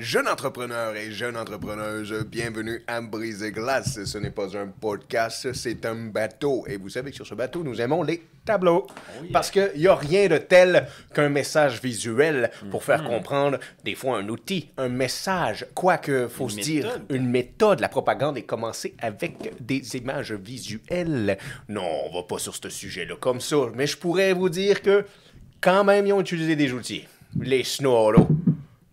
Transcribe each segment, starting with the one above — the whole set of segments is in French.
Jeunes entrepreneurs et jeunes entrepreneuses, bienvenue à Briser Glace. Ce n'est pas un podcast, c'est un bateau. Et vous savez que sur ce bateau, nous aimons les tableaux. Parce qu'il n'y a rien de tel qu'un message visuel pour faire comprendre, des fois, un outil, un message. Quoique, faut se dire, une méthode. La propagande est commencée avec des images visuelles. Non, on va pas sur ce sujet-là comme ça. Mais je pourrais vous dire que, quand même, ils ont utilisé des outils. Les snorlos.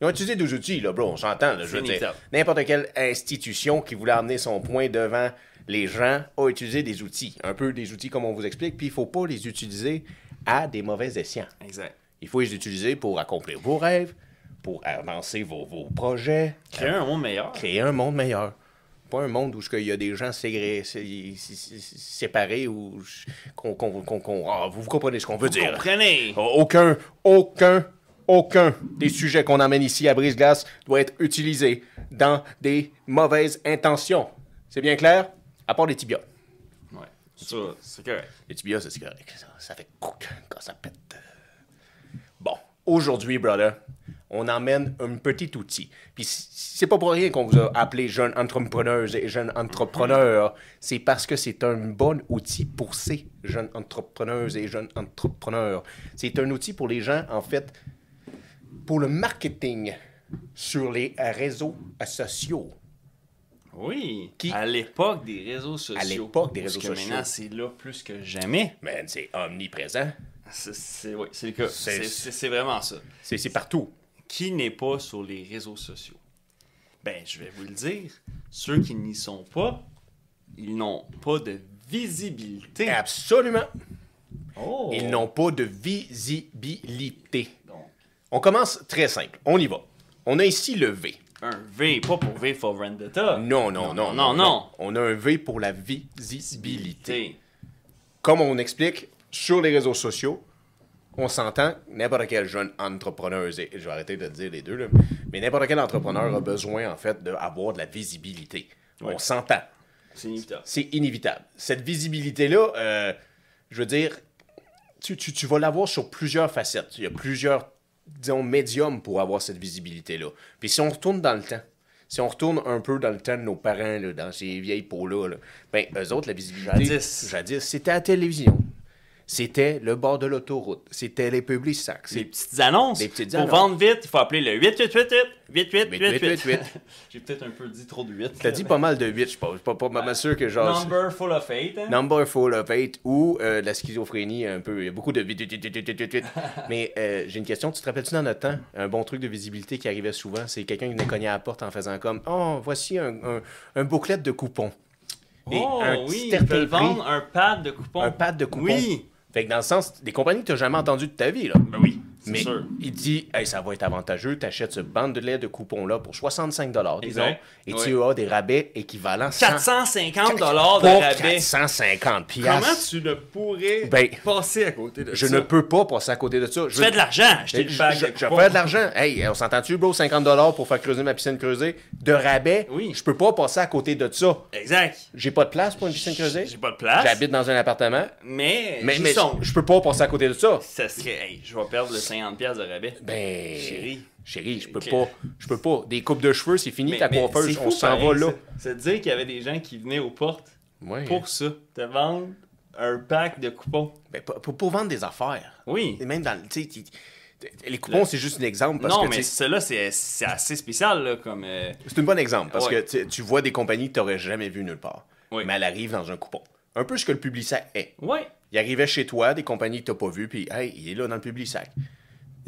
Ils ont utilisé des outils, là, bro, on s'entend, là, je veux dire. N'importe quelle institution qui voulait amener son point devant les gens a utilisé des outils. Un peu des outils comme on vous explique, puis il faut pas les utiliser à des mauvais escients. Exact. Il faut les utiliser pour accomplir vos rêves, pour avancer vos, vos projets, Créer un monde meilleur. créer un monde meilleur. Pas un monde où il y a des gens ségré- sé- sé- sé- séparés ou qu'on, qu'on- qu'on- qu'on- ah, vous comprenez ce qu'on veut dire. Comprenez. Aucun, aucun, aucun des sujets qu'on amène ici à Brise-Glace doit être utilisé dans des mauvaises intentions. C'est bien clair? À part les tibias. Ouais. Ça, c'est correct. Les tibias, c'est correct. Ça, ça fait couc quand ça pète. Bon, aujourd'hui, brother, on emmène un petit outil. Puis c'est pas pour rien qu'on vous a appelé jeunes entrepreneurs et jeunes entrepreneurs. C'est parce que c'est un bon outil pour ces jeunes entrepreneurs et jeunes entrepreneurs. C'est un outil pour les gens, en fait, pour le marketing sur les réseaux sociaux. Oui. Qui- À l'époque des réseaux sociaux. l'époque des réseaux sociaux. maintenant, c'est là plus que jamais. Man, c'est omniprésent. C'est, oui, le cas. C'est- vraiment ça. C'est c'est partout. Qui n'est pas sur les réseaux sociaux? Ben, je vais vous le dire. Ceux qui n'y sont pas, ils n'ont pas de visibilité. Absolument. Oh. Ils n'ont pas de visibilité. On commence très simple. On y va. On a ici le V. un V, pas pour V for Vendetta. Non, non, non, non, non. On a un V pour la visibilité. Comme on explique sur les réseaux sociaux, on s'entend, n'importe quel jeune entrepreneur, et je vais arrêter de dire les deux, là, mais n'importe quel entrepreneur a besoin, en fait, d'avoir de la visibilité. On s'entend. C'est inévitable. C'est inévitable. Cette visibilité-là, euh, je veux dire, tu, tu- tu vas l'avoir sur plusieurs facettes. Il y a plusieurs, disons, médiums pour avoir cette visibilité-là. Puis si on retourne dans le temps, si on retourne un peu dans le temps de nos parents, là, dans ces vieilles peaux-là, là, ben, eux autres, la visibilité, Jadis. jadis, c'était à la télévision. C'était le bord de l'autoroute. C'était les publics sacs. Des petites annonces. Des petites Pour annonces. vendre vite, il faut appeler le 8888 8888. 8888. J'ai peut-être un peu dit trop de 8. T'as dit pas mal de 8, je suis pas, pas, pas mal sûr que genre... Number full of hate. Hein? Number full of hate ou euh, de la schizophrénie un peu. Il y a beaucoup de. Mais euh, j'ai une question. Tu te rappelles-tu dans notre temps, un bon truc de visibilité qui arrivait souvent, c'est quelqu'un qui venait cogner à la porte en faisant comme Oh, voici un, un, un bouclet de coupons. Et Oh un oui, ils peuvent vendre un pad de coupons. un pad de coupons. Oui. Fait que dans le sens, des compagnies que tu jamais entendues de ta vie, là. Ben oui, Mais sûr. il dit, hey, ça va être avantageux, tu achètes ce bandelet de coupons-là pour 65 disons, Exact. et tu as des rabais équivalents 100 450 dollars de rabais. 450 Comment tu ne pourrais Ben, passer à côté de Je ça? ne peux pas passer à côté de ça. Je fais de l'argent, je, je, je coupons. fais de l'argent. Hey, on s'entend-tu, bro? 50$ pour faire creuser ma piscine creusée? De rabais. Oui. Je peux pas passer à côté de ça. Exact. J'ai pas de place pour une piscine creusée? J'ai pas de place. J'habite dans un appartement. Mais, Mais, mais je peux pas passer à côté de ça. Ça serait, hey, je vais perdre le 50$ piastres de rabais. Ben. Chérie. Chérie, je peux pas. Je peux pas. Des coupes de cheveux, c'est fini. Mais- ta mais coiffeuse, c'est on s'en va là. veut dire qu'il y avait des gens qui venaient aux portes Ouais. pour ça, te vendre un pack de coupons. Ben, pour, vendre des affaires. Oui. Et même dans le. tu sais, tu- Les coupons, c'est juste un exemple. Parce non, que, mais celle-là, c'est c'est assez spécial, là, comme... euh, C'est un bon exemple parce Ouais. que tu- vois des compagnies que tu n'aurais jamais vues nulle part. Oui. Mais elle arrive dans un coupon. Un peu ce que le public sac est. Ouais. Il arrivait chez toi, des compagnies que tu n'as pas vues, puis hey, il est là dans le public sac.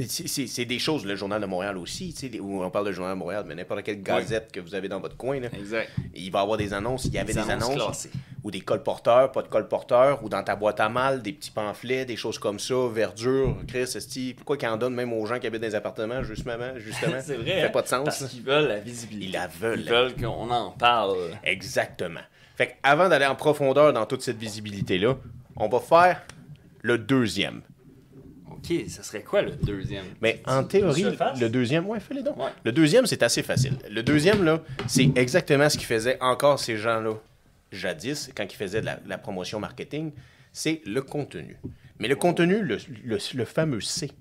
C'est- des choses, le Journal de Montréal aussi, où on parle de Journal de Montréal, mais n'importe quelle gazette que vous avez dans votre coin, là, Exact. il va y avoir des annonces. Il y avait Des des, annonces ou des colporteurs, pas de colporteurs, ou dans ta boîte à mal, des petits pamphlets, des choses comme ça, verdure, Chris, esti, pourquoi qu'ils en donnent même aux gens qui habitent dans les appartements, justement, justement? C'est vrai. Ça fait hein, pas de sens. Parce qu'ils veulent la visibilité. Ils la veulent. Ils veulent qu'on en parle. Exactement. Fait avant d'aller en profondeur dans toute cette visibilité-là, on va faire le deuxième. OK, ça serait quoi le deuxième? Mais en théorie, le deuxième, ouais, fais-les donc. Ouais. Le deuxième, c'est assez facile. Le deuxième, là, c'est exactement ce qu'ils faisaient encore ces gens-là jadis, quand ils faisaient de la, la promotion marketing, c'est le contenu. Mais le contenu, le, le- le fameux C,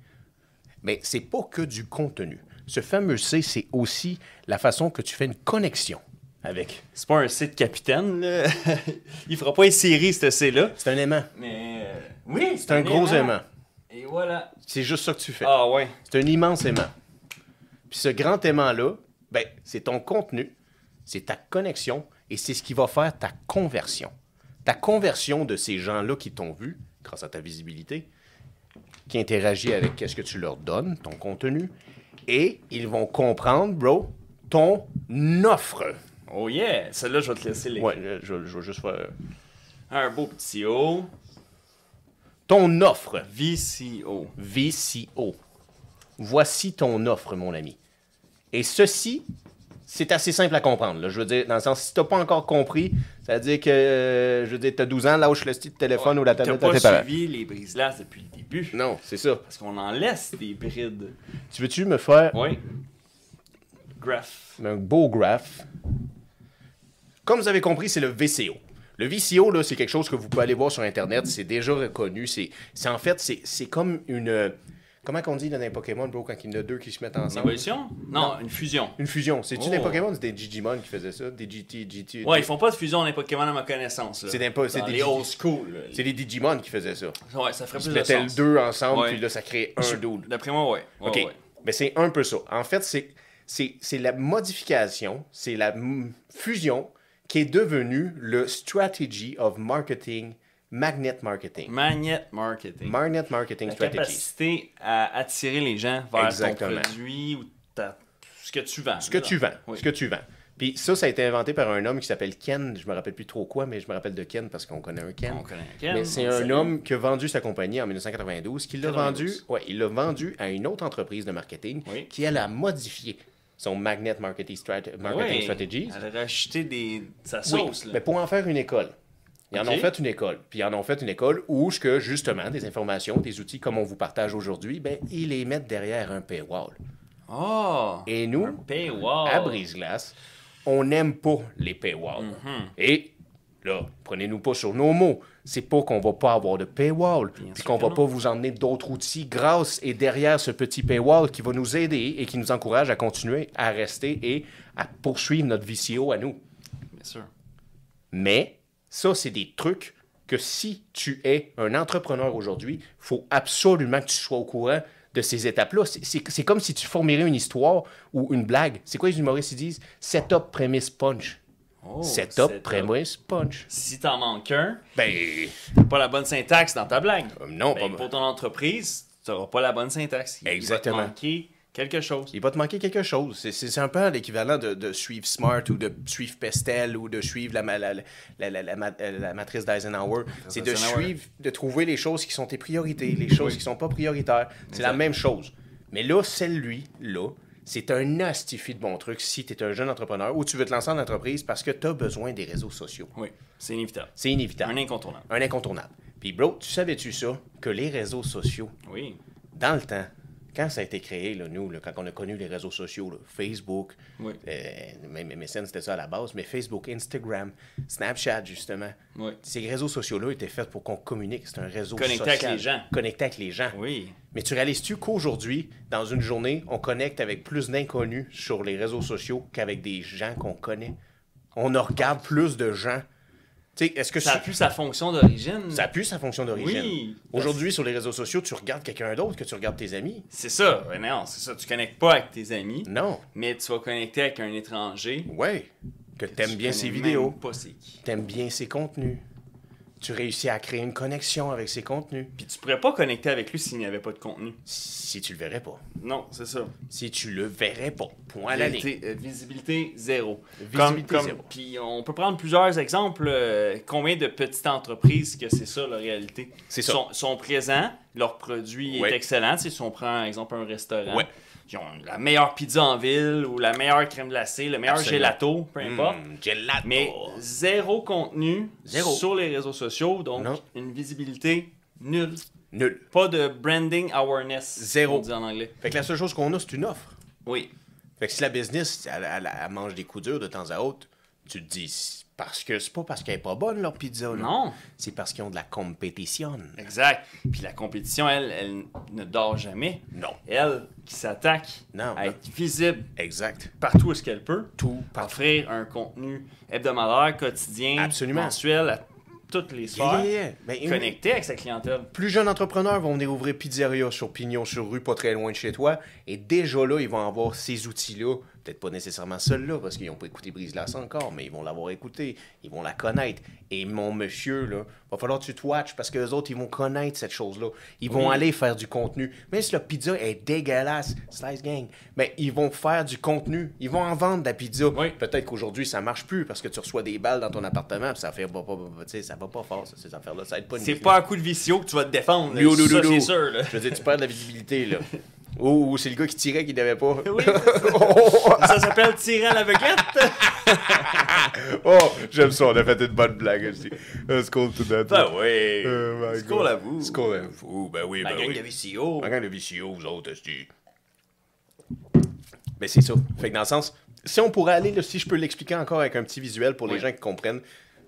mais c'est pas que du contenu. ce fameux C, c'est aussi la façon que tu fais une connexion avec. C'est pas un C de capitaine, là. Il fera pas une série, ce C-là. C'est un aimant. Mais euh, oui, C'est un gros aimant. Et voilà. C'est juste ça que tu fais. Ah ouais. C'est un immense aimant. Puis ce grand aimant-là, ben, c'est ton contenu, c'est ta connexion et c'est ce qui va faire ta conversion. Ta conversion de ces gens-là qui t'ont vu, grâce à ta visibilité, qui interagit avec qu'est-ce que tu leur donnes, ton contenu, et ils vont comprendre, bro, ton offre. Oh yeah. Celle-là, je vais te laisser les. Ouais, je, je- je vais juste faire. Un beau petit O. Ton offre. VCO. VCO. Voici ton offre, mon ami. Et ceci, c'est assez simple à comprendre. là. Je veux dire, dans le sens, si tu n'as pas encore compris, ça veut dire que, euh, je veux dire, tu as 12 ans, lâche le style de téléphone ou la T'as tablette à pas tes parents. suivi les brises-glaces depuis le début. Non, c'est ça. Parce qu'on en laisse des brides. Tu veux-tu me faire Oui. Graph. un beau graph? Comme vous avez compris, c'est le VCO. Le VCO, là, c'est quelque chose que vous pouvez aller voir sur Internet. C'est déjà reconnu. C'est, c'est en fait, c'est, c'est comme une... euh, Comment qu'on dit dans les Pokémon, bro, quand il y en a deux qui se mettent Une ensemble? évolution? Non, une fusion. Une fusion. C'est-tu Oh. des Pokémon? Ou c'est des Digimon qui faisaient ça? Des GT, GT... Ouais, ils font pas de fusion dans les Pokémon à ma connaissance. là. C'est des c'est des les old school. là. C'est des Digimon qui faisaient ça. Ouais, ça ferait Ils plus de mettaient les sens. deux ensemble, Ouais. puis là, ça crée un dude. D'après moi, ouais. Ouais, OK. ouais. Mais c'est un peu ça. En fait, c'est, c'est, c'est la modification, c'est la m- fusion qui est devenue le strategy of marketing, magnet marketing. Magnet marketing. Magnet marketing La strategy. capacité à attirer les gens vers Exactement. ton produit ou ta- ce que tu vends. Ce que tu vends. Oui. Ce que tu vends. Puis ça, ça a été inventé par un homme qui s'appelle Ken. Je me rappelle plus trop quoi, mais je me rappelle de Ken parce qu'on connaît un Ken. On connaît Ken, Mais c'est un homme qui a vendu sa compagnie en 1992, qui l'a 92. vendu, ouais, il l'a vendu à une autre entreprise de marketing Oui. qui elle a modifié son magnet marketing, strat- marketing strategies. Elle a racheté des... sa Oui, sauce. là. mais pour en faire une école. Ils en ont fait une école. Puis ils en ont fait une école où, que, justement, des informations, des outils comme on vous partage aujourd'hui, ben, ils les mettent derrière un paywall. Oh! Et nous, Un paywall. à Brise-Glace, on n'aime pas les paywalls. Mhm. Et là, prenez-nous pas sur nos mots. C'est pas qu'on va pas avoir de paywall, puis qu'on va pas vous emmener d'autres outils grâce et derrière ce petit paywall qui va nous aider et qui nous encourage à continuer à rester et à poursuivre notre VCO à nous. Bien sûr. Mais ça, c'est des trucs que si tu es un entrepreneur aujourd'hui, faut absolument que tu sois au courant de ces étapes-là. C'est- comme si tu formulerais une histoire ou une blague. C'est quoi les humoristes ils disent? Setup, prémisse, punch. Oh, setup, prémisse, punch. Si t'en manques un, Ben, pas la bonne syntaxe dans ta blague. Euh, non, Ben, pas- Pour ton entreprise, tu n'auras pas la bonne syntaxe. Il Exactement. va te manquer quelque chose. il va te manquer quelque chose. C'est- un peu l'équivalent de, de suivre Smart ou de suivre Pestel ou de suivre la, euh, la matrice d'Eisenhower. C'est de suivre, de trouver les choses qui sont tes priorités, les choses Oui. qui sont pas prioritaires. C'est la même chose. Mais là, celle-lui, là, c'est un astifi de bon truc si tu es un jeune entrepreneur ou tu veux te lancer en entreprise parce que tu as besoin des réseaux sociaux. Oui, c'est inévitable. C'est inévitable. Un incontournable. Un incontournable. Puis, bro, tu savais-tu ça? Que les réseaux sociaux, Oui. dans le temps, quand ça a été créé, là, nous, là, quand on a connu les réseaux sociaux, là, Facebook, Oui. euh, même MSN, c'était ça à la base, mais Facebook, Instagram, Snapchat, justement, Oui. ces réseaux sociaux-là étaient faits pour qu'on communique. C'est un réseau Connecter social. avec les gens. Connecter avec les gens. Oui. Mais tu réalises-tu qu'aujourd'hui, dans une journée, on connecte avec plus d'inconnus sur les réseaux sociaux qu'avec des gens qu'on connaît? On regarde plus de gens. Est-ce que Ça a plus sa fonction d'origine. ça a plus sa fonction d'origine? Oui. Aujourd'hui, sur les réseaux sociaux, tu regardes quelqu'un d'autre que tu regardes tes amis. C'est ça. Ouais, non, c'est ça. Tu connectes pas avec tes amis, Non. mais tu vas connecter avec un étranger. Ouais. Que t'aimes Tu bien ses vidéos, t'aimes bien ses contenus. Tu réussis à créer une connexion avec ses contenus. Puis tu pourrais pas connecter avec lui s'il n'y avait pas de contenu. Si tu le verrais pas. Non, c'est ça. Si tu le verrais pas. Point à la ligne. Visibilité, euh, visibilité zéro. Visibilité Comme- comme- zéro. Puis on peut prendre plusieurs exemples. euh, combien de petites entreprises que c'est ça la réalité? C'est ça. Sont, sont présents, leur produit Ouais. est excellent. Tu sais, si on prend, par exemple, un restaurant, Ouais. Ils ont la meilleure pizza en ville ou la meilleure crème glacée, le meilleur Absolument. gelato, peu importe. Mm, gelato. Mais zéro contenu Zéro. sur les réseaux sociaux, donc Non. une visibilité nulle. Nul. Pas de branding awareness. Zéro. On dit en anglais. Fait que la seule chose qu'on a, c'est une offre. Oui. Fait que si la business, elle, elle- elle mange des coups durs de temps à autre, Tu te dis, parce que c'est pas parce qu'elle est pas bonne, leur pizza. là. Non. C'est parce qu'ils ont de la compétition. Exact. Puis la compétition, elle, elle ne dort jamais. Non. Elle qui s'attaque Non, à être visible Exact. partout où ce qu'elle peut. Tout partout. Offrir un contenu hebdomadaire, quotidien, Absolument. mensuel à toutes les Yeah, sphères. yeah, yeah. Ben, une- Connecté avec sa clientèle. plus jeunes entrepreneurs vont venir ouvrir pizzeria sur Pignon sur rue, pas très loin de chez toi. Et déjà là, ils vont avoir ces outils-là. Peut-être pas nécessairement ceux-là, parce qu'ils n'ont pas écouté Brise Glace encore, mais ils vont l'avoir écouté. Ils vont la connaître. Et mon monsieur, là, va falloir que tu te watches parce que les autres, ils vont connaître cette chose-là. Ils vont Oui. aller faire du contenu. Même si la pizza est dégueulasse, Slice Gang, mais ils vont faire du contenu. Ils vont en vendre de la pizza. Oui. Peut-être qu'aujourd'hui, ça marche plus parce que tu reçois des balles dans ton appartement, puis ça fait pas- tu sais, ça va pas fort, ça, ces affaires-là. Ça aide pas C'est pas à coup de vicio que tu vas te défendre. c'est sûr. Là. Je veux dire, tu perds de la visibilité, là. Ou ou c'est le gars qui tirait qui n'avait pas. Oui, ça s'appelle tirer à l'aveuglette. oh, j'aime ça, on a fait une bonne blague aussi. Uh, Skull to that. Ben oui. Oh my Skull God. à vous. Skull à vous, ben oui, La ben gang oui. de vicio. La gang de VCO, vous autres, esti. Ben c'est ça. Fait que dans le sens, si on pourrait aller, là, si je peux l'expliquer encore avec un petit visuel pour les gens qui comprennent.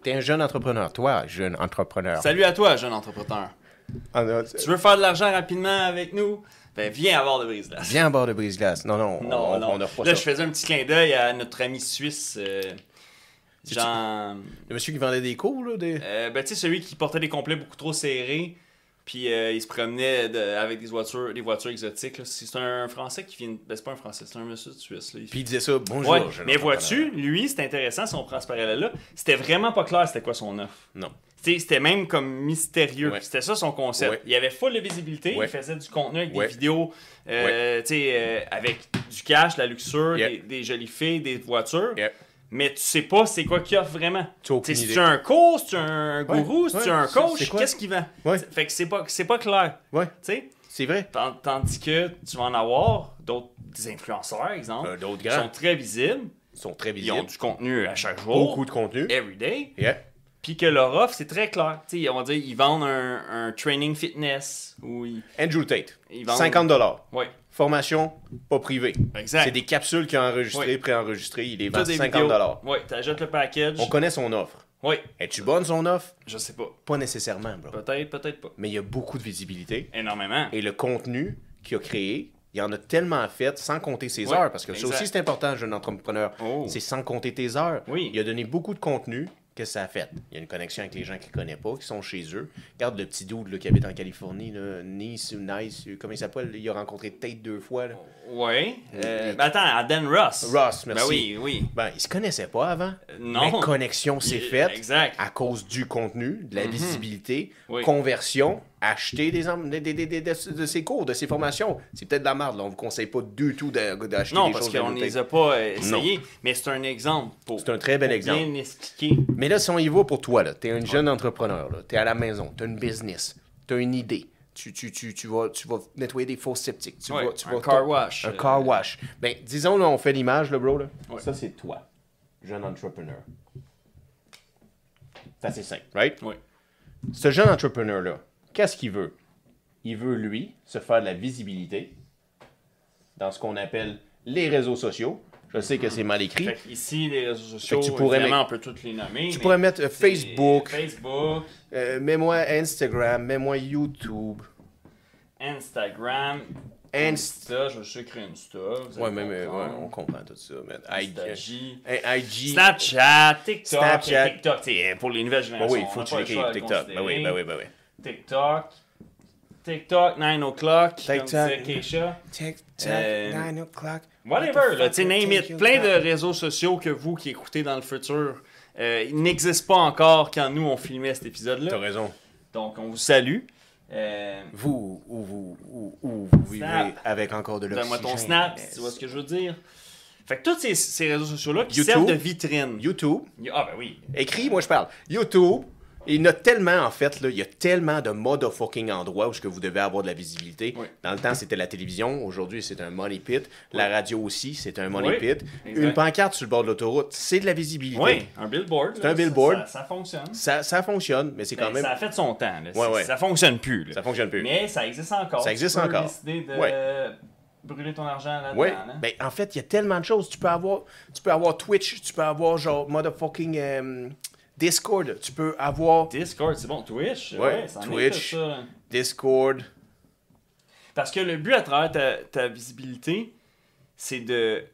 T'es un jeune entrepreneur, toi, jeune entrepreneur. Salut à toi, jeune entrepreneur. Ah, non, Tu veux faire de l'argent rapidement avec nous? Ben, viens avoir de brise glace. Viens à bord de brise-glace. Non, non, Non, on, non. on Là, ça. je faisais un petit clin d'œil à notre ami suisse, euh, Jean. Le monsieur qui vendait des cours, là, des... Euh, ben, tu sais, celui qui portait des complets beaucoup trop serrés, puis euh, il se promenait de- avec des voitures, des voitures exotiques. C'est un Français qui vient. Ben, c'est pas un Français, c'est un monsieur de Suisse. Là. Il- Puis il disait ça, bonjour, Ouais, mais vois-tu, lui, c'est intéressant si on prend ce parallèle-là. C'était vraiment pas clair c'était quoi son offre. Non. C'était même comme mystérieux. Ouais. C'était ça son concept. Ouais. Il y avait full de visibilité, Ouais. il faisait du contenu avec Ouais. des vidéos, euh, tu sais, euh, avec du cash, la luxure, des, des jolies filles, des voitures. Mais tu sais pas c'est quoi qu'il offre vraiment. Tu as aucune Si tu un coach, si tu un gourou, Ouais, si tu un coach, qu'est-ce qu'il vend? Ouais. Fait que c'est pas, c'est pas clair. Ouais, Tu sais? c'est vrai. Tant- Tandis que tu vas en avoir d'autres des influenceurs, exemple, Euh, D'autres qui sont très visibles, Ils sont très ils ont visibles. du contenu à chaque jour, Beaucoup de contenu. every day, Yeah. Puis que leur offre, c'est très clair. Tu sais, on va dire, ils vendent un, un training fitness, ou ils... Andrew Tate, Ils vendent- 50 dollars. Ouais, Formation pas privée. exact. C'est des capsules qu'il a enregistrées, Oui. préenregistrées. Il les vend des 50 vidéos. dollars. Ouais, t'achètes le package. On connaît son offre. Ouais, Es-tu bonne son offre? je sais pas. Pas nécessairement, bro. Peut-être, peut-être pas. Mais il y a beaucoup de visibilité. Énormément. Et le contenu qu'il a créé, il en a tellement fait sans compter ses heures. Parce que ça exact. aussi, c'est important, jeune entrepreneur. Oh. C'est sans compter tes heures. Oui. Il a donné beaucoup de contenu. Qu'est-ce que ça a fait? Il y a une connexion avec les gens qu'il ne connaît pas, qui sont chez eux. Regarde le petit dude là, qui habite en Californie, là, Nice ou Nice, euh, comment il s'appelle? Il a rencontré Tate deux fois. là. Ouais. Euh, Il- ben attends, à Dan Ross. Ross, Ben merci. oui, oui. Ben, ils se connaissaient pas avant. non. Mais connexion s'est Il- faite exact. à cause du contenu, de la visibilité, Oui. conversion, acheter des, des- des- des- de, ses cours, de ses formations. C'est peut-être de la merde. Là. On vous conseille pas du tout d'acheter Non, des parce qu'on de les a pas euh, essayés, mais c'est un exemple pour, C'est un très bel exemple. bien expliquer. Mais là, si on y va pour toi, tu es un jeune entrepreneur, tu es à la maison, tu as une business, tu as une idée. Tu, tu, tu, tu, vas, tu vas nettoyer des faux sceptiques. Tu Ouais, vas, tu un vas car wash. Un Euh, car wash. Ben, disons, là, on fait l'image, là, bro. Là. Ouais. Ça, c'est toi, jeune entrepreneur. C'est assez simple, right? Oui. Ce jeune entrepreneur-là, qu'est-ce qu'il veut? Il veut, lui, se faire de la visibilité dans ce qu'on appelle les réseaux sociaux. Je sais que c'est mal écrit. Fait ici, les réseaux sociaux, tu pourrais mettre- on peut tous les nommer. Tu mais pourrais mettre euh, Facebook, Facebook, euh, mets-moi Instagram, mets-moi YouTube. Instagram, Inst- Insta, je sais créer Insta. Ouais, mais, mais, ouais, on comprend tout ça. man. IG, IG. Snapchat, TikTok, Snapchat. TikTok, t'sais, pour les nouvelles Ben générations. oui, il faut que tu l'écrives TikTok. Ben oui, ben oui, ben oui. TikTok, TikTok, 9 o'clock, comme TikTok. disait Keisha. TikTok, Euh, 9 o'clock. Whatever, What the là, tu name it. Plein de réseaux sociaux que vous qui écoutez dans le futur, euh, ils n'existent pas encore quand nous on filmait cet T'as épisode-là. raison. Donc on vous salue. Euh, Vous, où vous, où vous vivez avec encore de l'oxygène. Donne-moi ton snap, si tu vois ce que je veux dire. Fait que tous ces, ces réseaux sociaux-là qui YouTube. servent de vitrine. YouTube. Ah ben oui. Écrit, moi je parle. YouTube. Il y en a tellement, en fait, là, il y a tellement de motherfucking endroits où ce que vous devez avoir de la visibilité. Oui. Dans le temps, c'était la télévision. Aujourd'hui, c'est un money pit. La radio aussi, c'est un money Oui, pit. exact. Une pancarte sur le bord de l'autoroute, c'est de la visibilité. Oui, un billboard. C'est un billboard. Ça, ça fonctionne. Ça, ça fonctionne, mais c'est quand Ben, même... Ça a fait son temps. Là. Ouais, C'est- ouais. Ça fonctionne plus. là. Ça fonctionne plus. Mais ça existe encore. Ça existe Tu peux encore. décider de Ouais. brûler ton argent là-dedans. Hein? Ben, en fait, il y a tellement de choses. Tu peux avoir, tu peux avoir Twitch, tu peux avoir genre motherfucking euh, Discord, tu peux avoir Discord, c'est bon. Twitch, Ouais, ouais, ça en est Twitch. ça. Discord. Parce que le but à travers ta, ta visibilité, c'est de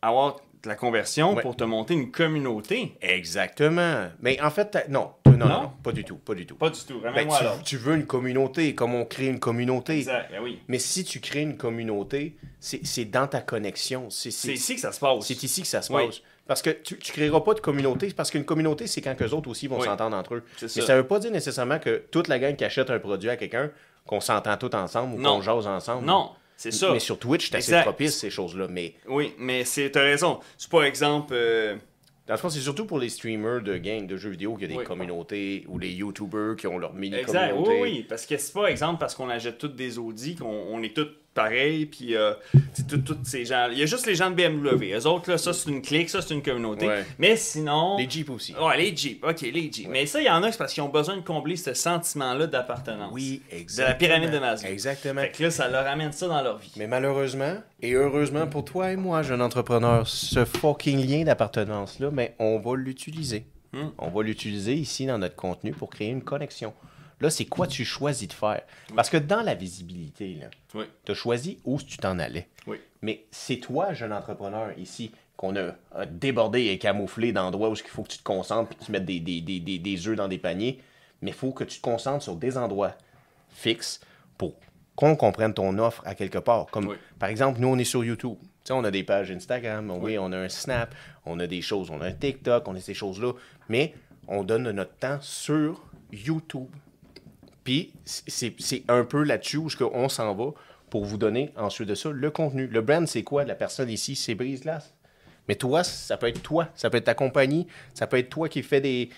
avoir de la conversion Ouais. pour te monter une communauté. Exactement. Mais en fait, non, non, non, pas du tout, pas du tout. Pas du tout, Ben, tu, alors. tu veux une communauté, comme on crée une communauté. Exact, ben oui. Mais si tu crées une communauté, c'est dans ta connexion. C'est ici que ça se passe. c'est ici que ça se Oui. passe. Parce que tu, tu créeras pas de communauté, parce qu'une communauté, c'est quand eux autres aussi vont Oui. s'entendre entre eux. Mais ça. ça veut pas dire nécessairement que toute la gang qui achète un produit à quelqu'un, qu'on s'entend tous ensemble ou qu'on jase ensemble. Non, c'est ça. Mais sur Twitch, c'est assez Exact. propice, ces choses-là. Mais Oui, mais c'est t'as raison. C'est pas exemple. euh, dans le fond, c'est surtout pour les streamers de games, de jeux vidéo, qu'il y a des Oui. communautés ou les YouTubers qui ont leur Exact, mini-communauté. oui, oui, parce que c'est pas exemple parce qu'on achète toutes des Audi qu'on on est tous pareils, puis euh, tous ces gens. Il y a juste les gens de BMW. Eux autres, là, ça c'est une clique, ça c'est une communauté. Ouais. Mais sinon. Les Jeeps aussi. Ouais, les Jeeps, ok, les Jeeps. Mais ça, il y en a, c'est parce qu'ils ont besoin de combler ce sentiment-là d'appartenance. Oui, De exactement. la pyramide de Maslow. Exactement. Fait que là, ça leur amène ça dans leur vie. Mais malheureusement, et heureusement pour toi et moi, jeune entrepreneur, ce fucking lien d'appartenance-là, mais on va l'utiliser. Hmm. On va l'utiliser ici dans notre contenu pour créer une connexion. Là, c'est quoi tu choisis de faire? Parce que dans la visibilité, là, Oui. tu as choisi où tu t'en allais. Oui. Mais c'est toi, jeune entrepreneur, ici, qu'on a, a débordé et camouflé d'endroits où il faut que tu te concentres et que tu mettes des, des, des, des, des œufs dans des paniers. Mais il faut que tu te concentres sur des endroits fixes pour qu'on comprenne ton offre à quelque part. Comme, Oui. par exemple, nous, on est sur YouTube. On a des pages Instagram, oui, on a un Snap, on a des choses, on a un TikTok, on a ces choses-là. Mais on donne notre temps sur YouTube. Puis c'est un peu là-dessus où on s'en va pour vous donner ensuite de ça le contenu. Le brand, c'est quoi? La personne ici, c'est Brise Glace. Mais toi, ça peut être toi, ça peut être ta compagnie, ça peut être toi qui fais des.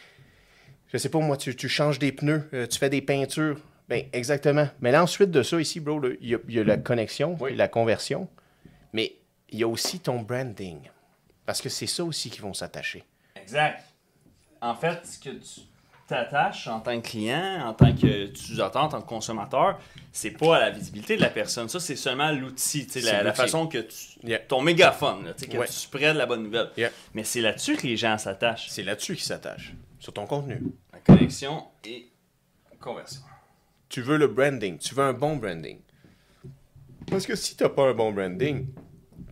Je sais pas, moi, tu, tu changes des pneus, euh, tu fais des peintures. Ben, exactement. Mais là, ensuite de ça, ici, bro, il y, a- il y a la connexion, Oui. la conversion, mais il y a aussi ton branding. Parce que c'est ça aussi qui vont s'attacher. Exact. En fait, ce que tu t'attaches en tant que client, en tant qu'utilisateur, en tant que consommateur, c'est pas à la visibilité de la personne. Ça, c'est seulement l'outil, la, la façon que tu. Yeah. Ton mégaphone, là, que Ouais. tu spreads la bonne nouvelle. Yeah. Mais c'est là-dessus que les gens s'attachent. C'est là-dessus qu'ils s'attachent, sur ton contenu. La connexion et conversion. tu veux le branding, tu veux un bon branding. Parce que si t'as pas un bon branding,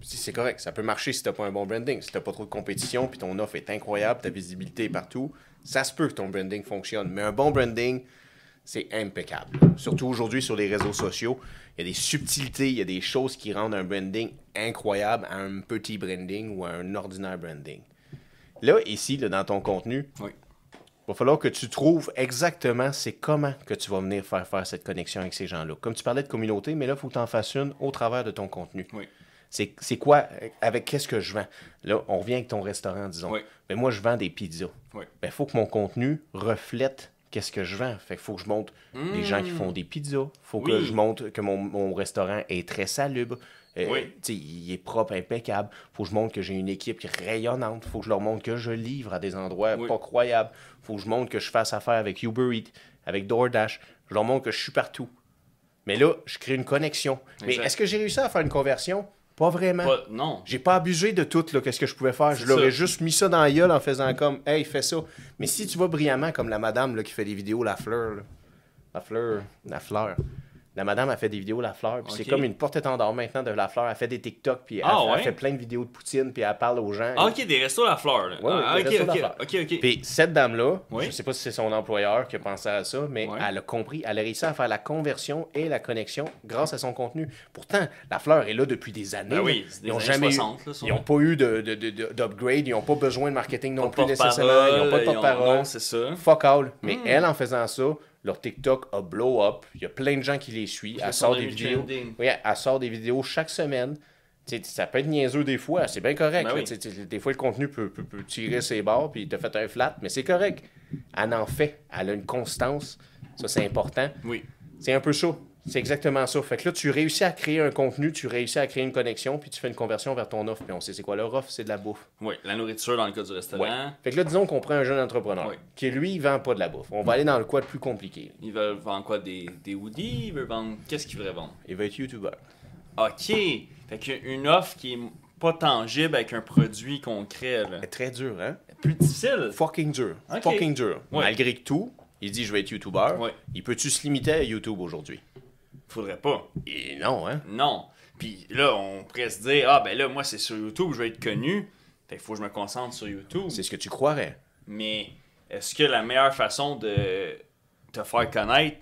si c'est correct, ça peut marcher si t'as pas un bon branding. Si t'as pas trop de compétition, puis ton offre est incroyable, ta visibilité est partout, ça se peut que ton branding fonctionne. Mais un bon branding, c'est impeccable. Surtout aujourd'hui sur les réseaux sociaux, il y a des subtilités, il y a des choses qui rendent un branding incroyable à un petit branding ou à un ordinaire branding. Là, ici, là, dans ton contenu, Oui. va falloir que tu trouves exactement c'est comment que tu vas venir faire faire cette connexion avec ces gens-là. Comme tu parlais de communauté, mais là, il faut que tu en fasses une au travers de ton contenu. Oui. C'est quoi, avec qu'est-ce que je vends? Là, on revient avec ton restaurant, disons. Oui. Mais moi, je vends des pizzas. Oui. Il faut que mon contenu reflète qu'est-ce que je vends. Fait qu'il faut que je montre des gens qui font des pizzas. faut que Mmh. Je montre que mon, mon restaurant est très salubre. Euh, Oui. il est propre, impeccable. faut que je montre que j'ai une équipe rayonnante. faut que je leur montre que je livre à des endroits Oui. pas croyables. faut que je montre que je fasse affaire avec Uber Eats, avec DoorDash. Je leur montre que je suis partout. Mais là, je crée une connexion. Mais est-ce que j'ai réussi à faire une conversion? Pas vraiment. Pas- non. J'ai pas abusé de tout, là, qu'est-ce que je pouvais faire. Je ça. juste mis ça dans la gueule en faisant comme, hey, fais ça. Mais si tu vas brillamment, comme la madame là, qui fait des vidéos, la fleur, là. la fleur, la fleur. La madame a fait des vidéos La Fleur, puis c'est comme une porte-étendard maintenant de La Fleur. Elle fait des TikTok, puis elle, Ah, elle fait plein de vidéos de Poutine, puis elle parle aux gens. Ah, ok, des restos la fleur. Là. Ouais, ah, des ok, restos ok, d'affaires. ok, ok. Puis cette dame-là, Oui. je sais pas si c'est son employeur qui a pensé à ça, mais Ouais. elle a compris, elle a réussi à faire la conversion et la connexion grâce à son contenu. Pourtant, la fleur est là depuis des années. Ben oui, des ils n'ont jamais 60, là, eu, ils n'ont pas eu de, de- de- de- d'upgrade, ils n'ont pas besoin de marketing non Pas plus nécessairement, ils n'ont pas de porte-parole. non, c'est ça. Fuck all. Mais Hmm. elle, en faisant ça, leur TikTok a blow up. Il y a plein de gens qui les suivent. Elle sort des vidéos. Oui, elle sort des vidéos chaque semaine. Ça peut être niaiseux des fois, c'est bien correct. Ben oui. Des fois, le contenu peut, peut- peut tirer ses bords, puis il t'a fait un flat, mais c'est correct. Elle en fait. Elle a une constance. Ça, c'est important. Oui. C'est un peu ça. C'est exactement ça. Fait que là, tu réussis à créer un contenu, tu réussis à créer une connexion, puis tu fais une conversion vers ton offre. Puis on sait c'est quoi leur offre, c'est de la bouffe. Oui, la nourriture dans le cas du restaurant. Ouais. Fait que là, disons qu'on prend un jeune entrepreneur qui, lui, il vend pas de la bouffe. On va aller dans le quoi de plus compliqué. Ils veulent vendre quoi Des, des hoodies? Ils veulent vendre. Qu'est-ce qu'ils voudraient vendre? Il va être YouTuber. OK. Fait qu'une offre qui est pas tangible avec un produit concret, là. Très dur, hein? Plus difficile. Fucking dur. Fucking dur. Malgré tout, il dit je vais être YouTuber. Ouais. Il peut-tu se limiter à YouTube aujourd'hui? Faudrait pas. Et non, hein? Non. Puis là, on pourrait se dire, ah ben là, moi, c'est sur YouTube, je vais être connu. Fait qu'il faut que je me concentre sur YouTube. C'est ce que tu croirais. Mais est-ce que la meilleure façon de te faire connaître,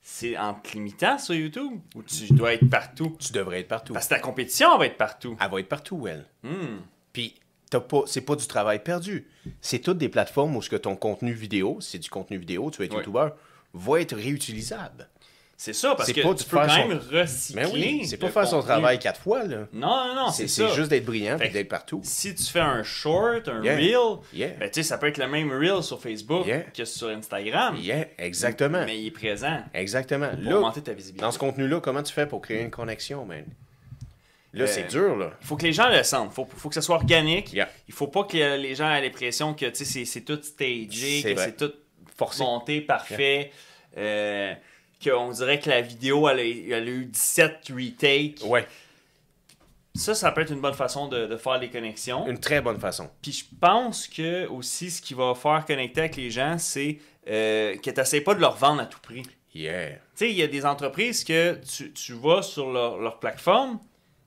c'est en te limitant sur YouTube? Ou tu dois être partout? Tu devrais être partout. Parce que ta compétition va être partout. Elle va être partout, elle. Hmm. Puis, t'as pas, c'est pas du travail perdu. C'est toutes des plateformes où ce que ton contenu vidéo, si c'est du contenu vidéo, tu vas être Ouais. YouTuber, va être réutilisable. C'est ça, parce que pas tu peux quand son- même recycler. Mais oui, c'est pas faire son travail quatre fois, là. Non, non, non, C'est juste d'être brillant et d'être partout. Si tu fais un short, un Yeah. reel, Yeah. ben, tu sais, ça peut être le même reel sur Facebook Yeah. que sur Instagram. Yeah, exactement. Mais il est présent Exactement. pour Là, augmenter ta visibilité. dans ce contenu-là, comment tu fais pour créer une connexion, man? Là, Euh, c'est dur, là. Il faut que les gens le sentent. Il faut, faut que ça soit organique. Il faut pas que les gens aient l'impression que tu sais, c'est tout stagé, que c'est tout Forcé. monté, parfait. Euh, qu'on dirait que la vidéo, elle a, elle a eu 17 retakes. Ouais, Ça, ça peut être une bonne façon de, de faire les connexions. une très bonne façon. Puis je pense que aussi, ce qui va faire connecter avec les gens, c'est euh, que tu n'essaies pas de leur vendre à tout prix. Tu Yeah. sais, il y a des entreprises que tu, tu vas sur leur, leur plateforme,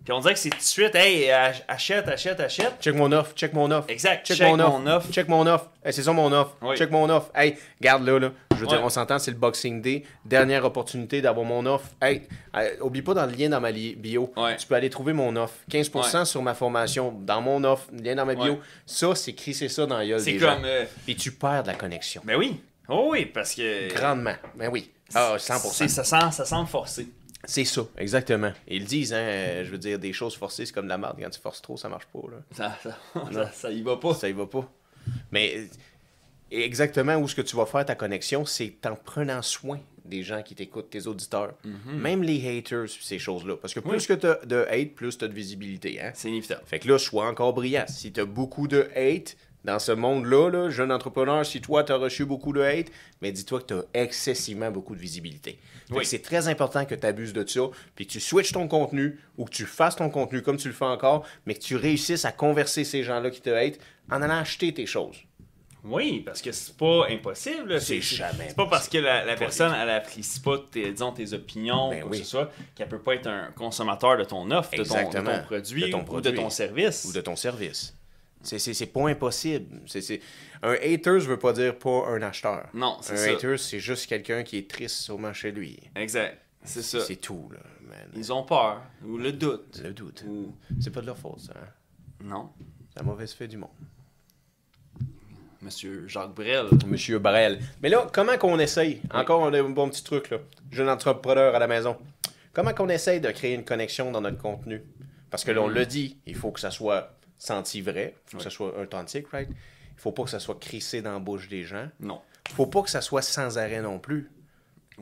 puis on dirait que c'est tout de suite, hey, ach- achète, achète, achète. Check mon offre, check mon offre. Exact, Check, check mon, offre. mon offre. Check mon offre. Hey, c'est ça mon offre. Oui. Check mon offre. Hey, garde là, là. Je veux Ouais. dire, on s'entend, c'est le Boxing Day. Dernière opportunité d'avoir mon offre. Hey, euh, oublie pas dans le lien dans ma bio. Ouais. Tu peux aller trouver mon offre. 15% sur ma formation. Dans mon offre, lien dans ma bio. Ça, c'est crisser ça dans la C'est comme. euh, Puis tu perds de la connexion. ben oui. Oh oui, parce que. Grandement. Ben oui. Ah, 100%. c'est- Ça sent, ça sent forcé. C'est ça, exactement. Ils le disent, hein, euh, je veux dire, des choses forcées, c'est comme de la merde. Quand tu forces trop, ça marche pas. Là. Ça, ça, ça, ça y va pas. Ça y va pas. Mais euh, exactement où ce que tu vas faire ta connexion, c'est en prenant soin des gens qui t'écoutent, tes auditeurs. Même les haters, ces choses-là. Parce que plus Mhm. Oui. que tu as de hate, plus tu as de visibilité. Hein? C'est inévitable. Fait que là, sois encore brillant. Si tu as beaucoup de hate dans ce monde-là, là, jeune entrepreneur, si toi, tu as reçu beaucoup de hate, mais dis-toi que tu as excessivement beaucoup de visibilité. Oui. C'est très important que tu abuses de ça, puis que tu switches ton contenu ou que tu fasses ton contenu comme tu le fais encore, mais que tu réussisses à converser ces gens-là qui te hate en allant acheter tes choses. Oui, parce que c'est pas impossible. C'est jamais C'est pas parce que la, la personne, elle apprécie pas tes, disons, tes opinions Ben ou quoi oui. que ce soit, qu'elle peut pas être un consommateur de ton offre, de ton, de Exactement. ton produit, De ton ou de produit. ton service. Ou de ton service. C'est- pas impossible. Un hater, je veux pas dire pas un acheteur. Non, c'est Un ça. hater, c'est juste quelqu'un qui est triste sûrement chez lui. Exact. C'est ça. C'est tout, là, man. Ils ont peur ou le doute. Le doute. Ou... C'est pas de leur faute, ça. hein. Non. La mauvaise fait du monde. Monsieur Jacques Brel. Monsieur Barrel. Mais là, comment qu'on essaye? Encore on a un bon petit truc, là. Jeune entrepreneur à la maison. Comment qu'on essaye de créer une connexion dans notre contenu? Parce que là, on l'a dit, il faut que ça soit senti vrai, il faut que ça soit authentique, right? Il faut pas que ça soit crissé dans la bouche des gens. Non. Il faut pas que ça soit sans arrêt non plus.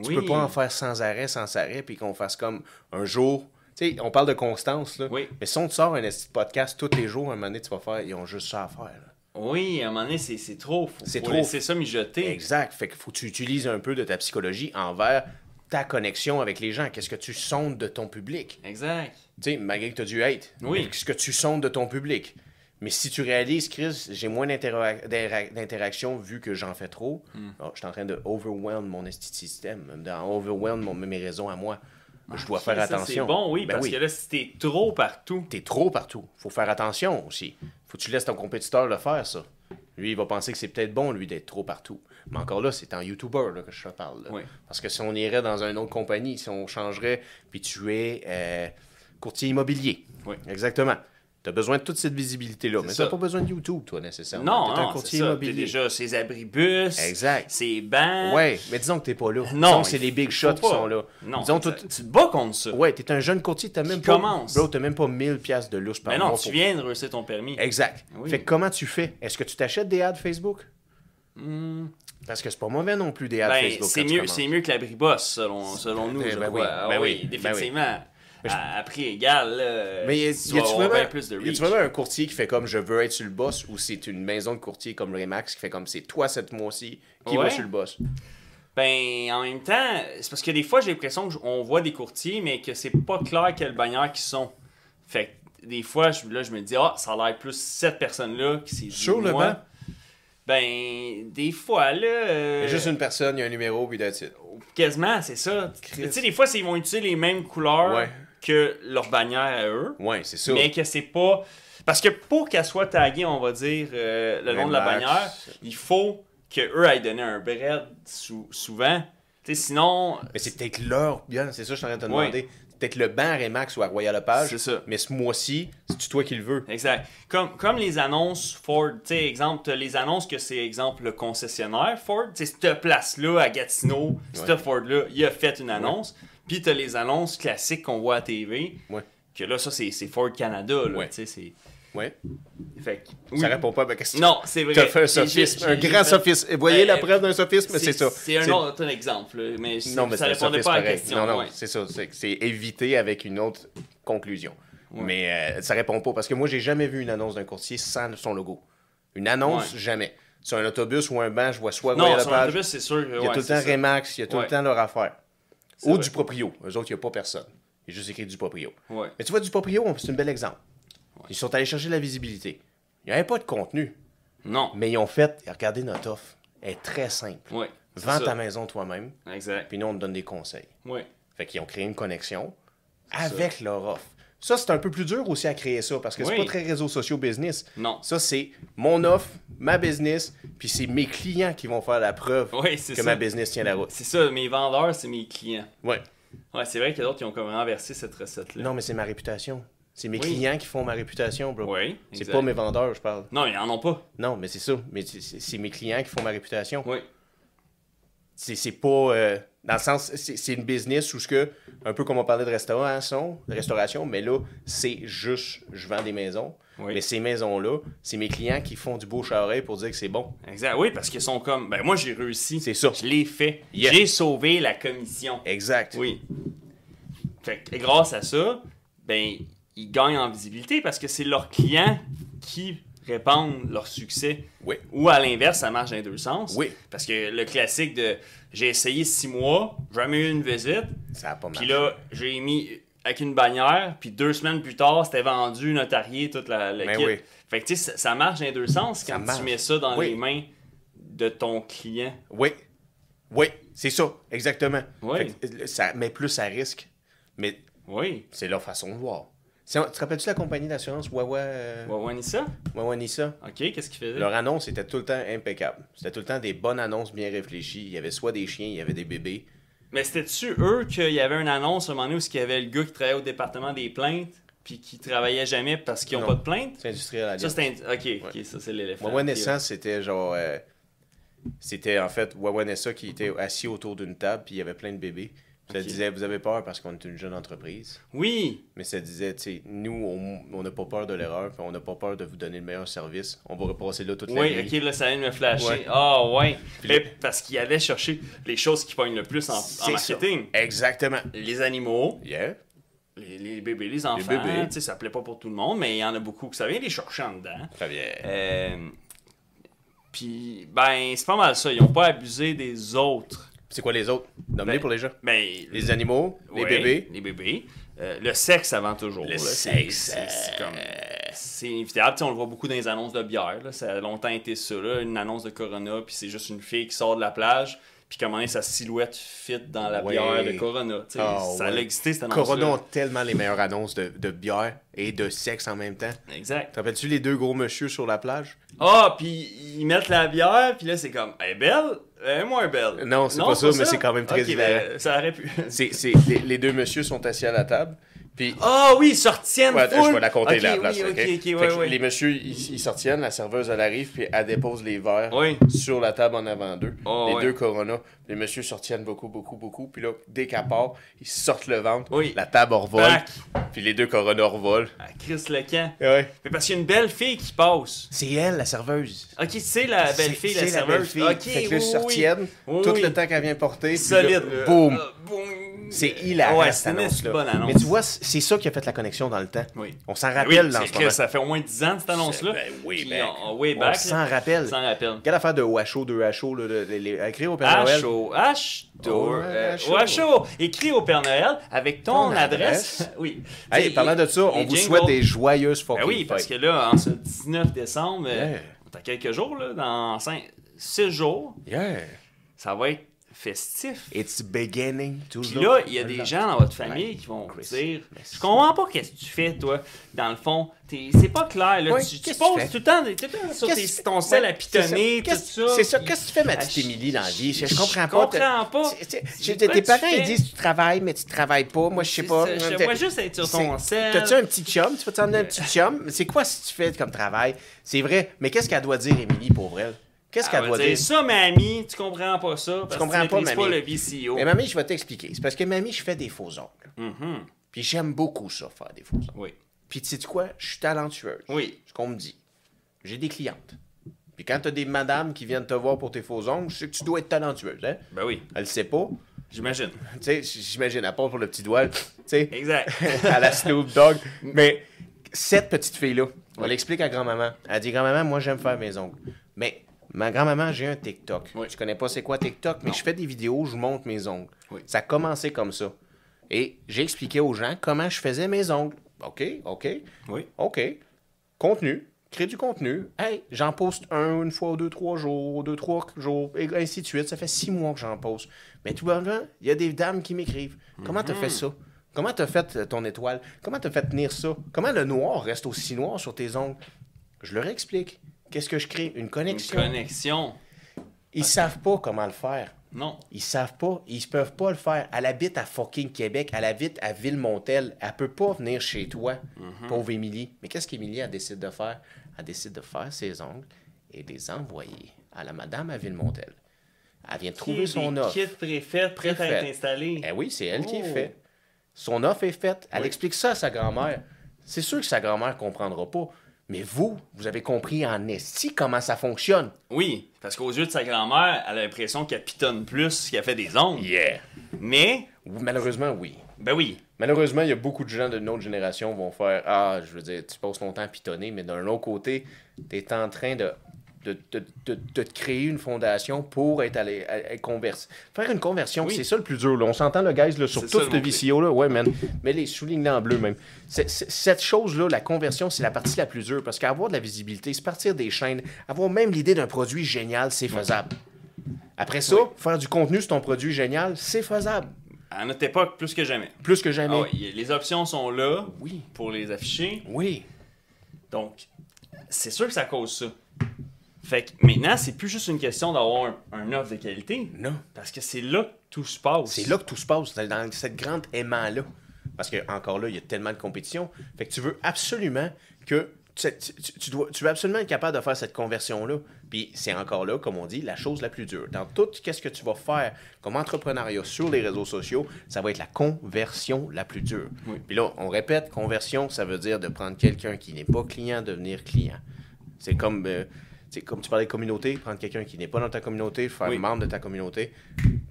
Tu Oui. peux pas en faire sans arrêt, sans arrêt, puis qu'on fasse comme un jour. Tu sais, on parle de constance, là. Oui. Mais si on te sort un podcast tous les jours, un moment donné, tu vas faire, ils ont juste ça à faire, là. Oui, à un moment donné, c'est c'est trop. Faut, C'est faut trop. laisser ça mijoter. Exact. Fait qu'il faut que tu utilises un peu de ta psychologie envers ta connexion avec les gens. Qu'est-ce que tu sondes de ton public? Exact. Tu sais, malgré que tu as du hate. Oui. Qu'est-ce que tu sondes de ton public? Mais si tu réalises, Chris, j'ai moins d'intera- d'intera- d'interaction vu que j'en fais trop, Hmm. oh, je suis en train de overwhelm mon système, d'overwhelm mes raisons à moi. Je dois faire Ah, Ça, attention. C'est bon, oui, Ben parce que là, si t'es trop partout, T'es trop partout. Faut faire attention aussi. Faut que tu laisses ton compétiteur le faire, ça. Lui, il va penser que c'est peut-être bon, lui, d'être trop partout. Mais encore là, c'est en YouTuber là, que je te parle. là. Oui. Parce que si on irait dans une autre compagnie, si on changerait, puis tu es euh, courtier immobilier. Oui. Exactement. Tu as besoin de toute cette visibilité-là. Mais tu n'as pas besoin de YouTube, toi, nécessairement. non, T'es un courtier ça. T'es immobilier. déjà ses abribus, Exact. ses bancs. Ouais, mais disons que t'es pas là. Non, Disons que c'est les big shots qui sont là. Non, Disons, tu te bats contre ça. Ouais, t'es un jeune courtier, t'as même pas. Bro, t'as même pas 1000 pièces de lousse par Mais mois. non, tu pour- viens de réussir ton permis. Exact. Oui. Fait que comment tu fais? Est-ce que tu t'achètes des ads Facebook? Hmm. Parce que c'est pas mauvais non plus des ads Ben, Facebook. c'est tu mieux, mieux que l'abriboss, selon, selon nous, Ben, je ben crois. oui, Ah ben oui, oui, À, à prix égal, là, Mais y a- tu y vas a-tu avoir vraiment, bien plus de y a-tu vraiment un courtier qui fait comme je veux être sur le boss ou c'est une maison de courtier comme Remax qui fait comme c'est toi cette mois-ci qui va Ouais. sur le boss? Ben, en même temps, c'est parce que des fois, j'ai l'impression qu'on voit des courtiers, mais que c'est pas clair quelle bannière qu'ils sont. Fait que des fois, je, là, je me dis, ah, ça a l'air plus cette personne-là qui s'est Sur le banc? Ben, des fois, là. euh, Il y a juste une personne, il y a un numéro, puis that's it. Quasiment, c'est ça. Tu sais, des fois, ils vont utiliser les mêmes couleurs Ouais. Que leur bannière à eux, Ouais, c'est ça. mais que c'est pas. Parce que pour qu'elle soit taguée, on va dire, euh, le nom de la bannière, il faut que eux aillent donner un bread sou- souvent. Sinon. Mais c'est peut-être leur bien, c'est ça que je suis en train de te demander. Peut-être le banc Remax ou à Royal Lepage. C'est ça. Mais ce mois-ci, c'est toi qui le veux? Exact. Comme, comme les annonces Ford, tu sais, exemple, les annonces que c'est, exemple, le concessionnaire Ford, tu sais, cette place-là à Gatineau, Ouais. Ford-là, il a fait une annonce. Puis t'as les annonces classiques qu'on voit à TV, Ouais. que là, ça, c'est, Ford Canada, là, Ouais. c'est... Ouais. Fait que, Ça oui. répond pas à ma question. Non, c'est vrai. Tu as fait un sophisme, un grand fait- sophisme. Vous voyez la Euh, preuve d'un sophisme, c'est ça. C'est un autre exemple, là, mais Non, mais ça un répondait pas à la question. Non, non, ouais. c'est ça. C'est éviter avec une autre conclusion. Mais euh, ça répond pas parce que moi, j'ai jamais vu une annonce d'un courtier sans son logo. Une annonce, Ouais. jamais. Sur un autobus ou un banc, je vois soit Non, sur Lepage, l'autobus, c'est sûr. il y a tout le temps Remax, il y a tout le temps leur affaire. Ou vrai. du proprio. Eux autres, il n'y a pas personne. Il y a juste écrit du proprio. Ouais. Mais tu vois, du proprio, c'est un bel exemple. Ils sont allés chercher la visibilité. Il n'y avait pas de contenu, Non. mais ils ont fait, regardez notre offre. Elle est très simple. Ouais. Vends ça. ta maison toi-même, Exact. puis nous, on te donne des conseils. Ouais. Fait qu'ils ont créé une connexion avec leur offre. Ça, c'est un peu plus dur aussi à créer ça, parce que c'est Oui. pas très réseaux sociaux business. Non. Ça, c'est mon offre, ma business, puis c'est mes clients qui vont faire la preuve Oui, que ça. ma business tient la route. C'est ça, mes vendeurs, c'est mes clients. Ouais. Ouais, c'est vrai qu'il y a d'autres qui ont comme renversé cette recette-là. Non, mais c'est ma réputation. C'est mes Oui. clients qui font ma réputation, bro. Oui. C'est pas mes vendeurs, je parle. Non, ils en ont pas. Non, mais c'est ça. Mais c'est- mes clients qui font ma réputation. Oui. C'est c'est pas. euh, dans le sens, c'est une business où ce que, un peu comme on parlait de restauration, de restauration, mais là, c'est juste, je vends des maisons. Oui. Mais ces maisons-là, c'est mes clients qui font du bouche à oreille pour dire que c'est bon. Exact. Oui, parce qu'ils sont comme. Ben, moi, j'ai réussi. C'est ça. Je l'ai fait. Yes. J'ai sauvé la commission. Exact. Oui. Fait que grâce à ça, ben, ils gagnent en visibilité parce que c'est leurs clients qui répandent leur succès. Oui. Ou à l'inverse, ça marche dans les deux sens. Oui. Parce que le classique de j'ai essayé six mois, jamais eu une visite, Ça a pas puis là, j'ai mis avec une bannière, puis deux semaines plus tard, c'était vendu, notarié, toute la, le Ben kit. oui. Fait que tu sais, ça, ça marche dans les deux sens Ça quand marche. tu mets ça dans Oui. les mains de ton client. Oui. Oui, c'est ça, exactement. Oui. Fait que, euh, ça met plus à risque, mais Oui. c'est leur façon de voir. C'est- Tu te rappelles-tu la compagnie d'assurance Wawa, euh, Ouais, ouais, ça? Wawa Nissa? Ok, qu'est-ce qu'il faisait? Leur annonce était tout le temps impeccable. C'était tout le temps des bonnes annonces bien réfléchies. Il y avait soit des chiens, il y avait des bébés. Mais c'était-tu eux qu'il y avait une annonce à un moment donné où il y avait le gars qui travaillait au département des plaintes puis qui travaillait jamais parce qu'ils n'ont Non. pas de plainte? C'est industriel à Ça, c'était... un- Ok, ok, ça, c'est l'éléphant. Wawa Naissance, c'était genre. euh, c'était en fait Wawa Nessa qui était assis autour d'une table, puis il y avait plein de bébés. Ça disait, vous avez peur parce qu'on est une jeune entreprise. Oui, Mais ça disait, tu sais, nous, on n'a pas peur de l'erreur, on n'a pas peur de vous donner le meilleur service. On va repasser là toute la oui, ok, là, ça vient de me flasher. Ouais. Ah, ouais. Puis Mais le- parce qu'il allait chercher les choses qui pognent le plus en, marketing. ça. Exactement. Les animaux, Yeah. les, les bébés, les enfants. bébés. Tu sais, ça plaît pas pour tout le monde, mais il y en a beaucoup que ça vient les chercher en dedans. Très bien. Euh, Puis, ben, c'est pas mal ça. Ils ont pas abusé des autres. C'est quoi les autres? Nommez Ben, pour les gens? Ben, Les animaux, les bébés. Les bébés. Euh, le sexe avant toujours. Le là. sexe, C'est- euh, comme. C'est inévitable. On le voit beaucoup dans les annonces de bière. là. Ça a longtemps été ça. là. Une annonce de Corona, puis c'est juste une fille qui sort de la plage, puis comment sa silhouette fit dans la Ouais. bière de Corona. Ah, ça ouais. a existé cette annonce. Corona ont tellement les meilleures annonces de, de bière et de sexe en même temps. Exact. Te rappelles-tu les deux gros monsieur sur la plage? Ah, puis ils mettent la bière, puis là, c'est comme, elle est belle, elle est moins belle. Non, c'est pas ça, mais c'est quand même très Ok, hilarant. ben, ça aurait pu. C'est, les, les deux monsieur sont assis à la table. Puis, Ah oui, ils se retiennent Ouais, full. je vais la compter Ok, la oui, place. ok, ok? ok, Fait ouais. Les messieurs, ils, ils s'en tiennent, la serveuse, elle arrive, puis elle dépose les verres Oui. sur la table en avant d'eux. Oh, les ouais. deux Corona. Les messieurs se retiennent beaucoup, beaucoup, beaucoup. Puis là, dès qu'elle part, ils sortent le ventre. Oui. La table revole. Back. Puis les deux Corona revolent. Ah, Chris Lecan. Ouais. Mais parce qu'il y a une belle fille qui passe. C'est elle, la serveuse. Ok, c'est la belle fille, c'est la belle serveuse. fille. Ok, fait que là, oui, ils se oui. retiennent Oui, tout oui. le temps qu'elle vient porter. Solide. là, boum. Ah, boum. C'est hilarant, Ouais, cette c'est une annonce-là. bonne annonce. Mais tu vois, c'est ça qui a fait la connexion dans le temps. Oui. On s'en Ben rappelle oui, dans ce que moment. Ça fait au moins 10 ans, cette annonce-là. Ben, way back. on- way On s'en rappelle. On s'en rappelle. Quelle affaire de Washo, 2 HO, là, le- les- les- écrit au Père Noël. H-O, H, Oh, euh, H-O. H-O. Écrit au Père Noël avec ton, adresse. oui. Hey, parlant de ça, on vous souhaite des joyeuses Ben oui, parce que fêtes. là, en ce 19 décembre, euh, dans quelques jours, là, dans 6 jours, Yeah. ça va être festif. It's beginning to Puis là, il y a des gens dans votre famille qui vont dire Je comprends pas qu'est-ce que tu fais, toi. Dans le fond, c'est pas clair. Là. Ouais, tu, tu poses tu tout le temps, tout le temps sur Qu'est-ce tes- ton sel ouais, à pitonner, tout ça. C'est ça. Qu'est-ce que tu fais, ma Ah, petite je- Émilie, dans la vie? Je, je je comprends pas. comprends pas. Tes parents, ils disent tu travailles, mais tu travailles pas. Moi, je sais pas. Je vois juste être sur ton sel. T'as-tu un petit chum? Tu peux t'emmener un petit chum? C'est quoi si tu fais comme travail? C'est vrai. Mais qu'est-ce qu'elle doit dire, Émilie, pour elle? Qu'est-ce Elle qu'elle va doit dire dire? ça, mamie, tu comprends pas ça. Parce comprends que tu pas, mamie. pas le VCO. Mais mamie, je vais t'expliquer. C'est parce que mamie, je fais des faux ongles. Mhm. Puis j'aime beaucoup ça, faire des faux ongles. Oui. Puis tu sais quoi? Je suis talentueuse. Oui. Ce qu'on me dit. J'ai des clientes. Puis quand t'as des madames qui viennent te voir pour tes faux ongles, je sais que tu dois être talentueuse, hein? Ben oui, Elle le sait pas. j'imagine. Tu sais, j'imagine, à part pour le petit doigt, tu sais, Exact. à la Snoop Dogg. Mais cette petite fille-là, on l'explique à grand-maman. Elle dit Grand-maman, moi, j'aime faire mes ongles. Mais ma grand-maman, j'ai un TikTok. Oui. Je connais pas c'est quoi TikTok, mais je fais des vidéos, je monte mes ongles. Oui. Ça a commencé comme ça. Et j'ai expliqué aux gens comment je faisais mes ongles. OK, OK, Oui. OK. Contenu. Crée du contenu. Hey, j'en poste un, une fois, deux, trois jours, deux, trois jours, et ainsi de suite. Ça fait six mois que j'en poste. Mais tout simplement, il y a des dames qui m'écrivent. Comment t'as fait ça? Comment t'as fait euh, ton étoile? Comment t'as fait tenir ça? Comment le noir reste aussi noir sur tes ongles? Je leur explique. Qu'est-ce que je crée? Une Une connexion. connexion. Ils savent pas comment le faire. Non. Ils savent pas, ils peuvent pas le faire. Elle habite à fucking Québec, elle habite à Villemontel, elle peut pas venir chez toi, pauvre Émilie. Mais qu'est-ce qu'Émilie elle décide de faire? Elle décide de faire ses ongles et de les envoyer à la madame à Villemontel. Elle vient de trouver son offre. Kit préfet, prêt à être installé. Eh oui, c'est elle qui est Oh. fait. Son offre est faite. Elle Oui. explique ça à sa grand-mère. C'est sûr que sa grand-mère comprendra pas. Mais vous, vous avez compris en esti comment ça fonctionne. Oui, parce qu'aux yeux de sa grand-mère, elle a l'impression qu'elle pitonne plus qu'elle fait des ongles. Yeah. Mais, Malheureusement, oui. ben oui. Malheureusement, il y a beaucoup de gens de notre génération qui vont faire Ah, je veux dire, tu passes ton temps à pitonner, mais d'un autre côté, tu es en train de, de, de- de- de te créer une fondation pour être allé converser. Faire une conversion, Oui. c'est ça le plus dur. là. On s'entend le guys là, sur tout mot-clé. VCO, là. ouais, man. Mais les soulignes en bleu même. Cette chose-là, la conversion, c'est la partie la plus dure parce qu'avoir de la visibilité, se partir des chaînes, avoir même l'idée d'un produit génial, c'est faisable. Après ça, faire du contenu sur ton produit génial, c'est faisable. À notre époque, plus que jamais. Plus que jamais. Ah ouais, les options sont là Oui. pour les afficher. Oui. Donc, c'est sûr que ça cause ça. Fait que maintenant, c'est plus juste une question d'avoir un, un offre de qualité. Non. Parce que c'est là que tout se passe. C'est là que tout se passe, dans cette grande aimant-là. Parce que encore là, il y a tellement de compétition. Fait que tu veux absolument que. Tu, tu- tu dois, tu veux absolument être capable de faire cette conversion-là. Puis c'est encore là, comme on dit, la chose la plus dure. Dans tout ce que tu vas faire comme entrepreneuriat sur les réseaux sociaux, ça va être la conversion la plus dure. Oui. Puis là, on répète, conversion, ça veut dire de prendre quelqu'un qui n'est pas client, devenir client. C'est comme, euh, comme tu parlais de communauté, prendre quelqu'un qui n'est pas dans ta communauté, faire Oui. membre de ta communauté,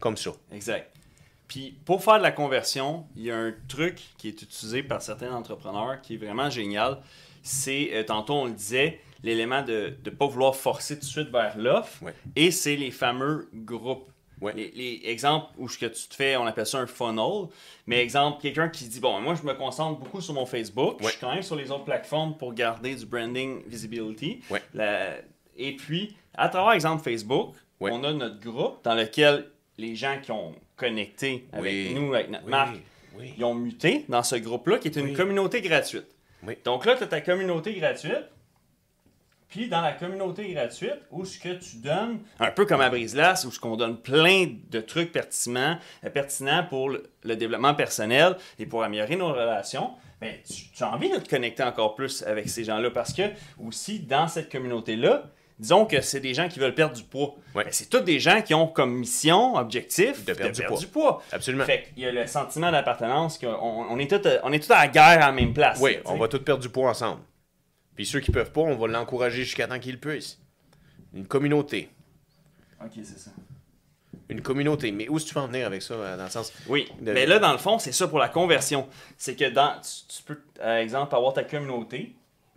comme ça. Exact. Puis pour faire de la conversion, il y a un truc qui est utilisé par certains entrepreneurs qui est vraiment génial. C'est, euh, tantôt on le disait, l'élément de ne pas vouloir forcer tout de suite vers l'offre. Et c'est les fameux groupes. Ouais. Les, les exemples où ce que tu te fais, on appelle ça un funnel. Mais exemple, quelqu'un qui dit Bon, moi je me concentre beaucoup sur mon Facebook, je suis quand même sur les autres plateformes pour garder du branding visibility. Ouais. La- Et puis, à travers exemple Facebook, on a notre groupe dans lequel les gens qui ont connecté avec Oui. nous, avec notre Oui, marque, ils ont muté dans ce groupe-là qui est une communauté gratuite. Donc là, tu as ta communauté gratuite. Puis dans la communauté gratuite, où ce que tu donnes, un peu comme à Brise-Glace, où ce qu'on donne plein de trucs pertinents, euh, pertinents pour le, le développement personnel et pour améliorer nos relations, ben, tu, tu as envie de te connecter encore plus avec ces gens-là parce que aussi dans cette communauté-là, disons que c'est des gens qui veulent perdre du poids. Ouais. Ben, c'est tous des gens qui ont comme mission, objectif De perdre du poids. du poids. Absolument. Fait qu'il y a le sentiment d'appartenance qu'on on est tous on est tous à la guerre à la même place. Oui, on va tous perdre du poids ensemble. Puis ceux qui peuvent pas, on va l'encourager jusqu'à temps qu'ils puissent. Une communauté. Ok, c'est ça. Une communauté. Mais où est-ce que tu vas en venir avec ça, euh, dans le sens... Oui, De- mais là, dans le fond, c'est ça pour la conversion. C'est que dans, tu, tu peux, par exemple, avoir ta communauté,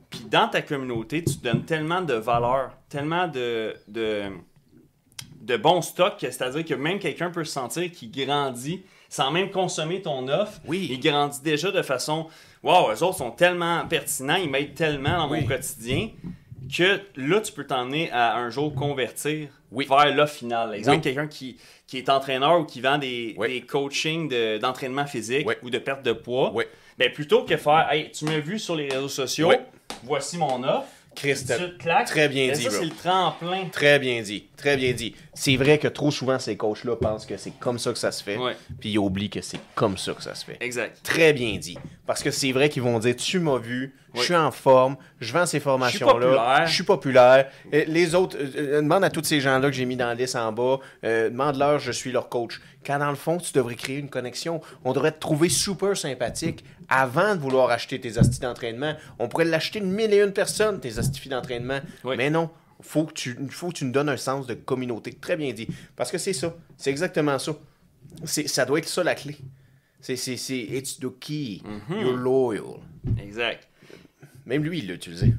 puis dans ta communauté, tu donnes tellement de valeur, tellement de, de, de bons stocks, c'est-à-dire que même quelqu'un peut se sentir qu'il grandit sans même consommer ton offre. Oui. Il grandit déjà de façon Waouh, eux autres sont tellement pertinents, ils m'aident tellement dans Oui. mon quotidien que là, tu peux t'emmener à un jour convertir Oui. vers l'offre finale. Exemple, Oui. quelqu'un qui, qui est entraîneur ou qui vend des, Oui. des coachings de- d'entraînement physique ou de perte de poids, Oui. ben plutôt que faire Hey, tu m'as vu sur les réseaux sociaux. Voici mon offre. Chris, Tu t'as te claques. très bien Ben, dit, Ça, c'est le tremplin. Très bien dit, très bien dit. C'est vrai que trop souvent, ces coachs-là pensent que c'est comme ça que ça se fait, Ouais. puis ils oublient que c'est comme ça que ça se fait. Exact. Très bien dit. Parce que c'est vrai qu'ils vont dire Tu m'as vu, je suis en forme, je vends ces formations-là, je suis populaire. Les autres, euh, euh, demande à tous ces gens-là que j'ai mis dans la liste en bas, euh, demande-leur Je suis leur coach. Quand dans le fond, tu devrais créer une connexion. On devrait te trouver super sympathique avant de vouloir acheter tes hosties d'entraînement. On pourrait l'acheter de mille et une personnes, tes hosties d'entraînement. Oui. Mais non. Faut que, tu, faut que tu nous donnes un sens de communauté. Très bien dit. Parce que c'est ça. C'est exactement ça. C'est, ça doit être ça la clé. C'est, c'est, c'est it's the key. Mm-hmm. You're loyal. Exact. Même lui, il l'a utilisé.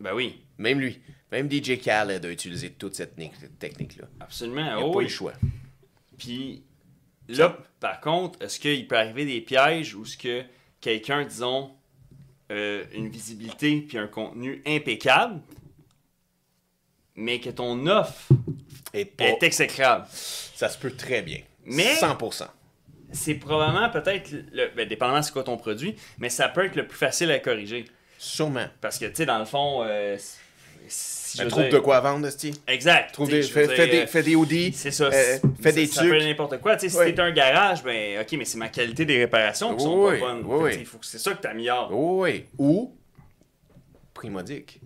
Ben oui, Même lui. Même DJ Khaled a utilisé toute cette technique- technique-là. absolument. Il n'a Oh pas eu oui. le choix. Puis là, par contre, est-ce qu'il peut arriver des pièges où ce que quelqu'un, disons, euh, une visibilité puis un contenu impeccable, mais que ton offre Et pas- est exécrable? Ça se peut très bien. Mais- 100%. C'est probablement peut-être, le, ben, dépendamment c'est quoi ton produit, mais ça peut être le plus facile à corriger. Sûrement. Parce que, tu sais, dans le fond, euh, si veux trouve dire- de quoi vendre, Esti. Exact. Trouve des, fais, des, fais des hoodies. C'est ça. euh, fais ça- des ça peut trucs. n'importe quoi. Tu sais, si Ouais. t'es un garage, ben ok, mais c'est ma qualité des réparations qui sont Oui, pas bonnes. oui, oui. c'est ça que t'améliores. Oui. Ou primodique.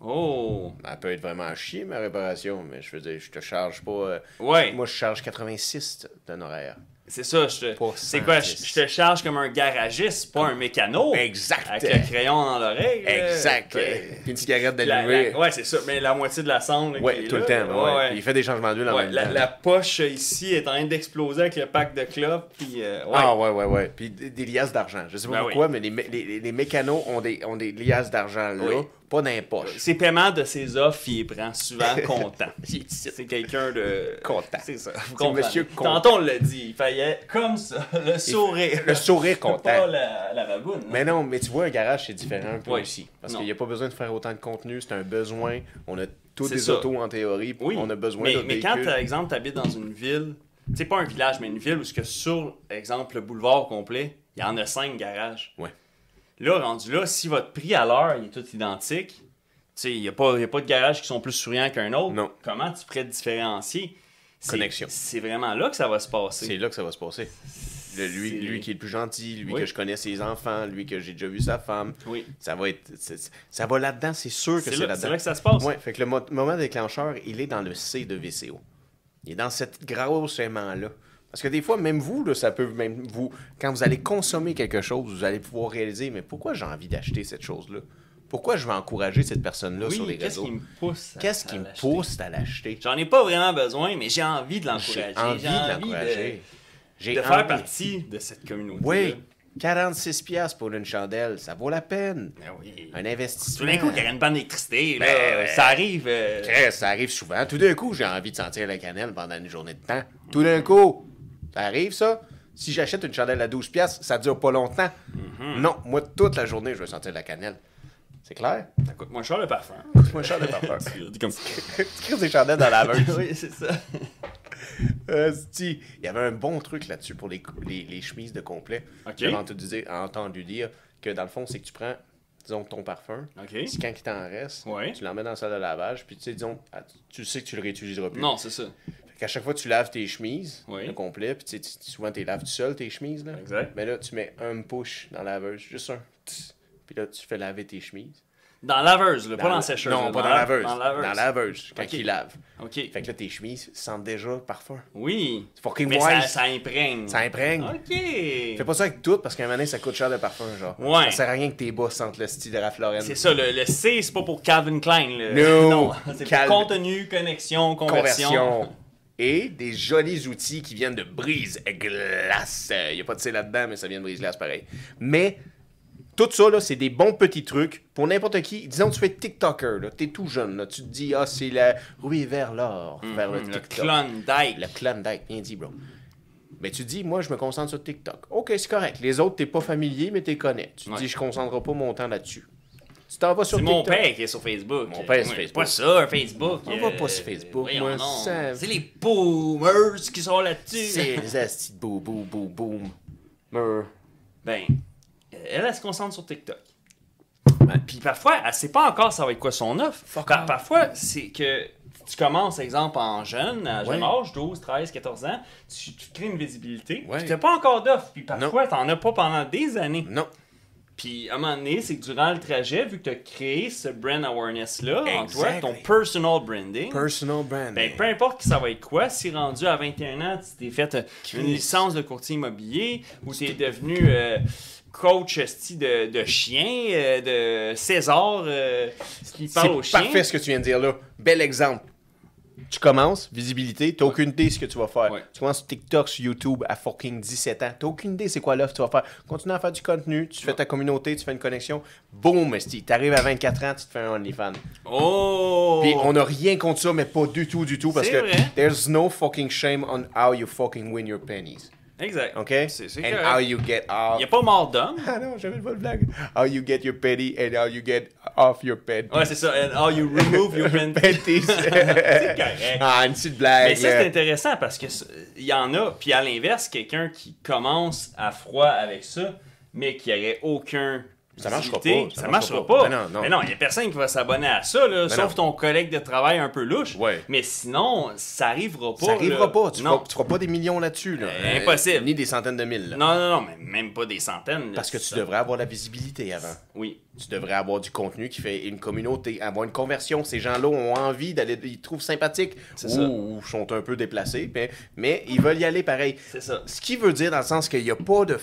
Oh. Elle peut être vraiment à chier, ma réparation, mais je veux dire, je te charge pas. euh, Ouais. Moi, je charge 86 d'honoraire. C'est ça. Je te... C'est quoi? Je, 110. je te charge comme un garagiste, pas un mécano. Exact. Avec le crayon dans l'oreille. Exact. Puis une cigarette d'allumée. Ouais, c'est ça. Mais la moitié de la cendre. Ouais, est tout le temps. ouais. Il fait des changements d'huile en Ouais, même la, temps. la poche euh, ici est en train d'exploser avec le pack de clopes. Puis, euh. Ah ouais, ouais, ouais. Puis des, liasses d'argent. Je sais pas Ben pourquoi, mais les, les, les- les mécanos ont des, ont des liasses d'argent là, Oui. Pas dans les poches. Ses paiements de ses offres, il prend souvent content. C'est quelqu'un de. Content. C'est ça. Monsieur content. Tantôt, on l'a dit. Il fallait comme ça, le sourire. Le sourire Pas content. la, la baboune. hein. Mais non, mais tu vois, un garage, c'est différent un aussi. Parce qu'il n'y a pas besoin de faire autant de contenu, c'est un besoin. On a tous des ça. autos en théorie, Oui. on a besoin mais, de mais quand, par exemple, tu habites dans une ville, tu sais, pas un village, mais une ville où, que sur, exemple, le boulevard complet, il y en a cinq garages. Ouais. Là, rendu là, si votre prix à l'heure il est tout identique, il n'y a, a pas de garages qui sont plus souriants qu'un autre. Non. Comment tu pourrais te différencier? C'est- Connexion. C'est vraiment là que ça va se passer. C'est là que ça va se passer. Le- lui, lui qui est le plus gentil, lui Oui. que je connais ses enfants, lui que j'ai déjà vu sa femme. Oui. Ça va être. Ça va là-dedans, c'est sûr que C'est c'est là, c'est là-dedans. là que ça se passe. Ouais, fait que le mo- moment déclencheur, il est dans le C de VCO. Il est dans cette grosse aimant-là. Parce que des fois, même vous, là, ça peut même vous. Quand vous allez consommer quelque chose, vous allez pouvoir réaliser, mais pourquoi j'ai envie d'acheter cette chose-là? Pourquoi je vais encourager cette personne-là sur les Oui, qu'est-ce réseaux? qui me pousse à- Qu'est-ce qui me pousse à l'acheter? J'en ai pas vraiment besoin, mais j'ai envie de l'encourager. J'ai envie de de- l'encourager. J'ai De, envie. faire partie de cette communauté. Oui, 46$ piastres pour une chandelle, ça vaut la peine. Ben oui. Un Tout investissement. d'un coup, il y a une panne d'électricité, Ben, ça arrive. euh, ça arrive souvent. Tout d'un coup, j'ai envie de sentir la cannelle pendant une journée de temps. Tout d'un coup, ça arrive, ça? Si j'achète une chandelle à 12$, piastres, ça dure pas longtemps. Mhm. Non, moi, toute la journée, je vais sentir la cannelle. C'est clair? Ça coûte moins cher le parfum. Moi, je de parfum. Dis comme tu crises des chandelles dans la laveuse. oui, c'est ça. Euh, il y avait un bon truc là-dessus pour les, les, les chemises de complet. Ok. J'avais entendu dire, entendu dire que dans le fond, c'est que tu prends, disons, ton parfum. OK. Puis quand il t'en reste, Ouais. tu l'emmènes dans la salle de lavage. Puis tu sais, disons, ah, tu sais que tu le réutiliseras plus. Non, c'est ça. Qu'à chaque fois, tu laves tes chemises, Oui. le complet, puis souvent, tu laves tout seul, tes chemises, là. Exact. Mais là, tu mets un push dans la laveuse, juste un. Puis là, tu fais laver tes chemises. Dans la laveuse, là, pas dans la sécheuse. Non, là, pas dans la laveuse. Dans la laveuse. Dans la laveuse, quand Ok. il lave. OK. Fait que là, tes chemises sentent déjà le parfum. Oui. C'est fucking Mais ça, imprègne. Ça imprègne. OK. Fais pas ça avec tout, parce qu'à un moment donné, ça coûte cher le parfum, genre. Ouais. Ça sert à rien que tes bas sentent le style de Ralph Lauren. C'est ça, le, le C, c'est pas pour Calvin Klein. Le... No. non, c'est pour contenu, connexion, conversion. Conversion. et des jolis outils qui viennent de brise-glace. Il n'y a pas de C là-dedans, mais ça vient de brise-glace pareil. Mais tout ça, là, c'est des bons petits trucs pour n'importe qui. Disons que tu fais TikToker, là, t'es tout jeune, là, tu te dis, ah, c'est la ruée vers l'or, vers le Le TikTok. Klondike. Le Klondike, bien dit, bro. Mais tu dis, moi, je me concentre sur TikTok. OK, c'est correct. Les autres, t'es pas familier, mais t'es connais. Tu te dis, je concentrerai pas mon temps là-dessus. Tu t'en vas sur C'est mon père qui est sur Facebook. Mon père est sur Facebook. Pas ça, un Facebook. On va pas sur Facebook, C'est les boomers qui sont là-dessus. C'est les astis boum, boum, boum. Meur. Ben, elle, elle se concentre sur TikTok. Puis parfois, elle sait pas encore ça va être quoi son offre. Par- parfois, c'est que tu commences, exemple, en jeune, à jeune Ouais. âge, 12, 13, 14 ans, tu, tu crées une visibilité. Ouais. Puis t'as pas encore d'offre. Puis parfois, t'en as pas pendant des années. Non. Puis à un moment donné, c'est que durant le trajet, vu que tu as créé ce brand awareness-là en toi, ton personal branding, Personal brand. ben, peu importe que ça va être quoi, si rendu à 21 ans, tu t'es fait euh, une licence de courtier immobilier ou tu es devenu euh, coach esti, de, de chien, euh, de César euh, qui parle aux C'est chiens. parfait ce que tu viens de dire là. Bel exemple. Tu commences, visibilité, t'as aucune idée ce que tu vas faire. Ouais. Tu commences sur TikTok, sur YouTube à fucking 17 ans, t'as aucune idée c'est quoi l'offre que tu vas faire. Continue à faire du contenu, tu fais ta communauté, tu fais une connexion. Boum, esti, t'arrives à 24 ans, tu te fais un OnlyFans. Oh! Puis on n'a rien contre ça, mais pas du tout, du tout, parce que vrai. there's no fucking shame on how you fucking win your pennies. Exact. OK? C'est c'est And correct. how you get off. Il n'y a pas mort d'homme. Ah non, j'avais une bonne blague. How you get your penny and how you get off your penny. Ouais, c'est ça. And how you remove your. Penties. c'est correct. Ah, une petite blague. Mais ça, c'est intéressant parce que il y en a, puis à l'inverse, quelqu'un qui commence à froid avec ça, mais qui n'aurait aucun. Ça marchera pas, ça Ça, marchera marchera pas. pas. Ben non, non. Mais non, il n'y a personne qui va s'abonner à ça, là, sauf non. ton collègue de travail un peu louche. Ouais. Mais sinon, ça arrivera pas. Ça arrivera là. pas. Tu non. feras, pas des millions là-dessus. Là. Euh, impossible. Ni des centaines de mille. là. non, non, non, mais même pas des centaines. là, Parce que tu ça. devrais avoir la visibilité avant. Oui. Tu devrais avoir du contenu qui fait une communauté, avoir une conversion. Ces gens-là ont envie d'aller, ils te trouvent sympathiques C'est ou, ça. ou sont un peu déplacés, mais, mais ils veulent y aller pareil. C'est ça. Ce qui veut dire dans le sens qu'il n'y a pas de f-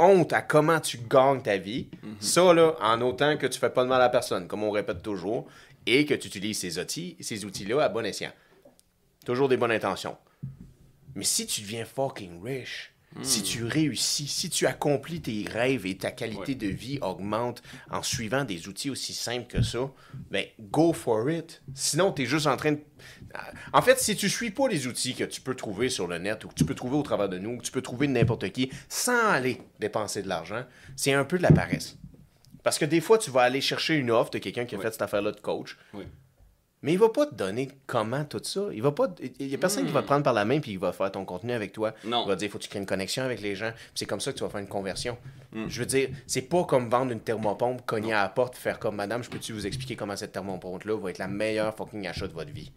honte à comment tu gagnes ta vie. Mhm. Ça, là, en autant que tu fais pas de mal à personne, comme on répète toujours, et que tu utilises ces outils, ces outils-là à bon escient. Toujours des bonnes intentions. Mais si tu deviens fucking riche, si tu réussis, si tu accomplis tes rêves et ta qualité Ouais. de vie augmente en suivant des outils aussi simples que ça, ben go for it. Sinon, tu es juste en train de. En fait, si tu suis pas les outils que tu peux trouver sur le net ou que tu peux trouver au travers de nous, ou que tu peux trouver de n'importe qui sans aller dépenser de l'argent, c'est un peu de la paresse. Parce que des fois, tu vas aller chercher une offre de quelqu'un qui a Oui. fait cette affaire-là de coach, Oui. mais il va pas te donner comment tout ça. Il va pas. Il y a personne qui va te prendre par la main puis il va faire ton contenu avec toi. Hmm. Non. Il va dire faut que tu crées une connexion avec les gens. C'est comme ça que tu vas faire une conversion. Hmm. Je veux dire, c'est pas comme vendre une thermopompe, cogner à la porte, faire comme Madame, je peux-tu vous expliquer comment cette thermopompe-là va être la meilleure fucking achat de votre vie?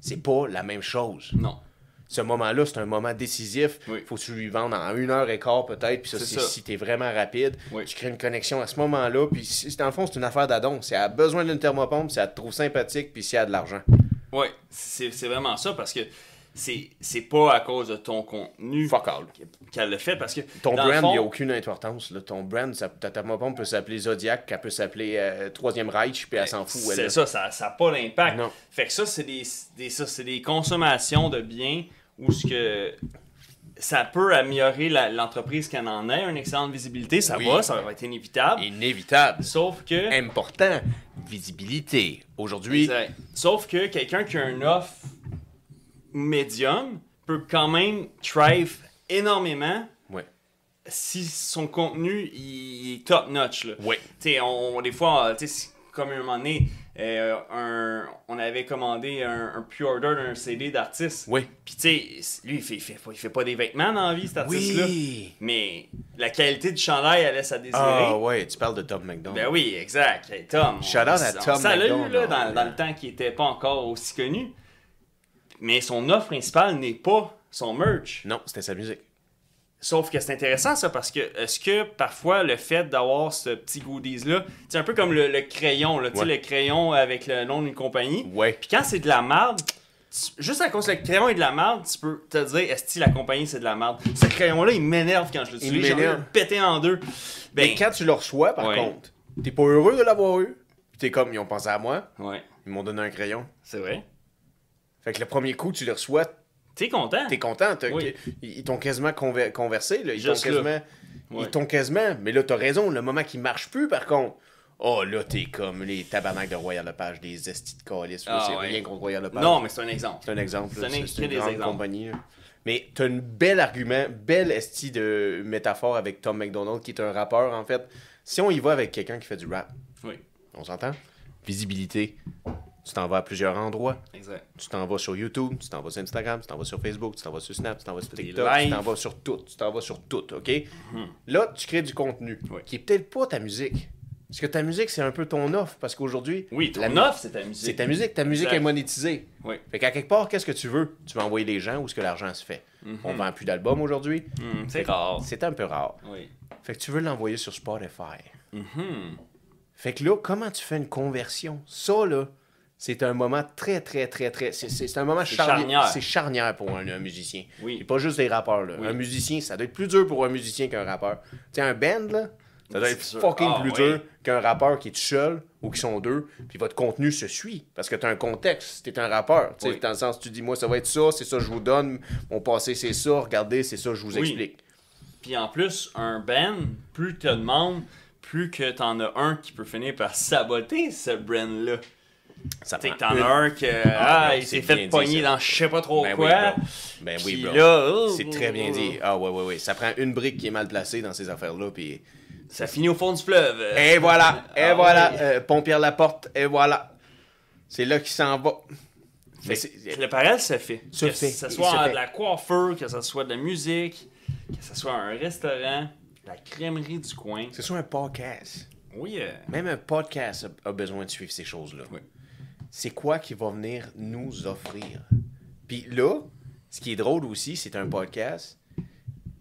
C'est pas la même chose. Non. Ce moment-là, c'est un moment décisif. Oui. Faut que tu lui vendes en une heure et quart peut-être. Puis ça, C'est si t'es vraiment rapide. Oui. Tu crées une connexion à ce moment-là. Puis si- dans le fond, c'est une affaire d'adon. Si elle a besoin d'une thermopompe, si elle te trouve sympathique, puis si elle a de l'argent. C'est c'est vraiment ça parce que c'est c'est pas à cause de ton contenu qu'elle le fait parce que Ton brand, il n'y a aucune importance. Là. Ton brand, ça, ta thermopompe peut s'appeler Zodiac, elle peut s'appeler euh, Troisième Reich, puis elle s'en fout. C'est ça, ça n'a pas d'impact. Fait que ça, c'est des, des- ça, c'est des consommations de biens où ce que ça peut améliorer l'entreprise qu'elle en ait, une excellente visibilité, ça Oui. va, ça va être inévitable. Inévitable. Sauf que. Important. Visibilité. Aujourd'hui. Sauf que quelqu'un qui a une offre médium peut quand même thrive énormément ouais. si son contenu il est top notch. Là. Ouais. On, des fois, tu sais, c'est comme un moment donné, euh, un, on avait commandé un, un pre-order d'un CD d'artiste. Oui. Puis tu sais, lui, il fait, il, fait, pas- il fait pas des vêtements dans la vie, cet artiste-là. Oui. Mais la qualité du chandail, elle laisse à désirer. Ah ouais, tu parles de Tom McDonald. Ben oui, exact. Hey, Tom. Shout out à Tom s'en l'a eu, là, dans, dans le temps qu'il était pas encore aussi connu. Mais son offre principale n'est pas son merch. Non, c'était sa musique. Sauf que c'est intéressant ça parce que est-ce que parfois le fait d'avoir ce petit goodies là, c'est un peu comme le, le crayon là, Ouais. le crayon avec le nom d'une compagnie. Ouais. Puis quand c'est de la merde, tu- juste à cause que le crayon est de la merde, tu peux te dire est-ce que la compagnie c'est de la merde. Ce crayon là, il m'énerve quand je Il l'utilise, j'ai envie de m'énerve. le péter en deux. Mais Ben quand tu le reçois, par Ouais. contre, t'es pas heureux de l'avoir eu. Puis t'es comme, ils ont pensé à moi, ouais, ils m'ont donné un crayon. c'est vrai. Fait que le premier coup, tu le reçois, T'es content? T'es content. Oui. Ils t'ont quasiment conver- conversé. Là. Ils t'ont quasiment. Ouais. Ils t'ont quasiment. Mais là, t'as raison. Le moment qui marche plus, par contre. Oh, là, t'es comme les tabarnaks de Royal Lepage, des estis de calice. Ah, c'est ouais. rien contre Royal Lepage. Non, mais c'est un exemple. C'est un exemple. C'est un extrait des une grande exemples. compagnie. Mais t'as une belle argument, belle esti de métaphore avec Tom McDonald, qui est un rappeur, en fait. Si on y va avec quelqu'un qui fait du rap, Oui, on s'entend? Visibilité. Tu t'en vas à plusieurs endroits. exact. Tu t'en vas sur YouTube, tu t'en vas sur Instagram, tu t'en vas sur Facebook, tu t'en vas sur Snap, tu t'en vas sur Des TikTok, tu t'en vas sur tout, tu t'en vas sur tout, OK? Là, tu crées du contenu Oui. qui est peut-être pas ta musique. Parce que ta musique, c'est un peu ton offre, parce qu'aujourd'hui, Oui, ton la- offre, c'est ta musique. c'est ta musique, ta musique Exact. est monétisée. Oui. Fait qu'à quelque part, qu'est-ce que tu veux? Tu vas envoyer les gens où est-ce que l'argent se fait? On vend plus d'albums aujourd'hui. Hum, c'est rare. C'est un peu rare. Oui. Fait que tu veux l'envoyer sur Spotify. Mhm. Fait que là, comment tu fais une conversion? Ça, là, c'est un moment très, très, très, très. C'est, un moment charnière. C'est charnière pour un, un musicien. Oui. Et pas juste des rappeurs, là. Oui. Un musicien, ça doit être plus dur pour un musicien qu'un rappeur. Tu sais, un band, là, ça doit être fucking Ah, plus oui. dur qu'un rappeur qui est tout seul ou qui sont deux, puis votre contenu se suit. Parce que tu as un contexte, tu es un rappeur. Tu sais, Oui. Dans le sens, tu dis, moi, ça va être ça, c'est ça, je vous donne. Mon passé, c'est ça, regardez, c'est ça, je vous Oui. explique. Puis en plus, un band, plus tu te demandes, plus que t'en as un qui peut finir par saboter ce brand-là. Ça que t'en as un que, ah, non, il s'est fait pogner dans je sais pas trop Ben oui, quoi. bro. Ben oui, Puis bro. là, C'est très bien dit. Ah ouais, ouais, ouais. Ça prend une brique qui est mal placée dans ces affaires-là, puis... Ça finit au fond du fleuve. Et voilà, et Ah voilà, ouais. euh, Pompière la porte, et voilà. C'est là qu'il s'en va. Mais que le parallèle se fait. Se que fait. ce soit fait. de la coiffeur, que ce soit de la musique, que ce soit un restaurant, la crèmerie du coin. c'est sur un podcast. Oui, euh, Même un podcast a, a besoin de suivre ces choses-là. Oui. C'est quoi qui va venir nous offrir? Puis là, ce qui est drôle aussi, c'est un podcast.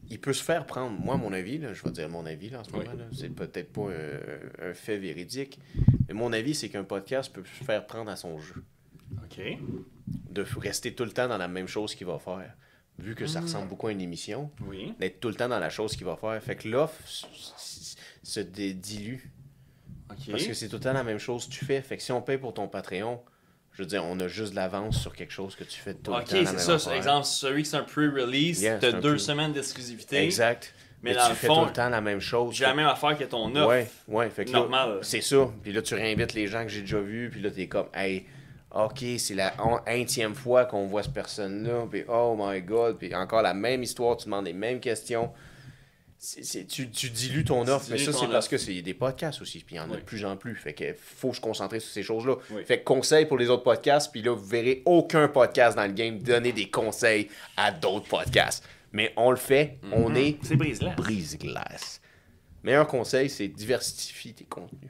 Il peut se faire prendre, moi, à mon avis, là, je vais dire mon avis là, en ce Oui. moment, c'est peut-être pas un, un fait véridique, mais mon avis, c'est qu'un podcast peut se faire prendre à son jeu. OK. de rester tout le temps dans la même chose qu'il va faire. Vu que Mm. ça ressemble beaucoup à une émission, Oui. d'être tout le temps dans la chose qu'il va faire. Fait que l'offre se dilue. OK. Parce que c'est tout le temps la même chose que tu fais. Fait que si on paye pour ton Patreon, je veux dire, on a juste de l'avance sur quelque chose que tu fais tout Ok, le temps. la c'est ça. Par exemple, celui qui c'est un pre-release, Yeah, t'as deux pre- semaines d'exclusivité. Exact. Mais tu le fais fond, tout le temps la même chose. J'ai la même affaire que ton offre. Ouais, ouais. Fait que Normal. c'est ça. Puis là, tu réinvites les gens que j'ai déjà vus. Puis là, t'es comme, hey, OK, c'est la unième fois qu'on voit cette personne-là. Puis oh my God. Puis encore la même histoire, tu demandes les mêmes questions. C'est- c'est- tu, tu dilues ton offre. Mais ça, c'est parce offre. que c'est des podcasts aussi. Puis il y en a Oui. de plus en plus. Fait que faut se concentrer sur ces choses-là. Oui. Fait que conseil pour les autres podcasts. Puis là, vous verrez aucun podcast dans le game donner des conseils à d'autres podcasts. Mais on le fait. On est C'est brise-là. brise-glace. Meilleur conseil, c'est diversifie tes contenus.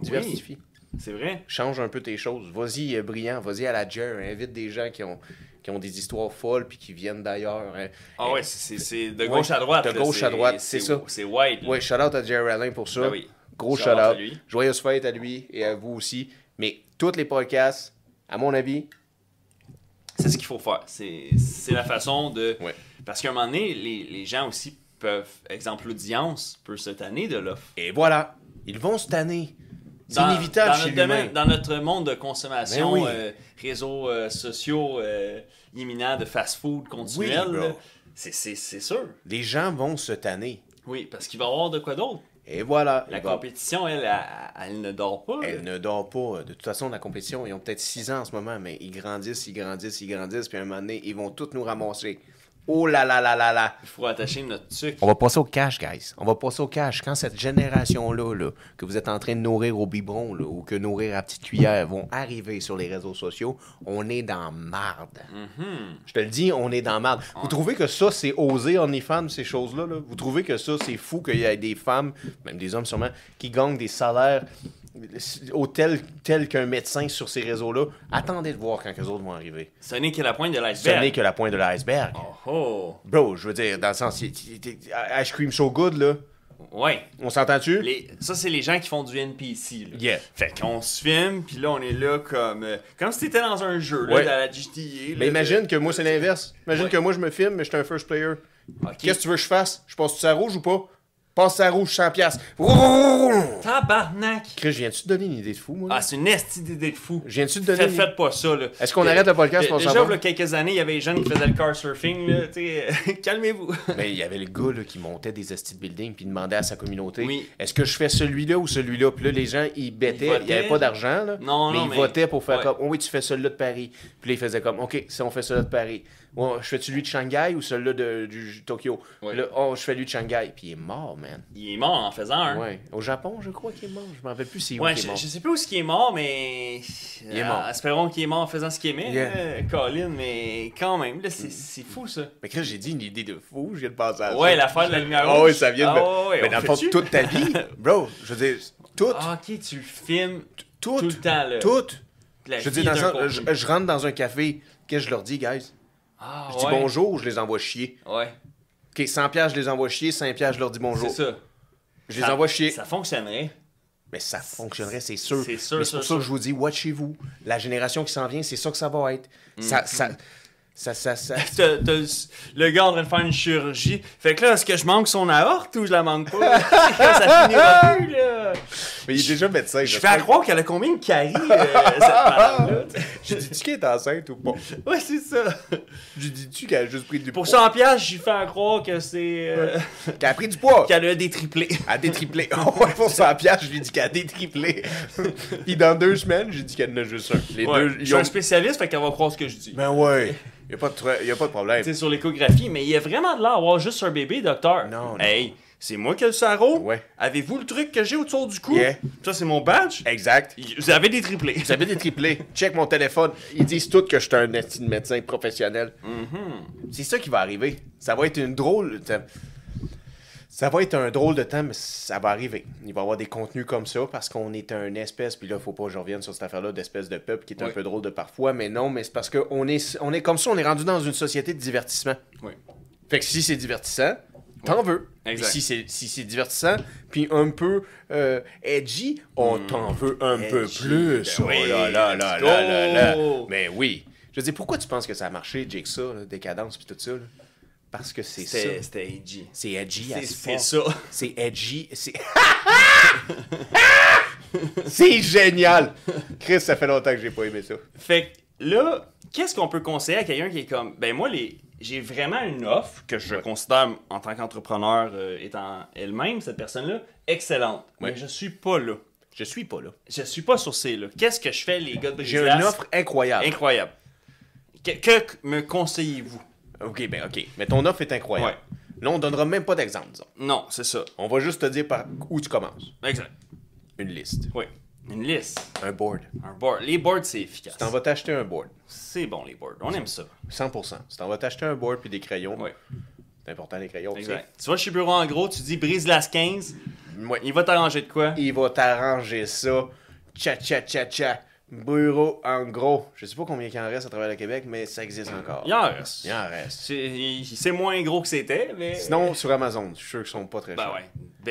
Diversifie. C'est vrai. Change un peu tes choses. Vas-y, euh, brillant. Vas-y à la Jer. Invite des gens qui ont, qui ont des histoires folles puis qui viennent d'ailleurs. hein. Ah ouais, c'est- de Ouais, gauche à droite. de gauche à droite, c'est ça. C'est là. Ouais, shout out à Jerry Allen pour ça. Ben oui. Gros Shout shout out à lui. Joyeuse fête à lui et à vous aussi. Mais tous les podcasts, à mon avis, C'est ce qu'il faut faire. C'est c'est la façon de. Ouais. Parce qu'à un moment donné, les, les gens aussi peuvent. Exemple, l'audience peut se tanner de l'offre. et voilà, ils vont se tanner. C'est Dans- inévitable dans chez notre, domaine- l'humain. dans notre monde de consommation, Ben oui. euh, réseaux euh, sociaux euh, imminents de fast-food continuel, Oui, c'est- c'est c'est sûr. Les gens vont se tanner. Oui, parce qu'il va y avoir de quoi d'autre. Et voilà. La va- compétition, elle, elle, elle ne dort pas. là. Elle ne dort pas. De toute façon, la compétition, ils ont peut-être 6 ans en ce moment, mais ils grandissent, ils grandissent, ils grandissent, puis à un moment donné, ils vont tous nous ramasser. Oh là là là là là! Il faut attacher notre sucre. On va passer au cash, guys. On va passer au cash. Quand cette génération-là, là, que vous êtes en train de nourrir au biberon, là, ou que nourrir à petite cuillère, vont arriver sur les réseaux sociaux, on est dans marde. Je te le dis, on est dans marde. Vous trouvez que ça, c'est osé, OnlyFans, ces choses-là? là? Vous trouvez que ça, c'est fou qu'il y ait des femmes, même des hommes sûrement, qui gagnent des salaires au tel, tel qu'un médecin sur ces réseaux-là? Attendez de voir quand les autres vont arriver. Ce n'est que la pointe de Ce l'iceberg. n'est que la pointe de l'iceberg. Oh, oh. Bro, je veux dire, dans le sens, Ice Cream So Good, là, Ouais. on s'entend-tu? Les- ça, c'est les gens qui font du NPC. Là. Yeah. Fait qu'on se filme, puis là, on est là comme. euh, comme si t'étais dans un jeu, là, Ouais. dans la GTA. là, Mais imagine de- que moi, c'est l'inverse. Imagine Ouais. que moi, je me filme, mais je suis un first player. Qu'est-ce que tu veux que je fasse? Je passe-tu ça rouge ou pas? Passe à rouge 100 piastres. Tabarnak! Chris, viens-tu te donner une idée de fou, moi? Ah, c'est une esti d'idée de fou. Viens-tu te donner Faites, une- faites pas ça, là. Est-ce qu'on arrête le podcast pour Déjà, il y a quelques années, il y avait des jeunes qui faisaient le car surfing, là, Calmez-vous. Mais il y avait le gars là, qui montait des estis de building puis demandait à sa communauté Oui. est-ce que je fais celui-là ou celui-là Puis là, les gens, ils bêtaient. Il n'y avait pas d'argent, là. Non, mais non, ils votaient pour faire comme oh oui, tu fais celui-là de Paris. Puis là, ils faisaient comme ok, si on fait celui-là de Paris. Ouais, je fais celui de Shanghai ou celui-là de, du Tokyo? Ouais. Là, oh, je fais lui de Shanghai. Puis il est mort, man. Il est mort en faisant un. Ouais. Au Japon, je crois qu'il est mort. Je m'en rappelle plus où Ouais, je, mort. je sais plus où est-ce qu'il est mort, mais. Il est Euh, mort. espérons qu'il est mort en faisant ce qu'il aimait, Yeah. Colin, mais quand même, là, c'est c'est fou ça. Mais Chris, j'ai dit une idée de fou, je viens de penser à ça. Ouais, l'affaire de la lumière ouais, ça vient de. Ah ouais, mais dans le fond, fait-tu? toute ta vie, bro, je veux dire, toute, Ah, ok, tu filmes tout le temps, là. toute. La Je dis, dans je rentre dans un café, qu'est-ce que je leur dis, guys? Ah, Je dis ouais. bonjour, je les envoie chier. Ouais, Ok, 100 pièces, je les envoie chier, 5 pièces, je leur dis bonjour. c'est ça. Je les envoie chier. Ça fonctionnerait. Mais ça fonctionnerait, c'est sûr. C'est sûr, c'est sûr, pour ça que sûr. je vous dis, watchez-vous. La génération qui s'en vient, c'est ça que ça va être. Ça, Mm. Ça, ça, ça, le- le gars en train de faire une chirurgie. Fait que là, est-ce que je manque son aorte ou je la manque pas? ça finira plus, là. Mais il est déjà médecin. Je fais à croire qu'elle a combien de caries, euh, cette madame-là? Je dis-tu qu'elle est enceinte ou pas? Ouais, c'est ça. Je dis-tu qu'elle a juste pris du Pour poids? 100 piastres, j'y fais à croire que c'est... euh, Qu'elle a pris du poids! qu'elle a des triplés. Elle a détriplé. Oh, ouais, pour 100 piastres, je lui dis qu'elle a détriplé. Puis dans deux semaines, j'ai dit qu'elle en a juste un. Les Ouais, deux, je suis ont... un spécialiste, fait qu'elle va croire ce que je dis. Ben ouais, y a pas de, tra- y a pas de problème. Tu sais, sur l'échographie, mais il y a vraiment de l'air d'avoir juste un bébé, docteur. Non, non. Hey, c'est moi qui ai le sarreau? Ouais. Avez-vous le truc que j'ai autour du cou? Yeah. Ça, c'est mon badge? Exact. Vous avez des triplés. Vous avez détriplé. Check mon téléphone. Ils disent tous que je suis un médecin professionnel. C'est ça qui va arriver. Ça va être une drôle. ça- Ça va être un drôle de temps, mais ça va arriver. Il va y avoir des contenus comme ça parce qu'on est un espèce, puis là, faut pas que je revienne sur cette affaire-là d'espèce de peuple qui est un Oui. peu drôle de parfois, mais non, mais c'est parce qu'on est, on est comme ça, on est rendu dans une société de divertissement. Oui. Fait que si c'est divertissant, t'en veux. Exact. Si c'est si divertissant, puis un peu euh, edgy, on t'en veut un peu plus. ben Oh oui, là là là let's là là là. go. Mais oui. Je veux dire, pourquoi tu penses que ça a marché, Jake, ça, là, décadence puis tout ça? là? Parce que c'est ça. C'était edgy. C'est edgy à C'est ce c'est ça. C'est edgy. C'est. c'est génial! Chris, ça fait longtemps que j'ai pas aimé ça. Fait que là, qu'est-ce qu'on peut conseiller à quelqu'un qui est comme, ben moi, les, j'ai vraiment une offre que je considère en tant qu'entrepreneur euh, étant elle-même, cette personne-là, excellente. Ouais. Mais je suis pas là. Je suis pas là. Je suis pas sur ces là. Qu'est-ce que je fais, les gars de J'ai une offre incroyable. incroyable. Que, que me conseillez-vous? Ok, ben ok. Mais ton offre est incroyable. Ouais. Là, on donnera même pas d'exemple, disons. Non, c'est ça. On va juste te dire par où tu commences. Exact. Une liste. Oui. Une liste. Un board. Un board. Les boards, c'est efficace. Tu t'en vas t'acheter un board. C'est bon, les boards. On aime ça. 100%. Tu t'en vas t'acheter un board puis des crayons. Oui. C'est important, les crayons. Exact. Tu vas chez Bureau en gros, tu dis brise las 15, tu sais. Ouais. il va t'arranger de quoi? Il va t'arranger ça. Tcha, tcha, tcha, tcha. Bureau, en gros. Je sais pas combien il en reste à travers le Québec, mais ça existe encore. Il en reste. Il en reste. C'est moins gros que c'était, mais. Sinon, sur Amazon, je suis sûr qu'ils sont pas très Ben chers. ouais,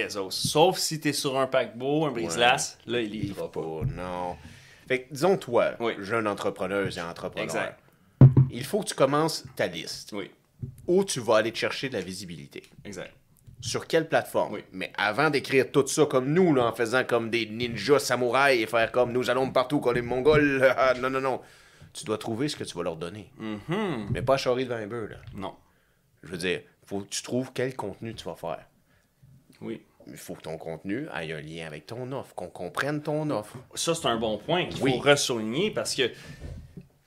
Bezos. Sauf si t'es sur un paquebot, un brise-glace, là, il livre pas. pas, non. Fait que, disons, toi, Oui. jeune entrepreneuse et entrepreneur, Exact. il faut que tu commences ta liste. Oui, Où tu vas aller te chercher de la visibilité. exact. Sur quelle plateforme? Oui. Mais avant d'écrire tout ça comme nous, là, en faisant comme des ninjas samouraïs et faire comme nous allons partout comme les Mongols, ah, non, non, non. Tu dois trouver ce que tu vas leur donner. Mhm. Mais pas charrer devant un bœuf, là. Non. Je veux dire, faut que tu trouves quel contenu tu vas faire. Oui. Il faut que ton contenu ait un lien avec ton offre, qu'on comprenne ton offre. Ça, c'est un bon point qu'il Oui. faut ressouligner parce que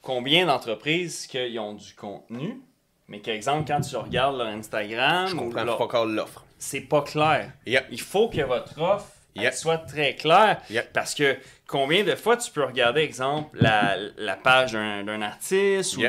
combien d'entreprises qui ont du contenu, mais qu'exemple, quand tu regardes leur Instagram, Je ou comprends leur- pas encore l'offre. C'est pas clair. Yep. Il faut que votre offre Yep. soit très claire. Yep. Parce que combien de fois tu peux regarder, exemple, la, la page d'un artiste ou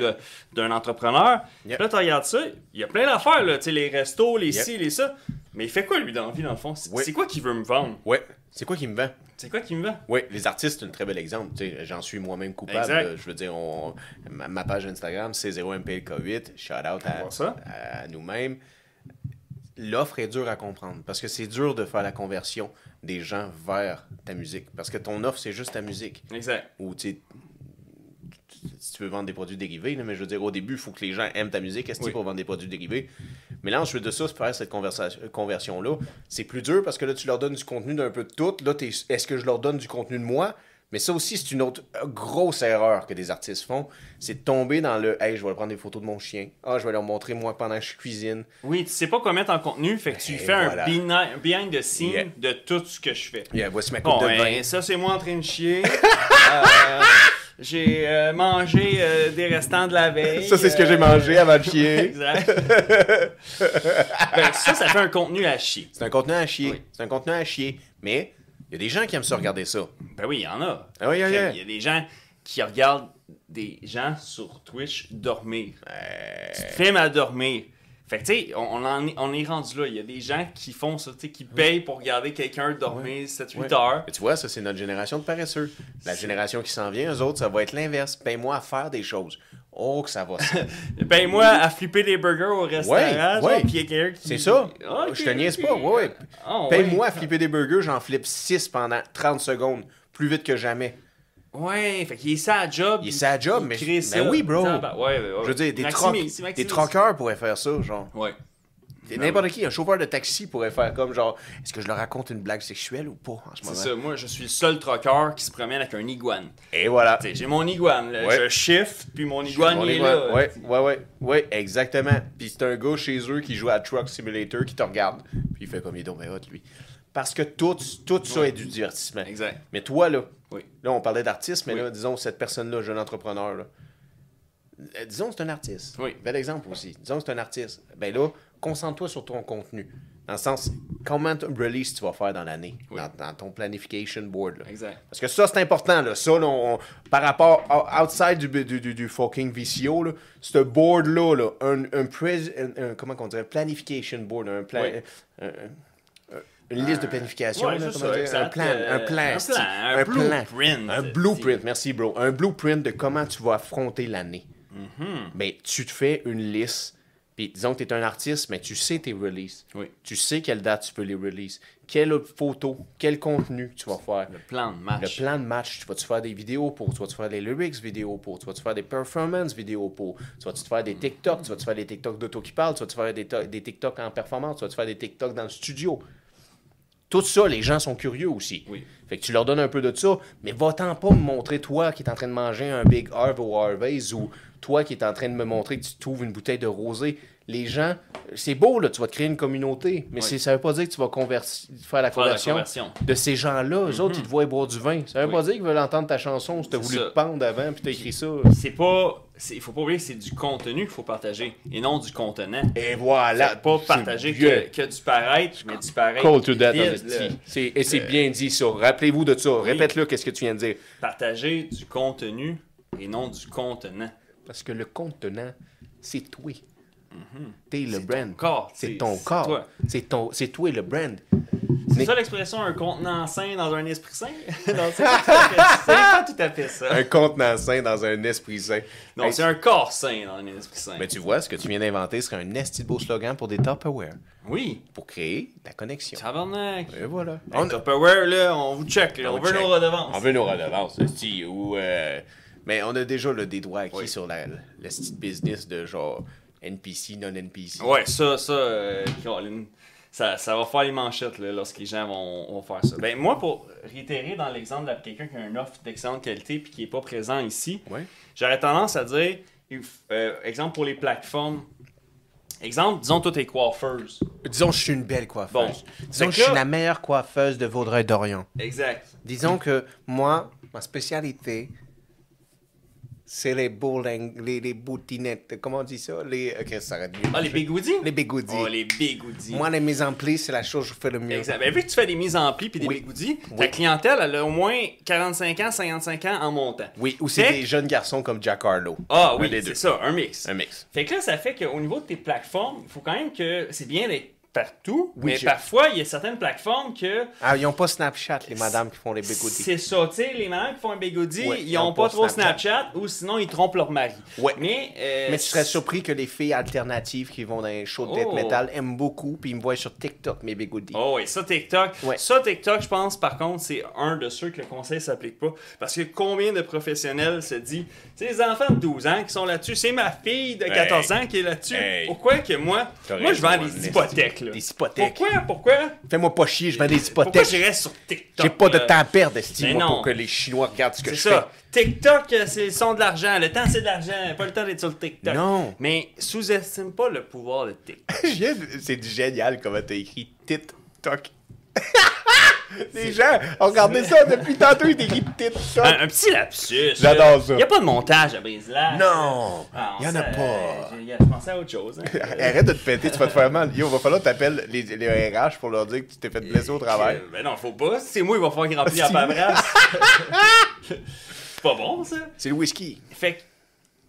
d'un entrepreneur. Là, tu regardes ça, il y a plein d'affaires, là, les restos, les ci, les ça. Mais il fait quoi, lui, dans la vie, dans le fond? C'est Oui. quoi qu'il veut me vendre? Ouais. C'est quoi qui me vend? C'est quoi qu'il me vend? Oui, les artistes, c'est un très bel exemple. J'en suis moi-même coupable. Exact. Je veux dire, on- ma, ma page Instagram, c'est 0MPLK8. Shout out à, ça. à nous-mêmes. L'offre est dure à comprendre parce que c'est dur de faire la conversion des gens vers ta musique. Parce que ton offre, c'est juste ta musique. Exact. Ou tu si tu veux vendre des produits dérivés, là, mais je veux dire, au début, il faut que les gens aiment ta musique, est-ce Oui. pour vendre des produits dérivés? Mais là, ensuite de ça, c'est faire cette conversion-là. C'est plus dur parce que là, tu leur donnes du contenu d'un peu de tout. Là, t'es- est-ce que je leur donne du contenu de moi? Mais ça aussi, c'est une autre euh, grosse erreur que des artistes font. C'est de tomber dans le Hey, je vais prendre des photos de mon chien. Ah, je vais leur montrer moi pendant que je cuisine. Oui, tu sais pas quoi mettre en contenu, fait que tu Et fais voilà. un behind, the scene Yeah. de tout ce que je fais. Yeah, voici ma coupe Bon, de ben, vin. ça c'est moi en train de chier. Euh, j'ai euh, mangé euh, des restants de la veille. Ça, c'est ce que j'ai mangé avant de chier. exact. Ben, ça, ça fait un contenu à chier. C'est un contenu à chier. Oui. C'est un contenu à chier. Mais il y a des gens qui aiment ça regarder ça. Ben oui, il y en a. Ah oui, oui, oui. Il y a des gens qui regardent des gens sur Twitch dormir. Euh, Tu te filmes à dormir. Fait que tu sais, on, est, on est rendu là. Il y a des gens qui font ça, tu sais, qui payent pour regarder quelqu'un dormir 7-8 Ouais. heures. Mais tu vois, ça, c'est notre génération de paresseux. La génération qui s'en vient, eux autres, ça va être l'inverse. Paye-moi à faire des choses. Oh, que ça va. ça. Paye-moi à flipper des burgers au restaurant. Ouais, puis il y a quelqu'un qui- C'est ça. Ah, ok, je te niaise pas. Ouais, ouais. Ah, ouais. Paye-moi à flipper des burgers, j'en flippe 6 pendant 30 secondes. Plus vite que jamais. Ouais, fait qu'il est ça job. Il est sa job, il mais- crée ben ça. oui, bro. Tabar- Ouais, ouais, ouais. Je veux dire, des, troc- des troqueurs pourraient faire ça, genre. Ouais. N'importe qui, un chauffeur de taxi pourrait faire comme genre, est-ce que je leur raconte une blague sexuelle ou pas en ce C'est moment? ça. Moi, je suis le seul troqueur qui se promène avec un iguane. Et voilà. J'ai mon iguane. là. Ouais. Je shift, puis mon iguane, il est là. Ouais, ouais, ouais, ouais, exactement. Puis c'est un gars chez eux qui joue à Truck Simulator qui te regarde. Puis il fait comme il est hot, lui. Parce que tout, tout ça Ouais. est du divertissement. Exact. Mais toi, là, Oui. là, on parlait d'artiste, mais Oui. là, disons, cette personne-là, jeune entrepreneur, là, euh, disons, c'est un artiste. Oui. Bel exemple aussi. Disons, c'est un artiste. Ben là, concentre-toi sur ton contenu. Dans le sens, combien de release tu vas faire dans l'année, Oui. dans, dans ton planification board. Là. Exact. Parce que ça, c'est important. Là. Ça, là, on- par rapport outside du, du, du, du fucking VCO, là, ce board-là, là, un, un, pres- un- un- comment on dirait, planification board, un plan, Oui. un- un- un- une liste de planification, Ouais, là, c'est comment ça, dire, un plan, Euh, un plan, un sti- plan, un blueprint. un blueprint, merci bro, un blueprint de comment tu vas affronter l'année. Mm-hmm. Mais tu te fais une liste, puis disons que tu es un artiste, mais tu sais tes releases. Oui. Tu sais quelle date tu peux les release, quelle photo, quel contenu tu vas faire. Le plan de Le match. plan de match, tu vas-tu faire des vidéos pour, tu vas-tu faire des lyrics vidéos pour, tu vas-tu faire des performances vidéos pour, tu vas-tu te faire des TikTok, tu vas-tu faire des TikTok d'auto qui parle, tu vas-tu faire des, to- des TikTok en performance, tu vas-tu faire des TikTok dans le studio. Tout ça, les gens sont curieux aussi. Oui. Fait que tu leur donnes un peu de ça, mais va-t'en pas me montrer toi qui est en train de manger un Big Harv au Harvey's ou toi qui est en train de me montrer que tu trouves une bouteille de rosé. Les gens, c'est beau, là, tu vas te créer une communauté, mais Oui. ça veut pas dire que tu vas conversi- faire la Faire la conversion, de ces gens-là. Eux autres, ils te voient boire du vin. Ça veut Oui. pas dire qu'ils veulent entendre ta chanson si t'as C'est voulu ça. te pendre avant puis t'as écrit ça. C'est pas. Il faut pas oublier que c'est du contenu qu'il faut partager et non du contenant. Et voilà. Pas partager que, que du paraître, mais du paraître. Call to that. C'est- Et c'est bien dit ça. Rappelez-vous de ça. Répète-le, qu'est-ce que tu viens de dire? Partager du contenu et non du contenant. Parce que le contenant, c'est toi. T'es le brand. C'est ton corps. C'est ton, c'est toi le brand. C'est Mais- ça l'expression un contenant sain dans un esprit sain? c'est pas, tout à fait- ça. Un contenant sain dans un esprit sain. Non, Hey, c'est un corps sain dans un esprit sain. Mais tu vois, ce que tu viens d'inventer serait un esti de beau slogan pour des Tupperware. Oui, Pour créer la connexion. tabarnak. Et voilà. On On, Tupperware, là, on vous check, là, on, On veut check. nos redevances. on veut nos redevances, ou... euh, Mais on a déjà là, des droits acquis Oui. sur la, le style business de genre NPC, non-NPC. Ouais, ça, ça, euh, ça, ça va faire les manchettes là, lorsque les gens vont, vont faire ça. Ben, moi, pour réitérer dans l'exemple de quelqu'un qui a une offre d'excellente qualité puis qui n'est pas présent ici, Ouais. j'aurais tendance à dire, euh, exemple pour les plateformes, exemple, disons, toi, t'es coiffeuse. Disons que je suis une belle coiffeuse. Bon. Disons que que je suis là- la meilleure coiffeuse de Vaudreuil-Dorion. Exact. Disons que moi, ma spécialité, c'est les bowling, les, les boutinettes. Comment on dit ça? Les... Ok, ça. Ah, les bigoudis? Les bigoudis. Oh, les bigoudis. Moi, les mises en pli, c'est la chose que je fais le mieux. Exact. Ben, vu que tu fais des mises en pli puis des Oui. bigoudis, ta Oui. clientèle, elle a au moins 45 ans, 55 ans en montant. Oui, ou c'est des jeunes garçons comme Jack Harlow. Ah oui, c'est ça, un mix. Un mix. Fait que là, ça fait qu'au niveau de tes plateformes, il faut quand même que c'est bien d'être partout, Oui, mais parfois, il y a certaines plateformes que Ah, ils ont pas Snapchat, les madames qui font les bigoudis. c'est ça, tu sais, les madames qui font un bigoudi, Ouais, ils ont pas, trop Snapchat. Snapchat. ou sinon ils trompent leur mari. Ouais. Mais, euh, Mais tu serais surpris que les filles alternatives qui vont dans les shows de death Oh. metal aiment beaucoup, puis ils me voient sur TikTok, mes bigoudis. Oh oui, ça TikTok. Ouais. Ça TikTok, je pense par contre, c'est un de ceux que le conseil s'applique pas. Parce que combien de professionnels se dit, c'est les enfants de 12 ans qui sont là-dessus, c'est ma fille de 14 ans qui est là-dessus. Hey. Pourquoi que moi, moi je vends des hypothèques là. Des hypothèques. Pourquoi, pourquoi, Fais-moi pas chier, je vends des pourquoi hypothèques. j'irais sur TikTok? J'ai pas de là? temps à perdre, moi, non. pour que les Chinois regardent ce que C'est je ça. TikTok, euh, c'est le son de l'argent. Le temps, c'est de l'argent. Pas le temps d'être sur le TikTok. Non. Mais sous-estime pas le pouvoir de TikTok. fais. Je C'est génial comment t'as écrit TikTok. les gens ont regardé ça depuis tantôt, ils écrit TikTok. Un, un petit lapsus. J'adore ça. Il n'y a pas de montage à brise là. Non, Ah, on y en a pas. j'ai- Je pensais à autre chose. hein. Arrête de te péter, tu vas te faire mal. Yo, va falloir que t'appelles les, les RH pour leur dire que tu t'es fait blesser au travail. Euh, Ben non, faut pas. Si c'est moi, il va falloir qu'il remplisse la paperasse. c'est pas bon, ça. C'est le whisky. Fait que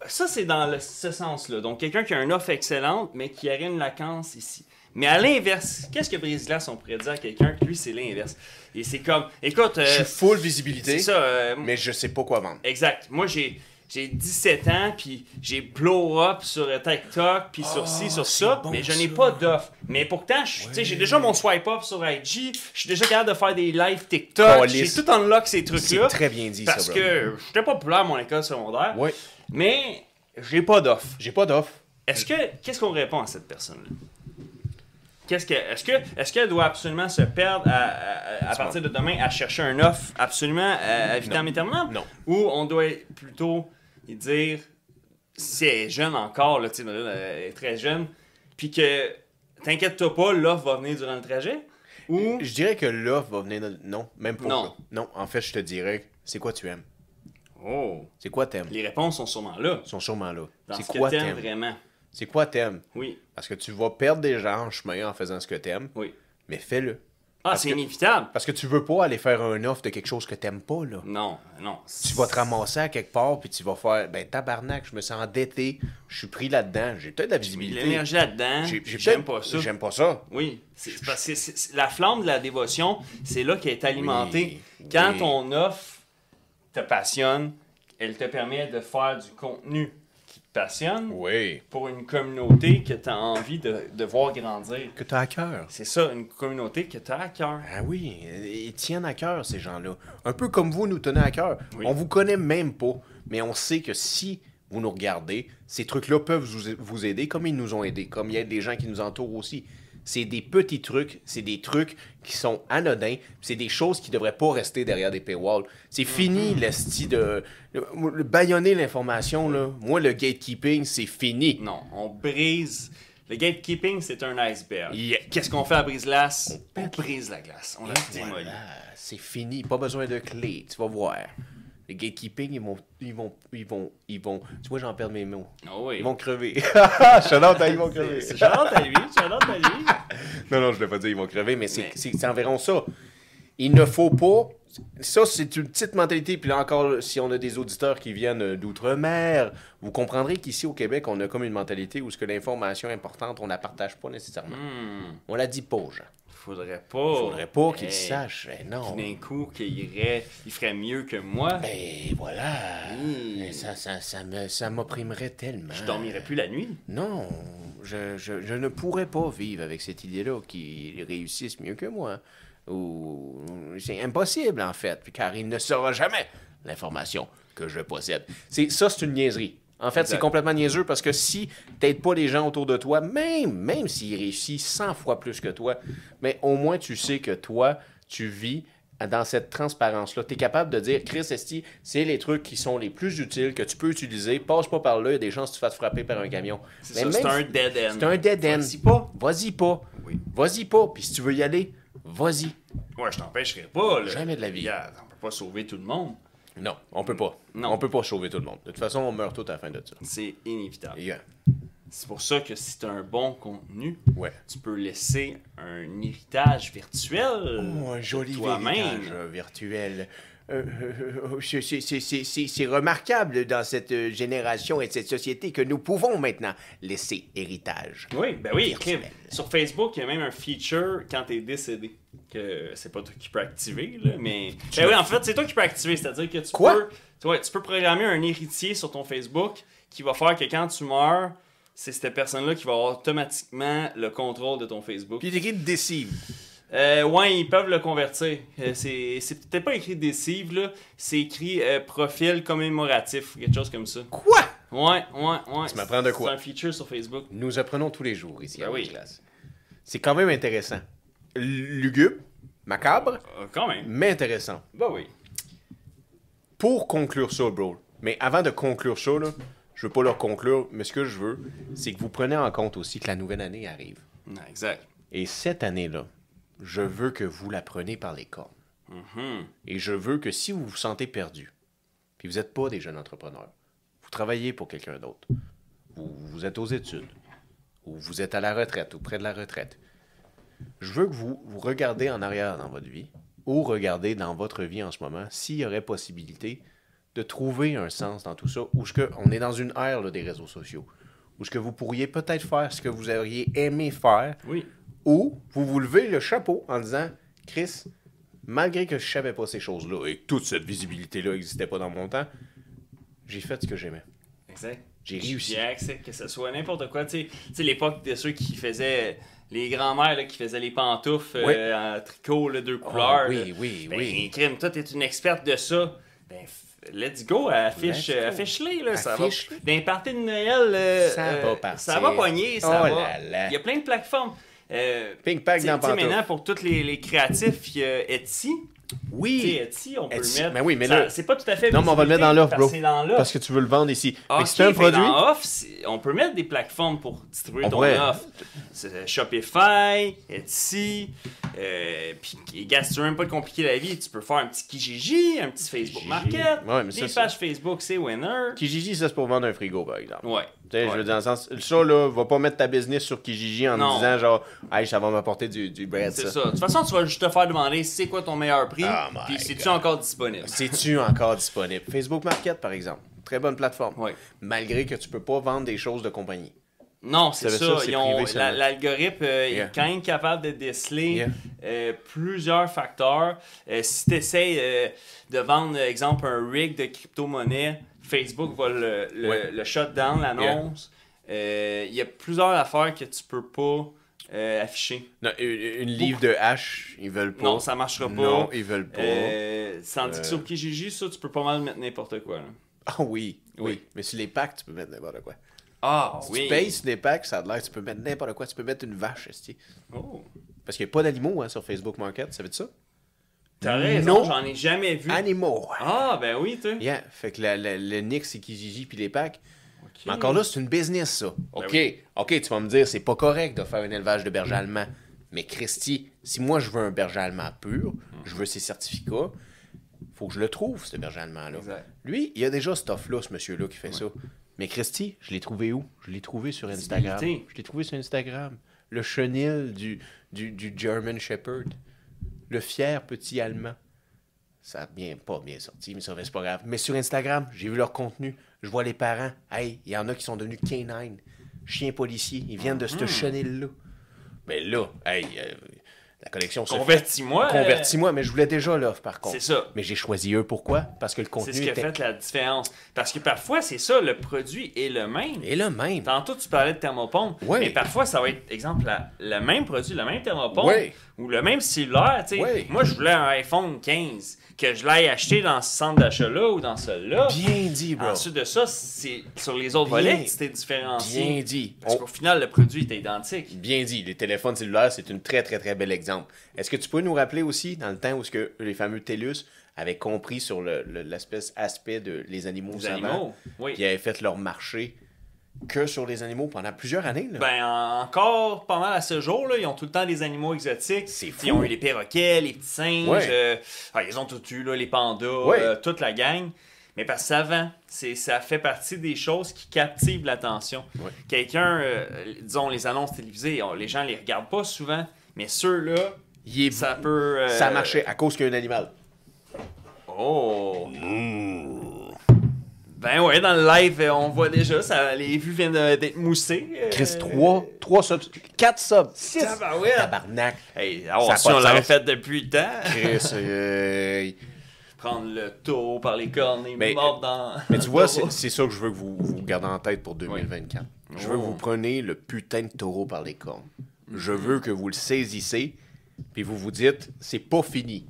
ça, c'est dans le- ce sens-là. Donc, quelqu'un qui a une offre excellente, mais qui aurait une vacance ici. Mais à l'inverse, qu'est-ce que Brise-Glace, on pourrait dire à quelqu'un que lui, c'est l'inverse? Et c'est comme, écoute, euh, Je suis full visibilité, c'est ça, euh, mais je sais pas quoi vendre. exact. Moi, j'ai. J'ai 17 ans, puis j'ai blow up sur euh, TikTok, puis sur ci, sur Ah, c'est ça, bon, mais je n'ai pas d'offre. Mais pourtant, j'ai déjà mon swipe up sur IG, je suis déjà capable de faire des live TikTok, j'ai tout unlock ces trucs-là. C'est très bien dit, ça, Parce que j'étais populaire à mon école secondaire, Ouais. mais j'ai pas d'offre. J'ai pas d'offre. Est-ce que qu'est-ce qu'on répond à cette personne-là? Qu'est-ce que est-ce que est-ce qu'elle doit absolument se perdre à, à- à partir de demain à chercher un offre absolument à, à vitam aeternam Non. Ou on doit plutôt dire si elle est jeune encore là, tu sais, elle est très jeune, puis que t'inquiète-toi pas, l'offre va venir durant le trajet? Ou Je dirais que l'offre va venir. Non, même pas. Non. Non, en fait, je te dirais, c'est quoi tu aimes? Oh, C'est quoi t'aimes? Les réponses sont sûrement là. Sont sûrement là. C'est ce quoi t'aimes? vraiment. C'est quoi t'aimes? Oui, Parce que tu vas perdre des gens en chemin en faisant ce que t'aimes, oui. mais fais-le. Ah, c'est inévitable. Parce que tu veux pas aller faire un offre de quelque chose que t'aimes pas, là. Non, non. Tu vas te ramasser à quelque part, puis tu vas faire, ben tabarnak, je me sens endetté, je suis pris là-dedans, j'ai peut-être de la J'ai mis de visibilité. l'énergie là-dedans. J'ai- j'ai J'aime pas ça. J'aime pas ça. Oui, c'est parce que la flamme de la dévotion, c'est là qu'elle est alimentée. Oui, Quand oui. ton offre te passionne, elle te permet de faire du contenu qui te passionne Oui. pour une communauté que tu as envie de, de voir grandir. Que t'as à cœur. C'est ça, une communauté que tu as à cœur. Ah oui, ils tiennent à cœur, ces gens-là. Un peu comme vous nous tenez à cœur. Oui. On vous connaît même pas, mais on sait que si vous nous regardez, ces trucs-là peuvent vous, vous aider comme ils nous ont aidés, comme il y a des gens qui nous entourent aussi. C'est des petits trucs, c'est des trucs qui sont anodins, c'est des choses qui devraient pas rester derrière des paywalls. C'est fini l'esti de... Le, le baïonner l'information, là. Moi, le gatekeeping, c'est fini. Non, on brise. Le gatekeeping, c'est un iceberg. Yeah. Qu'est-ce qu'on fait à brise-glace? On, brise la glace. On la démolit. Voilà, c'est fini. Pas besoin de clé. Tu vas voir. Les gatekeeping, ils vont, ils vont, ils vont, ils vont. Tu vois, j'en perds mes mots. Ah oui. Ils vont crever. À ils vont crever. Charlotte à lui, Charlotte à lui. Non, non, je ne l'ai pas dit, ils vont crever, mais c'est Mais- environ ça. Il ne faut pas. Ça, c'est une petite mentalité. Puis là encore, si on a des auditeurs qui viennent euh, d'outre-mer, vous comprendrez qu'ici au Québec, on a comme une mentalité où ce que l'information importante, on ne la partage pas nécessairement. Hmm, On la dit pas aux gens. Faudrait pas. Il faudrait pas qu'ils Hey, sachent. Eh non. D'un coup, qu'il irait, il ferait mieux que moi. Ben voilà. Hmm. Mais Ça, ça, ça me, ça m'opprimerait tellement. je dormirais plus la nuit. Non, je, je, je ne pourrais pas vivre avec cette idée-là qu'ils réussissent mieux que moi. Ou c'est impossible en fait, car il ne saura jamais l'information que je possède. C'est ça, c'est une niaiserie. En fait, c'est complètement niaiseux parce que si t'aides pas les gens autour de toi, même, même s'ils réussissent 100 fois plus que toi, mais au moins tu sais que toi, tu vis dans cette transparence-là. Tu es capable de dire, Chris Esti, c'est les trucs qui sont les plus utiles que tu peux utiliser. Passe pas par là, il y a des chances que tu fasses frapper par un camion. C'est un dead end. c'est un dead end. Vas-y pas. Vas-y pas. Oui. Vas-y pas. Puis si tu veux y aller, vas-y. Ouais, je t'empêcherai pas. Là. Jamais de la vie. Regarde, on peut pas sauver tout le monde. Non, on peut pas. Non. On peut pas sauver tout le monde. De toute façon, on meurt tout à la fin de ça. C'est inévitable. Yeah. C'est pour ça que si tu as un bon contenu, Ouais. tu peux laisser un héritage virtuel. Oh, un joli héritage euh, virtuel. euh, euh, c'est- c'est- remarquable dans cette euh, génération et cette société que nous pouvons maintenant laisser héritage. Oui, ben oui. Sur Facebook, il y a même un feature quand t'es décédé. Que c'est pas toi qui peux activer, là, mais. Ben oui, en fait, c'est toi qui peux activer. C'est-à-dire que tu Quoi? peux. Tu, vois, tu peux programmer un héritier sur ton Facebook qui va faire que quand tu meurs, c'est cette personne-là qui va avoir automatiquement le contrôle de ton Facebook. Puis il est écrit décive. Euh, ouais, ils peuvent le convertir. Euh, c'est peut-être pas écrit décive, là. C'est écrit euh, profil commémoratif, quelque chose comme ça. Quoi? Ouais, ouais, ouais. Tu m'apprends de quoi? C'est un feature sur Facebook. Nous apprenons tous les jours ici Ben oui. oui. classe. C'est quand même intéressant. Lugubre, macabre, Euh, quand même. mais intéressant. Bah oui. Pour conclure ça, bro, mais avant de conclure ça, là, je veux pas leur conclure, mais ce que je veux, c'est que vous prenez en compte aussi que la nouvelle année arrive. Exact. Et cette année-là, je veux que vous la preniez par les cornes. Mhm. Et je veux que si vous vous sentez perdu, puis vous n'êtes pas des jeunes entrepreneurs, vous travaillez pour quelqu'un d'autre, vous, vous êtes aux études, ou vous êtes à la retraite, ou près de la retraite, je veux que vous, vous regardez en arrière dans votre vie, ou regardez dans votre vie en ce moment, s'il y aurait possibilité de trouver un sens dans tout ça, ou ce que on est dans une ère là, des réseaux sociaux, où ce que vous pourriez peut-être faire ce que vous auriez aimé faire, Oui. ou vous vous levez le chapeau en disant Chris, malgré que je savais pas ces choses-là et que toute cette visibilité-là n'existait pas dans mon temps, j'ai fait ce que j'aimais. Exact. J'ai réussi. J'ai accès, que ce soit n'importe quoi. Tu sais, l'époque de ceux qui faisaient. Les grands-mères qui faisaient les pantoufles Oui. euh, en tricot, là, deux Ah, couleurs. oui, oui, Ben, oui. Crime, toi, t'es une experte de ça. Ben, let's go, affiche, Let's go. affiche-les, là. Ça va. D'un party de Noël, euh, Ça euh, va partir. Ça va pogner, ça Oh va. là là. Il y a plein de plateformes. Euh, Pink Pack tu sais- dans maintenant, pour tous les, les créatifs, il y a Etsy. Oui! Etsy, on peut le mettre. mais oui, mais là- C'est pas tout à fait Non, mais on va le mettre dans l'offre, bro. Parce que tu veux le vendre ici. Ah, Mais ok, c'est un produit. dans off, on peut mettre des plateformes pour distribuer On ton pourrait. offre. C'est Shopify, Etsy, euh, puis gars, si tu veux même pas te compliquer la vie, tu peux faire un petit Kijiji, un petit Facebook Kijiji. Market, Ouais, mais des ça- pages Facebook, c'est winner. Kijiji, ça c'est pour vendre un frigo, par exemple. Ouais. Tu sais, Ouais. je veux dire, dans le sens, ça, là, va pas mettre ta business sur Kijiji en disant, genre, hey, ça va m'apporter du, du bread, C'est ça. De toute façon, tu vas juste te faire demander c'est quoi ton meilleur prix, Oh puis c'est-tu encore disponible? C'est-tu encore disponible? Facebook Market, par exemple. Très bonne plateforme. Ouais. Malgré que tu peux pas vendre des choses de compagnie. Non, c'est Ça. L'algorithme euh, Yeah. est quand même capable de déceler Yeah. euh, plusieurs facteurs. Euh, si tu essaies de vendre, exemple, un rig de crypto-monnaie, Facebook va le, le, Ouais. le shut down, l'annonce. Euh, Il y a plusieurs affaires que tu peux pas euh, afficher. Non, une, une livre de hache, ils veulent pas. Non, ça marchera pas. Non, ils veulent pas. Euh, tandis Euh. que sur Kijiji, ça, tu peux pas mal mettre n'importe quoi. là. Ah oui, oui, Oui. Mais sur les packs, tu peux mettre n'importe quoi. Ah, Si oui. tu payes sur des packs, ça a l'air, tu peux mettre n'importe quoi. Tu peux mettre une vache, esti. Oh. Parce qu'il n'y a pas d'animaux hein, sur Facebook Market, ça veut dire ça? T'as raison, j'en ai jamais vu. Animaux! Ah, ben oui, toi. Yeah, fait que la- la- le Nick, c'est Kijiji puis les packs. Ok. Mais encore là, c'est une business, ça. OK, Ben oui. OK, tu vas me dire, c'est pas correct de faire un élevage de berger allemand. Mais Christy, si moi je veux un berger allemand pur, je veux ses certificats, faut que je le trouve, ce berger allemand-là. Lui, il y a déjà ce stuff-là, ce monsieur-là qui fait ça. Mais Christy, je l'ai trouvé où? Je l'ai trouvé sur Instagram. Je l'ai trouvé sur Instagram. Le chenil du, du, du German Shepherd. Le fier petit allemand. Ça a bien, pas bien sorti, mais ça c'est pas grave. Mais sur Instagram, j'ai vu leur contenu. Je vois les parents. Hey, il y en a qui sont devenus canines. Chiens policiers. Ils viennent de ce chenil-là. Mais là, hey, euh, la collection se. Convertis-moi. euh, Convertis-moi, mais je voulais déjà l'offre par contre. C'est ça. Mais j'ai choisi eux pourquoi? Parce que le C'est contenu ce qui a était fait la différence. Parce que parfois, c'est ça, le produit est le même. Et le même. Tantôt, tu parlais de thermopompe. Oui. Mais parfois, ça va être, exemple, la- le même produit, le même thermopompe. Oui. Ou le même cellulaire. Oui. Moi, je voulais un iPhone 15. Que je l'aille acheter dans ce centre d'achat-là ou dans celui-là. Bien dit, bro. Ensuite de ça, c'est sur les autres Bien- volets que t'es différencié. Bien dit. Parce On- qu'au final, le produit était identique. Bien dit, les téléphones cellulaires, c'est une très, très, très bel exemple. Est-ce que tu peux nous rappeler aussi, dans le temps où ce que les fameux TELUS avaient compris sur le- le- l'espèce aspect de les animaux Les savants, animaux. Oui. qui avaient fait leur marché que sur les animaux pendant plusieurs années? Là? Ben, en- encore pas mal à ce jour, là, ils ont tout le temps des animaux exotiques. C'est fou. Ils ont eu les perroquets, les petits singes. Ouais. euh, ah, ils ont tout eu, là, les pandas, Ouais. euh, toute la gang. Mais parce que. C'est, ça fait partie des choses qui captivent l'attention. Ouais. Quelqu'un, euh, disons, les annonces télévisées, on- les gens les regardent pas souvent, mais ceux-là, ça peut. euh, Ça marchait à cause qu'il y a un animal. Oh! Mmh. Ben ouais, dans le live, euh, on voit déjà, ça, les vues viennent d'être moussées. euh, Chris, 3, 3 subs, 4 subs, 6. Tabarouette. Tabarnak. Hey, Ça alors, si on l'avait fait depuis le temps, Chris, euh, prendre le taureau par les cornes et Mais- mordre dans. Mais tu vois, c'est ça que je veux que vous, vous gardez en tête pour 2024. Je veux que Oh. vous preniez le putain de taureau par les cornes. Je veux que vous le saisissez, puis vous vous dites, c'est pas fini.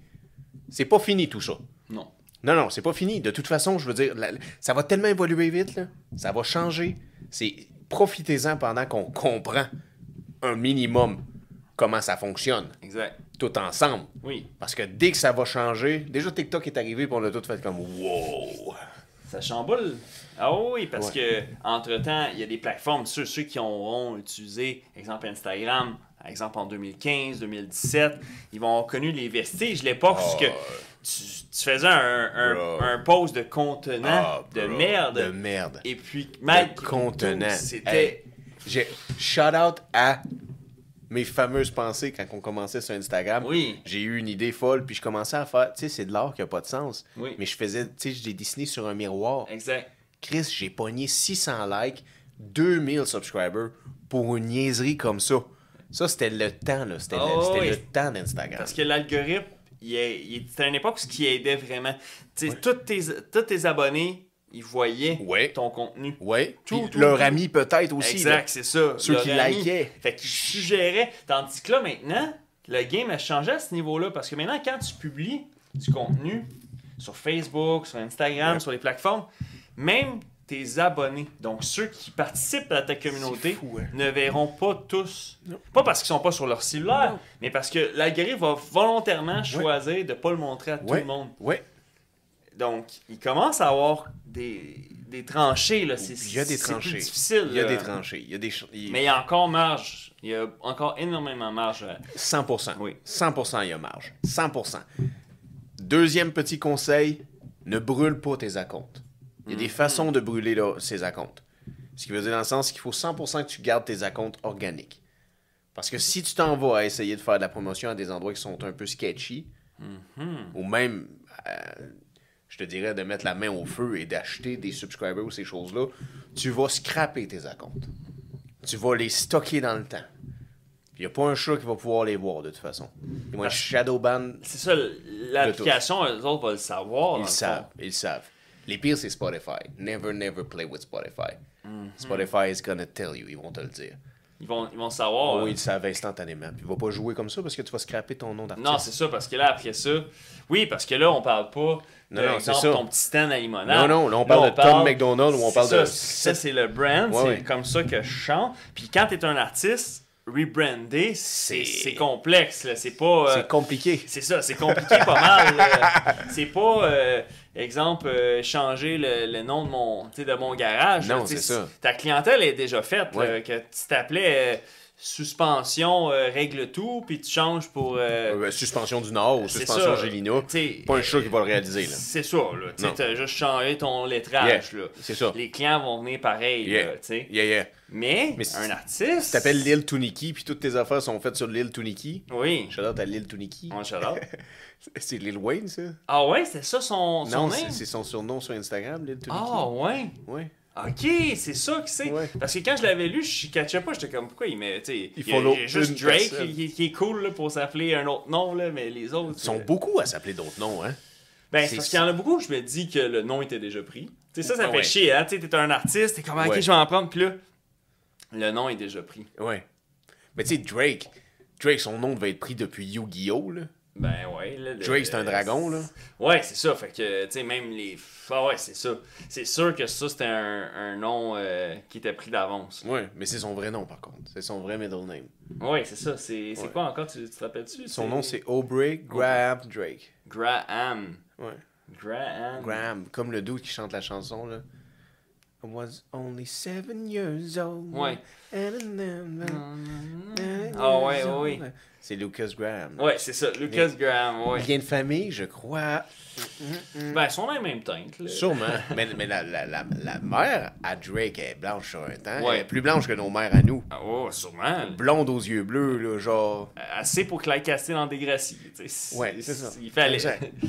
C'est pas fini tout ça. Non. Non, non, c'est pas fini. De toute façon, je veux dire, la- ça va tellement évoluer vite, là. Ça va changer. C'est profitez-en pendant qu'on comprend un minimum comment ça fonctionne, Exact. tout ensemble. Oui. Parce que dès que ça va changer, déjà TikTok est arrivé, puis on a tout fait comme wow. Ça chamboule. Ah oui, parce que entre temps, il y a des plateformes, ceux, ceux qui auront utilisé, exemple Instagram, exemple en 2015, 2017, ils vont avoir connu les vestiges, l'époque ce que tu, tu faisais un, un, Bro. un post de contenant Ah, de merde. De merde. Et puis, de contenant. C'était. Hey, j'ai shout out à mes fameuses pensées quand on commençait sur Instagram. Oui. J'ai eu une idée folle, puis je commençais à faire, tu sais, c'est de l'art qui a pas de sens. Oui. Mais je faisais, tu sais, je l'ai dessiné sur un miroir. Exact. Chris, j'ai pogné 600 likes, 2000 subscribers pour une niaiserie comme ça. Ça, c'était le temps, là. C'était le- Oh, oui. le temps d'Instagram. Parce que l'algorithme, c'était une époque où ce qui aidait vraiment. Tu sais, tous, tes, tous tes abonnés, ils voyaient Ouais. ton contenu. Ouais. Tout, tout, leurs tout. amis, peut-être aussi. Exact, c'est ça. Ceux Leur qui ami. likaient. Fait qu'ils suggéraient. Tandis que là, maintenant, le game a changé à ce niveau-là. Parce que maintenant, quand tu publies du contenu sur Facebook, sur Instagram, Ouais. sur les plateformes, même tes abonnés, donc ceux qui participent à ta communauté, fou, hein. ne verront pas tous. Pas parce qu'ils sont pas sur leur cellulaire, Non. mais parce que l'algorithme va volontairement choisir de pas le montrer à tout le monde. Ouais. Donc, il commence à avoir des, des tranchées. Là. C'est, Il y a des c'est plus tranchées. difficile. Il y a là. des tranchées. Il y a des. il- Mais il y a encore marge. Il y a encore énormément marge. euh, 100%. Oui. 100% il y a marge. 100%. Deuxième petit conseil, ne brûle pas tes acomptes. Il y a Mm-hmm. des façons de brûler là, ces acomptes. Ce qui veut dire dans le sens qu'il faut 100% que tu gardes tes acomptes organiques. Parce que si tu t'en vas à essayer de faire de la promotion à des endroits qui sont un peu sketchy, Mm-hmm. ou même, euh, je te dirais, de mettre la main au feu et d'acheter des subscribers ou ces choses-là, tu vas scraper tes acomptes. Tu vas les stocker dans le temps. Il n'y a pas un chat qui va pouvoir les voir de toute façon. Ils vont être shadowban, C'est ça, l'application, eux autres vont le savoir. ils le savent, ils savent. Les pires, c'est Spotify. Never, never play with Spotify. Mm-hmm. Spotify is gonna tell you, ils vont te le dire. Ils vont, ils vont savoir. Oh, euh, ils le savent instantanément. Puis il va pas jouer comme ça parce que tu vas scraper ton nom d'artiste. Non, c'est ça, parce que là, après ça. Oui, parce que là, on parle pas de Non, non, exemple, c'est ça. ton petit stand à limonade. Non, non, là, on parle de Tom McDonald ou on parle ça, de- Ça, c'est le brand. Ouais, c'est ouais. comme ça que je chante. Puis quand t'es un artiste, rebrander, c'est complexe. C'est pas. euh, C'est compliqué. C'est ça, c'est compliqué pas mal. là. C'est pas, euh, exemple, euh, changer le, le nom de mon, de mon garage. Non, c'est ça. Ta clientèle est déjà faite. Ouais. là, que tu t'appelais euh, suspension, euh, règle tout, puis tu changes pour. euh, Euh, suspension du Nord ou suspension. Gélina. Pas un chat qui va le réaliser. C'est ça, là. Tu Non. as juste changé ton lettrage, Yeah, c'est ça. Les clients vont venir pareil, Yeah. là. Mais, un artiste... Tu t'appelles l'île Tuniki, puis toutes tes affaires sont faites sur l'île Tuniki. Oui. Shout out à l'île Tuniki. On shout out. C'est l'île Wayne, ça? Ah ouais, c'est ça son, son non, nom? c'est c'est son surnom sur Instagram, l'île Tuniki. Ah ouais? Ouais. Ok, c'est ça que c'est. Ouais. Parce que quand je l'avais lu, je catchais pas, j'étais comme pourquoi il met. Il y a juste Drake qui, qui est cool là, pour s'appeler un autre nom, là, mais les autres. Ils sont euh, beaucoup à s'appeler d'autres noms, hein? Ben, c'est parce qu'il y en a beaucoup, je me dis que le nom était déjà pris. Tu sais, ça, ça Ah fait ouais. chier, hein. Tu sais, t'es un artiste, t'es comme, ok, Ouais. je vais en prendre, puis là, le nom est déjà pris. Ouais. Mais tu sais, Drake, Drake, son nom devait être pris depuis Yu-Gi-Oh! là. Ben ouais. Là, le- Drake, c'est un dragon, là. Ouais, c'est ça. Fait que, tu sais, même les. Ah ouais, c'est ça. C'est sûr que ça, c'était un, un nom euh, qui était pris d'avance. Ouais, mais c'est son vrai nom, par contre. C'est son vrai middle name. Ouais, c'est ça. C'est Ouais. quoi encore, tu, tu te rappelles-tu? Son nom, c'est Aubrey Graham Drake. Graham. Ouais. Graham. Graham, comme le dude qui chante la chanson, là. I was only seven years old. Ouais. Ah Ah ouais, ouais, ouais. C'est Lucas Graham. Ouais, c'est ça. Lucas Graham, ouais. Bien de famille, je crois. Ben, son nom est même teinte, là. Sûrement. mais mais la, la, la, la mère à Drake est blanche sur un temps. Ouais. Elle est plus blanche que nos mères à nous. Ah ouais, sûrement. Blonde aux yeux bleus, là, genre. Assez pour Clyde Castle en Degrassi. tu sais. Ouais, c'est ça. Il fallait.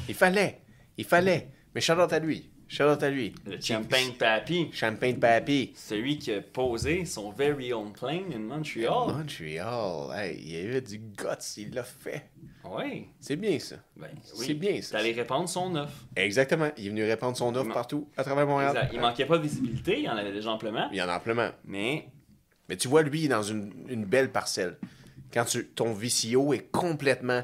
Il fallait. Il fallait. Mais out à lui. Shout out à lui. Le Champagne Pappy, Champagne Pappy. celui qui a posé son very own plane in Montreal. Montreal. Hey, il y avait du guts. Il l'a fait. Oui. C'est bien ça. Ben, C'est bien, ça. T'allais répandre son offre. Exactement. Il est venu répandre son offre partout à travers Montréal. Exact. Il manquait pas de visibilité, il y en avait déjà amplement. Il y en a amplement. Mais Mais tu vois, lui, il est dans une, une belle parcelle. Quand tu, ton VCO est complètement.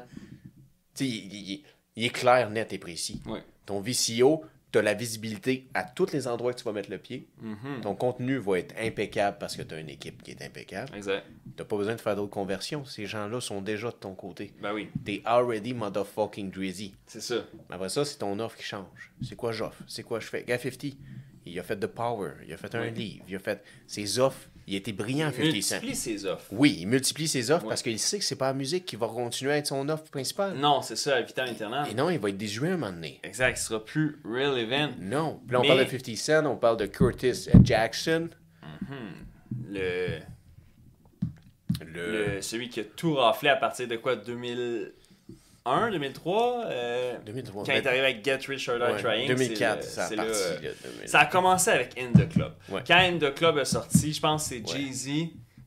Tu sais, il, il- il est clair, net et précis. Oui. Ton VCO, tu as la visibilité à tous les endroits que tu vas mettre le pied. Mhm. Ton contenu va être impeccable parce que tu as une équipe qui est impeccable. Exact. Tu pas besoin de faire d'autres conversions. Ces gens-là sont déjà de ton côté. Ben oui, T'es already motherfucking drizzy. c'est ça. Mais Après ça, c'est ton offre qui change. C'est quoi j'offre? C'est quoi je fais? Gars 50, il a fait de Power, il a fait un Oui. livre, il a fait ses offres. Il était brillant, 50 Cent. Multiplie ses offres. Oui, il multiplie ses offres Ouais. parce qu'il sait que c'est pas la musique qui va continuer à être son offre principale. Non, c'est ça, à Vital Internat. Et non, il va être désuet un moment donné. Exact, il sera plus relevant. Non. Puis là, on Mais- parle de 50 Cent, on parle de Curtis Jackson. Le, Le... le- celui qui a tout raflé à partir de quoi 2001, 2003 euh, 2003. Quand il est arrivé avec Get Rich or Die Ouais, Trying. 2004, c'est ça a le- parti. le- 2000. Ça a commencé avec In the Club. Ouais. Quand In the Club est sorti, je pense que c'est Ouais. Jay-Z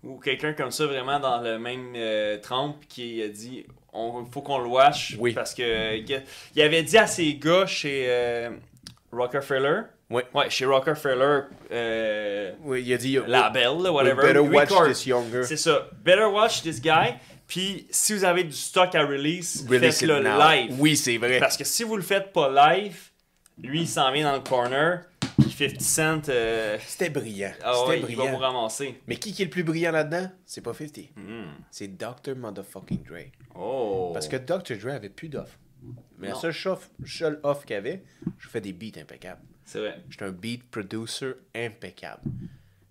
ou quelqu'un comme ça, vraiment dans le même euh, trempe, qui a dit on faut qu'on le watch. Oui. Parce que euh, Get- il avait dit à ses gars chez euh, Rockefeller. Ouais. Ouais, chez Rockefeller, euh, Oui, il a dit. label, We whatever. better watch record. this younger. C'est ça. Better watch this guy. Puis si vous avez du stock à release, Release it faites-le live. Oui, c'est vrai. Parce que si vous le faites pas live, lui il s'en vient dans le corner, puis 50 Cent, euh, C'était brillant. ah C'était ouais, il va brillant. vous ramasser. Mais qui, qui est le plus brillant là-dedans? C'est pas 50. Hmm. C'est Dr. Motherfucking Dre. Oh. Parce que Dr. Dre avait plus d'offres. Mais la Non. seule, chof- seule offre qu'il avait, je fais des beats impeccables. C'est vrai. J'étais un beat producer impeccable.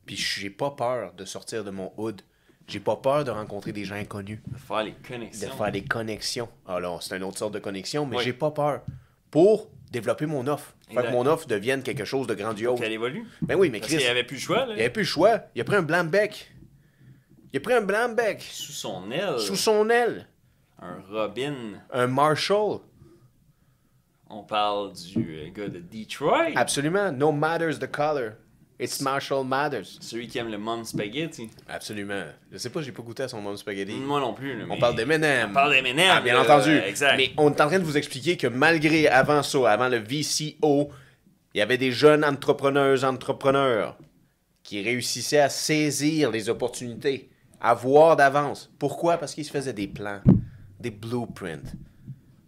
Puis j'ai pas peur de sortir de mon hood. J'ai pas peur de rencontrer des gens inconnus, Faire les de connexions. faire des connexions. Alors, c'est une autre sorte de connexion, mais Oui. j'ai pas peur pour développer mon offre. Faire que mon offre devienne quelque chose de grandiose. Qu'elle évolue. Ben oui, mais Parce Chris, qu'il n'y avait plus le choix, là. il avait plus le choix. Il a pris un blanc bec. Il a pris un blanc bec Sous son aile. sous son aile. Un Robin. Un Marshall. On parle du euh, gars de Detroit. Absolument. No matters the color. It's Marshall matters. Celui qui aime le mom spaghetti. Absolument. Je sais pas, j'ai pas goûté à son mom spaghetti. Moi non plus. On parle d'Eminem. On parle d'Eminem. Ah, bien entendu. Exact. Mais on est en train de vous expliquer que malgré avant ça, avant le VCO, il y avait des jeunes entrepreneurs, entrepreneurs qui réussissaient à saisir les opportunités, à voir d'avance. Pourquoi? Parce qu'ils se faisaient des plans, des blueprints.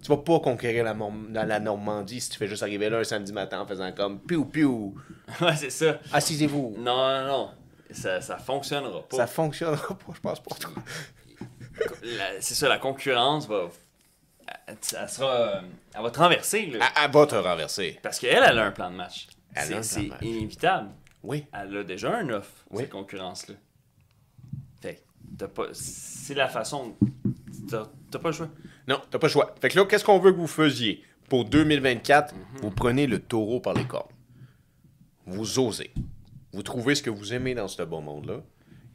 Tu vas pas conquérir la, la, Normandie si tu fais juste arriver là un samedi matin en faisant comme piou piou, ouais, c'est ça. assisez-vous. Non, non, non. Ça, ça fonctionnera pas. Ça fonctionnera pas, je pense trop. La- C'est ça, la concurrence va. Elle, elle sera. Elle va te renverser, là. Elle, elle va te renverser. Parce qu'elle, elle a un plan de match. Elle a un C'est inévitable. Oui. Elle a déjà un offre, Oui. cette concurrence-là. Fait que t'as pas. C'est la façon. T'as t'as pas le choix. Non, t'as pas le choix. Fait que là, qu'est-ce qu'on veut que vous faisiez? Pour 2024, vous prenez le taureau par les cornes. Vous osez. Vous trouvez ce que vous aimez dans ce beau monde-là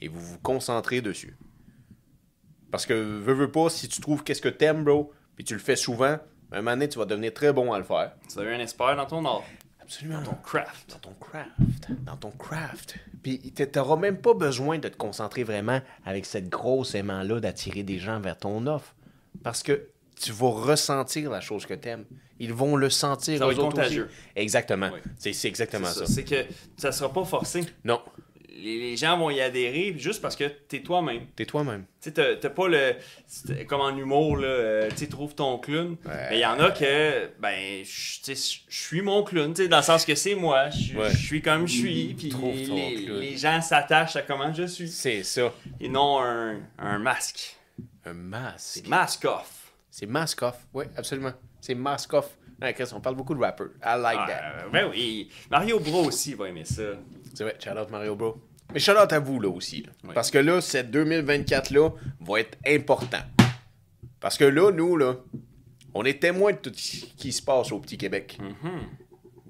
et vous vous concentrez dessus. Parce que, veux, veux pas, si tu trouves qu'est-ce que t'aimes, bro, puis tu le fais souvent, un moment donné, tu vas devenir très bon à le faire. Tu as eu un expert dans ton art, Absolument. ton craft. Dans ton craft. Dans ton craft. Puis t'auras même pas besoin de te concentrer vraiment avec cette grosse aimant-là d'attirer des gens vers ton offre. Parce que tu vas ressentir la chose que t'aimes. Ils vont le sentir. Ça va être contagieux. aussi. Exactement. Oui. C'est exactement ça. ça. C'est que ça sera pas forcé. Non, Les, les gens vont y adhérer juste parce que t'es toi-même. t'es toi-même. Tu sais, t'as- pas le. Comme en humour, là, euh, tu sais, trouve ton clown. Ouais. Mais il y en a que, ben, je tu suis mon clown, tu sais, dans le sens que c'est moi. Je Ouais. suis comme je suis. Puis les, les gens s'attachent à comment je suis. C'est ça. Et non un, un masque. Un masque. Mask off. C'est mask off. Oui, absolument. C'est mask off. Ouais, Chris, on parle beaucoup de rappers. I like that. Ah, ben oui. Mario Bro aussi va aimer ça. C'est vrai, shout out Mario Bro. Mais shout out à vous là aussi. là. Oui. Parce que là, cette 2024-là va être important. Parce que là, nous, là, on est témoins de tout ce qui se passe au petit Québec.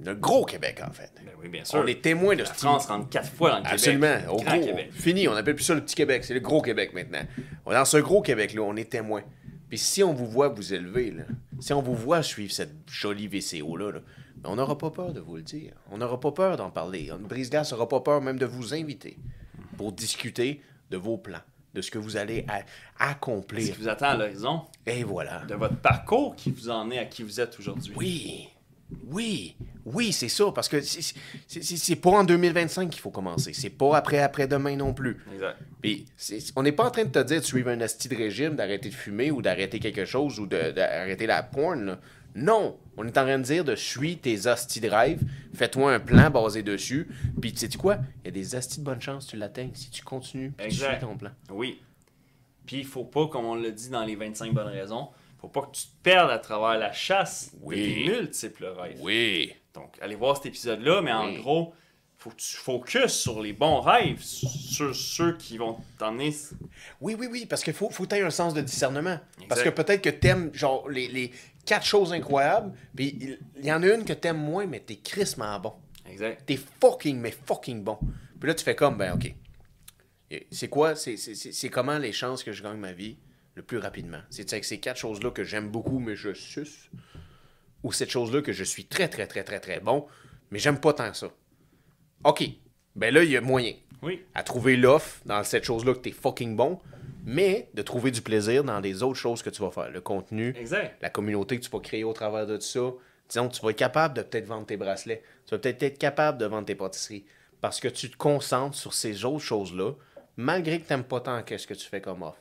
Le gros Québec, en fait. Ben oui, bien sûr. On est témoins de La ce France rentre quatre fois dans le Absolument. Québec. Au Grand gros. Québec. Fini, on appelle plus ça le petit Québec, c'est le gros Québec maintenant. Dans ce gros Québec-là, on est témoin Puis si on vous voit vous élever, là, si on vous voit suivre cette jolie VCO-là, là, ben, on n'aura pas peur de vous le dire. On n'aura pas peur d'en parler. Brise-Glace n'aura pas peur même de vous inviter pour discuter de vos plans, de ce que vous allez a- Ce accomplir. qui vous attend à l'horizon, Et voilà. de votre parcours qui vous en est à qui vous êtes aujourd'hui. Oui, oui, oui, c'est ça, parce que c'est- pas en 2025 qu'il faut commencer. C'est pas après après-demain non plus. Exact. Puis, on n'est pas en train de te dire de suivre un asti de régime, d'arrêter de fumer ou d'arrêter quelque chose ou d'arrêter la porn. là. Non! On est en train de dire de suivre tes astis de rêve, fais-toi un plan basé dessus, puis tu sais quoi? Il y a des astis de bonne chance, tu l'atteins si tu continues, puis tu suis ton plan. Oui. Puis il faut pas, comme on l'a dit dans les 25 bonnes raisons, faut pas que tu te perdes à travers la chasse Oui. de tes multiples rêves. Oui! Donc, allez voir cet épisode-là, mais en gros, faut que tu focuses sur les bons rêves, sur ceux qui vont t'emmener. Oui, oui, oui, parce qu'il faut, faut que tu un sens de discernement. Parce que peut-être que t'aimes, genre, les, les quatre choses incroyables, puis il il y en a une que t'aimes moins, mais t'es crissement bon. Exact. T'es fucking, mais fucking bon. Puis là, tu fais comme, ben, OK. C'est quoi, c'est comment les chances que je gagne ma vie? Le plus rapidement? C'est avec ces quatre choses-là que j'aime beaucoup, mais je suce. Ou cette chose-là que je suis très, très, très, très, très bon, mais j'aime pas tant ça. OK. Ben là, il y a moyen Oui. à trouver l'offre dans cette chose-là que t'es fucking bon, mais de trouver du plaisir dans les autres choses que tu vas faire. Le contenu, Exact. la communauté que tu vas créer au travers de tout ça. Disons, tu vas être capable de peut-être vendre tes bracelets. Tu vas peut-être être capable de vendre tes pâtisseries. Parce que tu te concentres sur ces autres choses-là, malgré que tu n'aimes pas tant qu'est-ce que tu fais comme offre.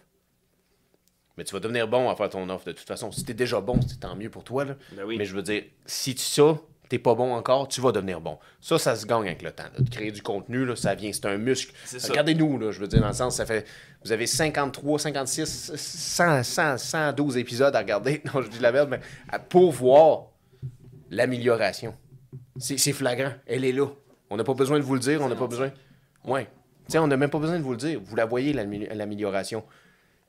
Mais tu vas devenir bon à faire ton offre de toute façon. Si tu es déjà bon, c'est tant mieux pour toi. là. Ben oui. Mais je veux dire, si tu ça, t'es pas bon encore, tu vas devenir bon. Ça, ça se gagne avec le temps. là. De créer du contenu, là, ça vient, c'est un muscle. Regardez-nous, je veux dire, dans le sens, ça fait. Vous avez 53, 56, 100, 100, 112 épisodes à regarder. Non, je dis la merde, mais pour voir l'amélioration. C'est flagrant. Elle est là. On n'a pas besoin de vous le dire, on n'a pas besoin. Ouais. Tu sais, on n'a même pas besoin de vous le dire. Vous la voyez, l'amé- l'amélioration.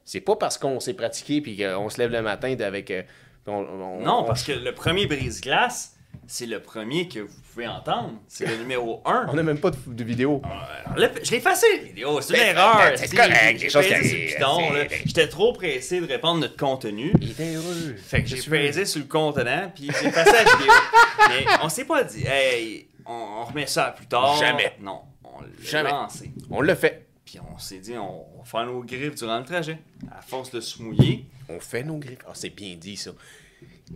C'est pas parce qu'on s'est pratiqué puis qu'on se lève le matin avec. euh, on- on- Non, on- parce que le premier brise-glace, c'est le premier que vous pouvez entendre. C'est le numéro 1. On n'a même pas de, de vidéo. Je l'ai effacé, la vidéo. C'est une erreur. c'est correct, j'ai pesé J'étais trop pressé de répandre notre contenu. Il était heureux. Fait que j'ai pesé sur le contenant, puis j'ai passé la vidéo. Mais on s'est pas dit, hey, on, on remet ça plus tard. Jamais. Non, on l'a lancé. On l'a fait. Puis on s'est dit, on faire nos griffes durant le trajet. À force de se mouiller. On fait nos griffes. Ah, c'est bien dit, ça.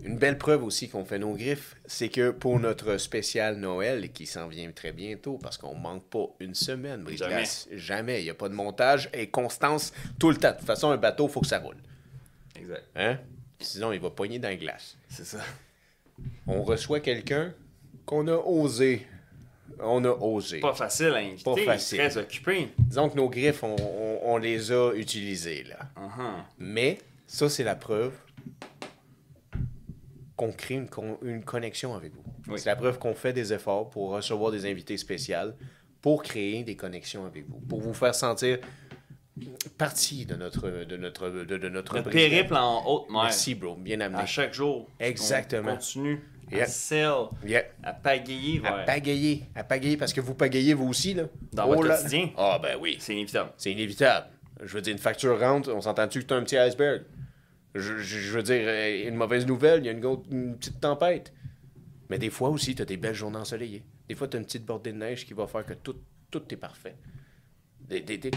Une belle preuve aussi qu'on fait nos griffes, c'est que pour notre spécial Noël, qui s'en vient très bientôt, parce qu'on manque pas une semaine, Brise Jamais. Glace. Jamais. Il n'y a pas de montage et constance tout le temps. De toute façon, un bateau, il faut que ça roule. Exact. Hein? Sinon, il va pogner dans la glace. C'est ça. On reçoit quelqu'un qu'on a osé. On a osé. Pas facile à inviter. Pas facile. Très occupé. Disons que nos griffes, on, on- on les a utilisées, là. Uh-huh. Mais ça, c'est la preuve qu'on crée une, con- une connexion avec vous. Oui. C'est la preuve qu'on fait des efforts pour recevoir des invités spéciaux, pour créer des connexions avec vous, pour vous faire sentir partie de notre de notre de, de notre Notre périple en haute mer. Merci, bro. Bien amené. À chaque jour. Exactement. On continue À sell, à pagayer À pagayer, à pagayer, parce que vous pagayez vous aussi, là. Dans votre là- quotidien. Ah, ben oui. C'est inévitable. C'est inévitable. Je veux dire, une facture rentre, on s'entend-tu que t'as un petit iceberg? Je, je- je veux dire, euh, une mauvaise nouvelle, il y a une, petite tempête. Mais des fois aussi, t'as des belles journées ensoleillées. Des fois, t'as une petite bordée de neige qui va faire que tout, tout est parfait. Des- des- des-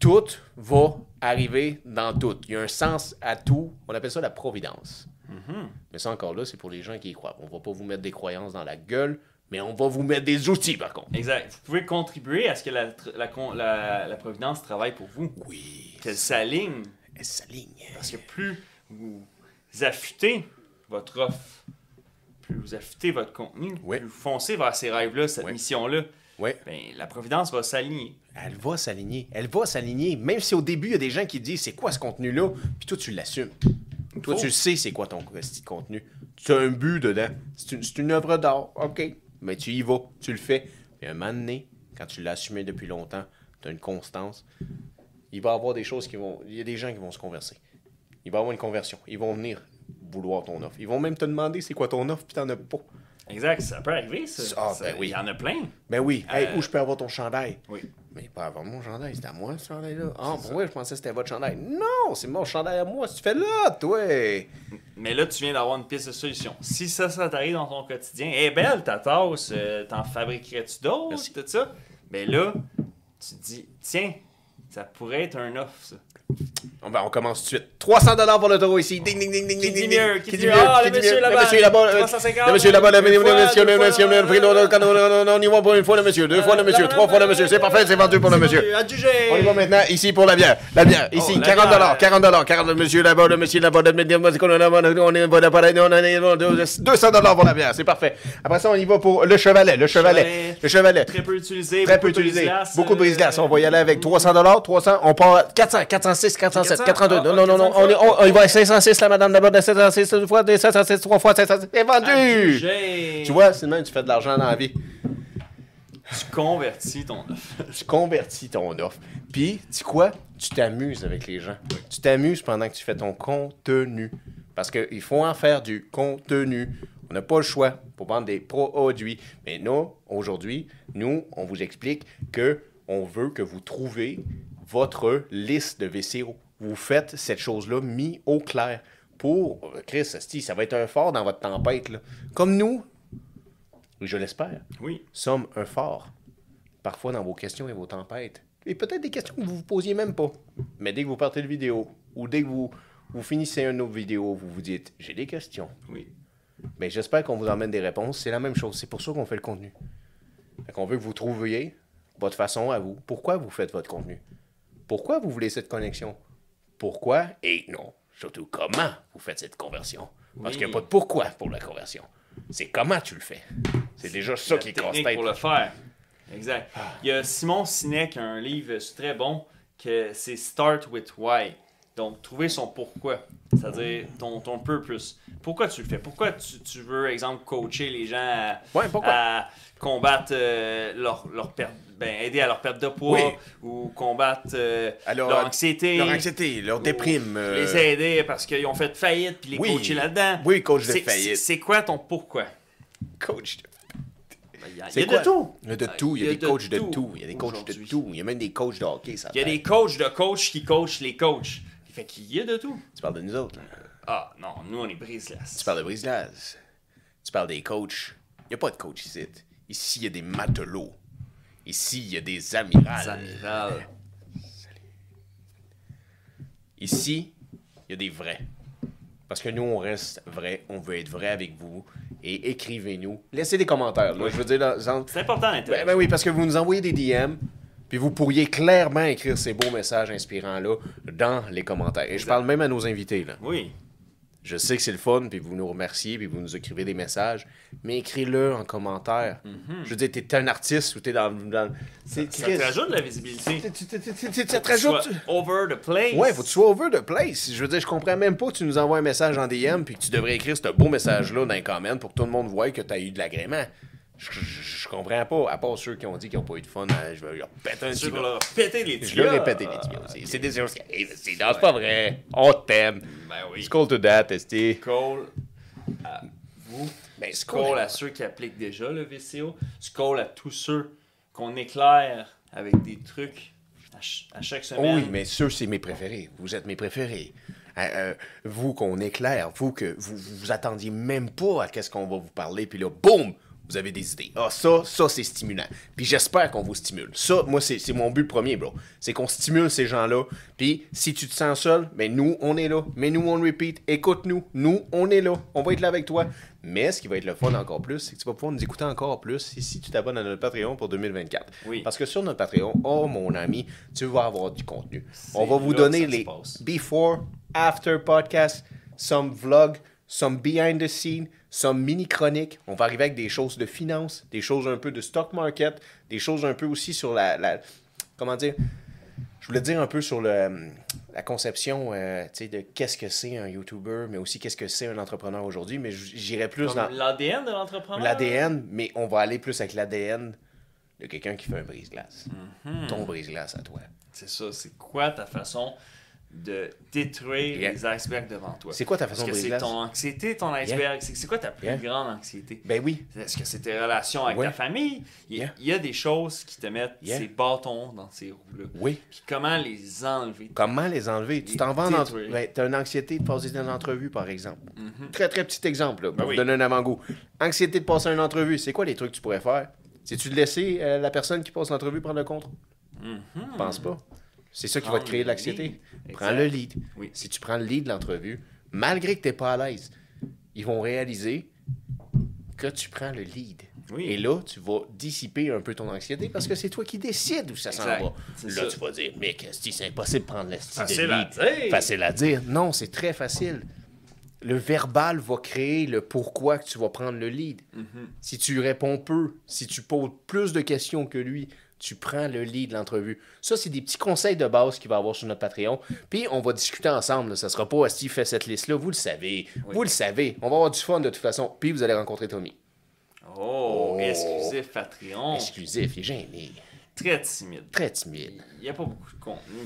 Tout va arriver dans tout. Il y a un sens à tout. On appelle ça la providence. Mais ça, encore là, c'est pour les gens qui y croient. On va pas vous mettre des croyances dans la gueule, mais on va vous mettre des outils, par contre. Exact. Vous pouvez contribuer à ce que la, la, la- la Providence travaille pour vous. Oui. Qu'elle s'aligne. Elle s'aligne. Parce que plus vous affûtez votre offre, plus vous affûtez votre contenu, Oui. plus vous foncez vers ces rêves-là, cette Oui. mission-là, ben, la Providence va s'aligner. Elle va s'aligner. Elle va s'aligner. Même si au début, il y a des gens qui disent c'est quoi ce contenu-là, puis toi, tu l'assumes. Toi, Faut. tu sais c'est quoi ton petit contenu. Tu as un but dedans. C'est une, c'est une œuvre d'art. OK. Mais tu y vas. Tu le fais. Puis un moment donné, quand tu l'as assumé depuis longtemps, tu as une constance. Il va y avoir des choses qui vont. Il y a des gens qui vont se converser. Il va y avoir une conversion. Ils vont venir vouloir ton offre. Ils vont même te demander c'est quoi ton offre, puis t'en as pas. Exact, ça peut arriver, ça. Ah, Ça- ben oui. Il y en a plein. Ben oui. Hey, Euh, où je peux avoir ton chandail? Oui. Mais pas avant mon chandail, c'était à moi ce chandail-là. Ah, pourquoi je pensais que c'était votre chandail? Non, c'est mon chandail à moi. Si tu fais là, toi. Mais là, tu viens d'avoir une piste de solution. Si ça, ça t'arrive dans ton quotidien, eh belle ta tasse, euh, t'en fabriquerais-tu d'autres, tout ça? Mais là, tu te dis, tiens, ça pourrait être un offre, ça. On, va- on commence tout de suite. 300 pour le taureau ici. Ding, ding, ding, ding, Qui ding, dit ding, mieux? ding. Qui dit mieux? Ah, le Qui monsieur là-bas. Le monsieur là-bas. le- 350, Le monsieur là-bas. Le monsieur, le monsieur, le monsieur, monsieur. non, On y va pour une fois le monsieur. Deux fois le monsieur. Trois fois le monsieur. C'est parfait, c'est vendu pour le monsieur. On y va maintenant ici pour la bière. La bière, ici, Oh, la 40 bière. dollars, 40 dollars, 40 le monsieur là-bas, le monsieur là-bas, le est 200 dollars pour la bière, c'est parfait. Après ça, on y va pour le chevalet, le chevalet, le chevalet. Très peu utilisé. Très beaucoup peu de utilisé. brise-glace, Beaucoup de brise-glace. On va y aller avec 300 dollars, 300. On part à 400, 406, 407, 400. 402. Ah, Non, non, non, non. 400. On, est- on, y va à 506, la madame d'abord de 506, deux fois, de 506, trois fois, 506. C'est vendu! Tu vois, c'est même, tu fais de l'argent dans la vie. Tu convertis ton offre. tu convertis ton offre. Puis, tu sais quoi? Tu t'amuses avec les gens. Tu t'amuses pendant que tu fais ton contenu. Parce qu'il faut en faire du contenu. On n'a pas le choix pour vendre des produits. Mais nous, aujourd'hui, nous, on vous explique que on veut que vous trouviez votre liste de VCO. Vous faites cette chose-là mis au clair. Pour, Chris, ça va être un fort dans votre tempête. Là. Comme nous, je l'espère Oui. sommes un phare, parfois dans vos questions et vos tempêtes. Et peut-être des questions que vous vous posiez même pas. Mais dès que vous partez de vidéo, ou dès que vous, vous finissez une autre vidéo, vous vous dites J'ai des questions. Oui. Mais j'espère qu'on vous emmène des réponses. C'est la même chose. C'est pour ça qu'on fait le contenu. Fait qu'on veut que vous trouviez votre façon à vous. Pourquoi vous faites votre contenu? Pourquoi vous voulez cette connexion? Pourquoi Et non, surtout comment vous faites cette conversion. Parce Oui. qu'il n'y a pas de pourquoi pour la conversion. C'est comment tu le fais. C'est déjà ça qui est pour le faire. Exact. Il y a Simon Sinek, un livre très bon, que c'est Start with Why. Donc, trouver son pourquoi, c'est-à-dire ton, ton purpose. Pourquoi tu le fais? Pourquoi tu, tu veux, exemple, coacher les gens à, Ouais, pourquoi? à combattre euh, leur, leur perte, ben, aider à leur perte de poids Oui. ou combattre euh, Alors, leur anxiété. Leur anxiété, leur déprime. euh, Les aider parce qu'ils ont fait faillite puis les Oui. coacher là-dedans. Oui, coach de faillite. C'est quoi ton pourquoi? Coach de... Ben, Il y a, quoi? de tout. Il y a de tout. Il y a, Il y a des de coachs de tout tout. Il y a des coachs de tout. Il y a même des coachs de hockey. Ça Il y a des coachs de coachs qui coachent les coachs. Fait qu'il y a de tout. Tu parles de nous autres. Ah non, nous on est brise-glace. Tu parles de brise-glace. Tu parles des coachs. Il n'y a pas de coach ici. Ici, il y a des matelots. Ici, il y a des amirals. Amiral. Ici, il y a des vrais. Parce que nous, on reste vrai. On veut être vrai avec vous. Et écrivez-nous. Laissez des commentaires. là. Je veux dire, dans- dans- C'est important Ben, ben oui, parce que vous nous envoyez des DM, puis vous pourriez clairement écrire ces beaux messages inspirants-là dans les commentaires. Et je parle même à nos invités, là. Oui. Je sais que c'est le fun, puis vous nous remerciez, puis vous nous écrivez des messages, mais écris-le en commentaire. Je veux dire, t'es un artiste ou t'es dans... dans c'est, Mhm. Ça te rajoute de la visibilité. Ça te rajoute... over the place. Ouais, faut que tu sois over the place. Je veux dire, je comprends même pas que tu nous envoies un message en DM puis que tu devrais écrire ce beau message-là dans les comments pour que tout le monde voie que tu as eu de l'agrément. Je, je, je comprends pas, à part ceux qui ont dit qu'ils n'ont pas eu de fun, hein, je vais leur péter un petit qu'on leur a pété les Je leur ai pété les tibias aussi. C'est des choses qui arrivent. C'est non, c'est pas vrai. On t'aime. Ben oui. Skull to that, esti. Call à vous. Ben, Skull à ceux qui appliquent déjà le VCO. Skull à tous ceux qu'on éclaire avec des trucs à, ch- à chaque semaine. oui, mais ceux, c'est mes préférés. Vous êtes mes préférés. Euh, euh, vous qu'on éclaire, vous que vous vous attendiez même pas à qu'est-ce qu'on va vous parler, puis là, boum, vous avez des idées. Ah, ça, ça, c'est stimulant. Puis j'espère qu'on vous stimule. Ça, moi, c'est c'est mon but premier, bro. C'est qu'on stimule ces gens-là. Puis si tu te sens seul, ben nous, on est là. Mais nous, on repeat. Écoute-nous. Nous, on est là. On va être là avec toi. Mais ce qui va être le fun encore plus, c'est que tu vas pouvoir nous écouter encore plus si, si tu t'abonnes à notre Patreon pour 2024. Oui. Parce que sur notre Patreon, oh mon ami, tu vas avoir du contenu. On va vous donner les before, after podcast, some vlogs, some behind the scene, some mini chroniques. On va arriver avec des choses de finance, des choses un peu de stock market, des choses un peu aussi sur la, la- comment dire, je voulais dire un peu sur le, la conception, euh, de qu'est-ce que c'est un YouTuber, mais aussi qu'est-ce que c'est un entrepreneur aujourd'hui. Mais j'irai plus Comme dans l'ADN de l'entrepreneur. l'ADN, mais on va aller plus avec l'ADN de quelqu'un qui fait un brise-glace. Mhm. Ton brise-glace à toi. C'est ça, c'est quoi ta façon de détruire Yeah. les icebergs devant toi. C'est quoi ta façon de c'est ton anxiété, ton iceberg? C'est c'est quoi ta plus Yeah. grande anxiété? Ben oui. Est-ce que c'est tes relations avec Ouais. ta famille? Il y, a- des choses qui te mettent ces bâtons dans ces roues-là. Oui. Puis comment les enlever? Comment les enlever? Tu t'en vas en entrevue. Ben, tu as une anxiété de passer une entrevue, par exemple. Très, très petit exemple, là, pour Ben vous oui. donner un avant-goût. Anxiété de passer une entrevue, c'est quoi les trucs que tu pourrais faire? C'est-tu de laisser euh, la personne qui passe l'entrevue prendre le contrôle? Je pense pas. C'est ça qui va te créer de le l'anxiété. Prends le lead. Oui. Si tu prends le lead de l'entrevue, malgré que tu n'es pas à l'aise, ils vont réaliser que tu prends le lead. Oui. Et là, tu vas dissiper un peu ton anxiété parce que c'est toi qui décides où ça s'en va. Là, ça. tu vas dire, mec, esti, c'est impossible de prendre le style Facile à dire. Facile à dire. Non, c'est très facile. Le verbal va créer le pourquoi que tu vas prendre le lead. Mm-hmm. Si tu réponds peu, si tu poses plus de questions que lui, tu prends le lead de l'entrevue. Ça, c'est des petits conseils de base qu'il va avoir sur notre Patreon. Puis, on va discuter ensemble. là. Ça sera pas Steve fait cette liste-là? Vous le savez. Vous le savez. On va avoir du fun de toute façon. Puis, vous allez rencontrer Tommy. Oh, exclusif Patreon. Exclusif. Il est gêné. Très timide. Très timide. Il n'y a pas beaucoup de contenu.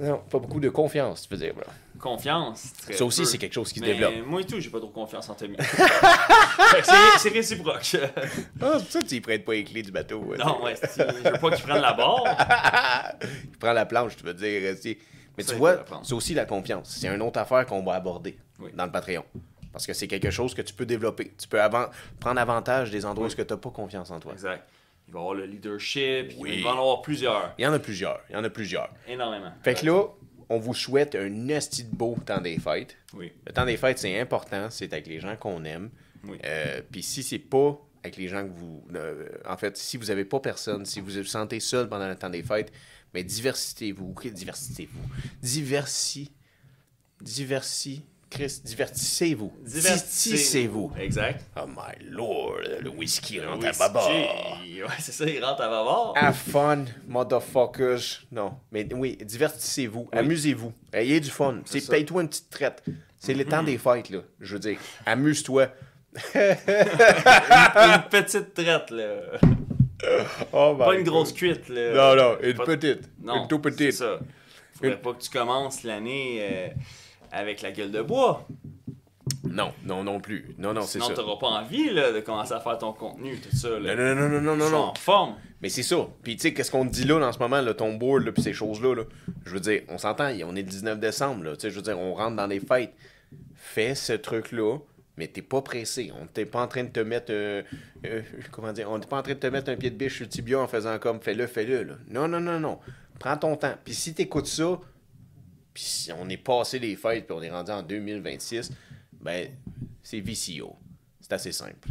Non, pas beaucoup de confiance, tu veux dire. là. Confiance. très Ça aussi, c'est quelque chose qui se développe. Moi et tout, j'ai pas trop confiance en Tommy. C'est- réciproque. Ah, c'est pour ça que tu y prêtes pas les clés du bateau. ouais. non, ouais, je veux pas qu'il prenne la barre. Il prend la planche, tu veux dire. esti. Mais Ça, tu vois, c'est aussi la confiance. C'est une autre affaire qu'on va aborder Oui. dans le Patreon. Parce que c'est quelque chose que tu peux développer. Tu peux avant- prendre avantage des endroits où tu n'as pas confiance en toi. Exact. Il va y avoir le leadership. Oui. Il va en avoir plusieurs. Il y en a plusieurs. Il y en a plusieurs. Énormément. Fait que là, on vous souhaite un esti de beau temps des fêtes. Oui. Le temps des fêtes, c'est important. C'est avec les gens qu'on aime. Oui. Euh, Puis si c'est pas avec les gens que vous... euh, en fait, si vous avez pas personne, si vous vous sentez seul pendant le temps des fêtes, mais diversitez-vous. Diversitez-vous. Diversi... Diversi... Chris, divertissez-vous. Divertissez-vous. Exact. Oh my lord, le whisky Le rentre à baba. Ouais, c'est ça, il rentre à bavard. Have fun, motherfuckers. Non, mais oui, divertissez-vous, amusez-vous, ayez du fun. C'est paye-toi une petite traite. C'est le temps des fêtes, là. Je veux dire, amuse-toi. Une petite traite, là. Oh Pas une grosse cuite, là. Non, non, une Pas- petite. Non, une tout petite. C'est ça. Faudrait Une- pas que tu commences l'année euh, avec la gueule de bois. Non, non, non plus. Non, non, c'est Sinon, ça. t'auras pas envie là, de commencer à faire ton contenu, tout ça. Là. Non, non, non, non, non, non, non. en forme. Mais c'est ça. Puis tu sais, qu'est-ce qu'on te dit là en ce moment, là, ton board, là, puis ces choses-là, là? Je veux dire, on s'entend, on est le 19 décembre, là. Tu sais, je veux dire, on rentre dans les fêtes. Fais ce truc-là, mais t'es pas pressé. On t'est pas en train de te mettre, euh, euh, comment dire, on n'est pas en train de te mettre un pied de biche sur le tibia en faisant comme, fais-le, fais-le, là. Non, non, non, non. Prends ton temps. Puis si t'écoutes ça, puis si on est passé les fêtes, puis on est rendu en 2026, ben, c'est VCO. C'est assez simple.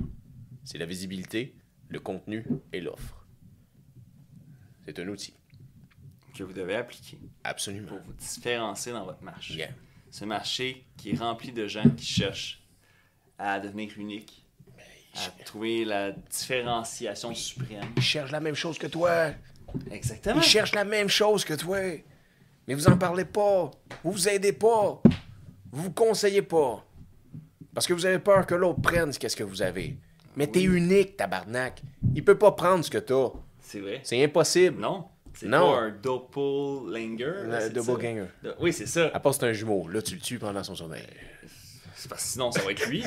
C'est la visibilité, le contenu et l'offre. C'est un outil. que vous devez appliquer Absolument. pour vous différencier dans votre marché. Yeah. Ce marché qui est rempli de gens qui cherchent à devenir unique, à trouver la différenciation suprême. Ils cherchent la même chose que toi. Exactement. Ils cherchent la même chose que toi. Mais vous en parlez pas. Vous vous aidez pas. Vous vous conseillez pas. Parce que vous avez peur que l'autre prenne ce qu'est-ce que vous avez. Mais t'es unique, tabarnak. Il peut pas prendre ce que t'as. C'est vrai. C'est impossible. Non. C'est pas un doppelganger. Un doppelganger. Oui, c'est ça. À part c'est un jumeau. Là, tu le tues pendant son sommeil. C'est parce que sinon, ça va être lui.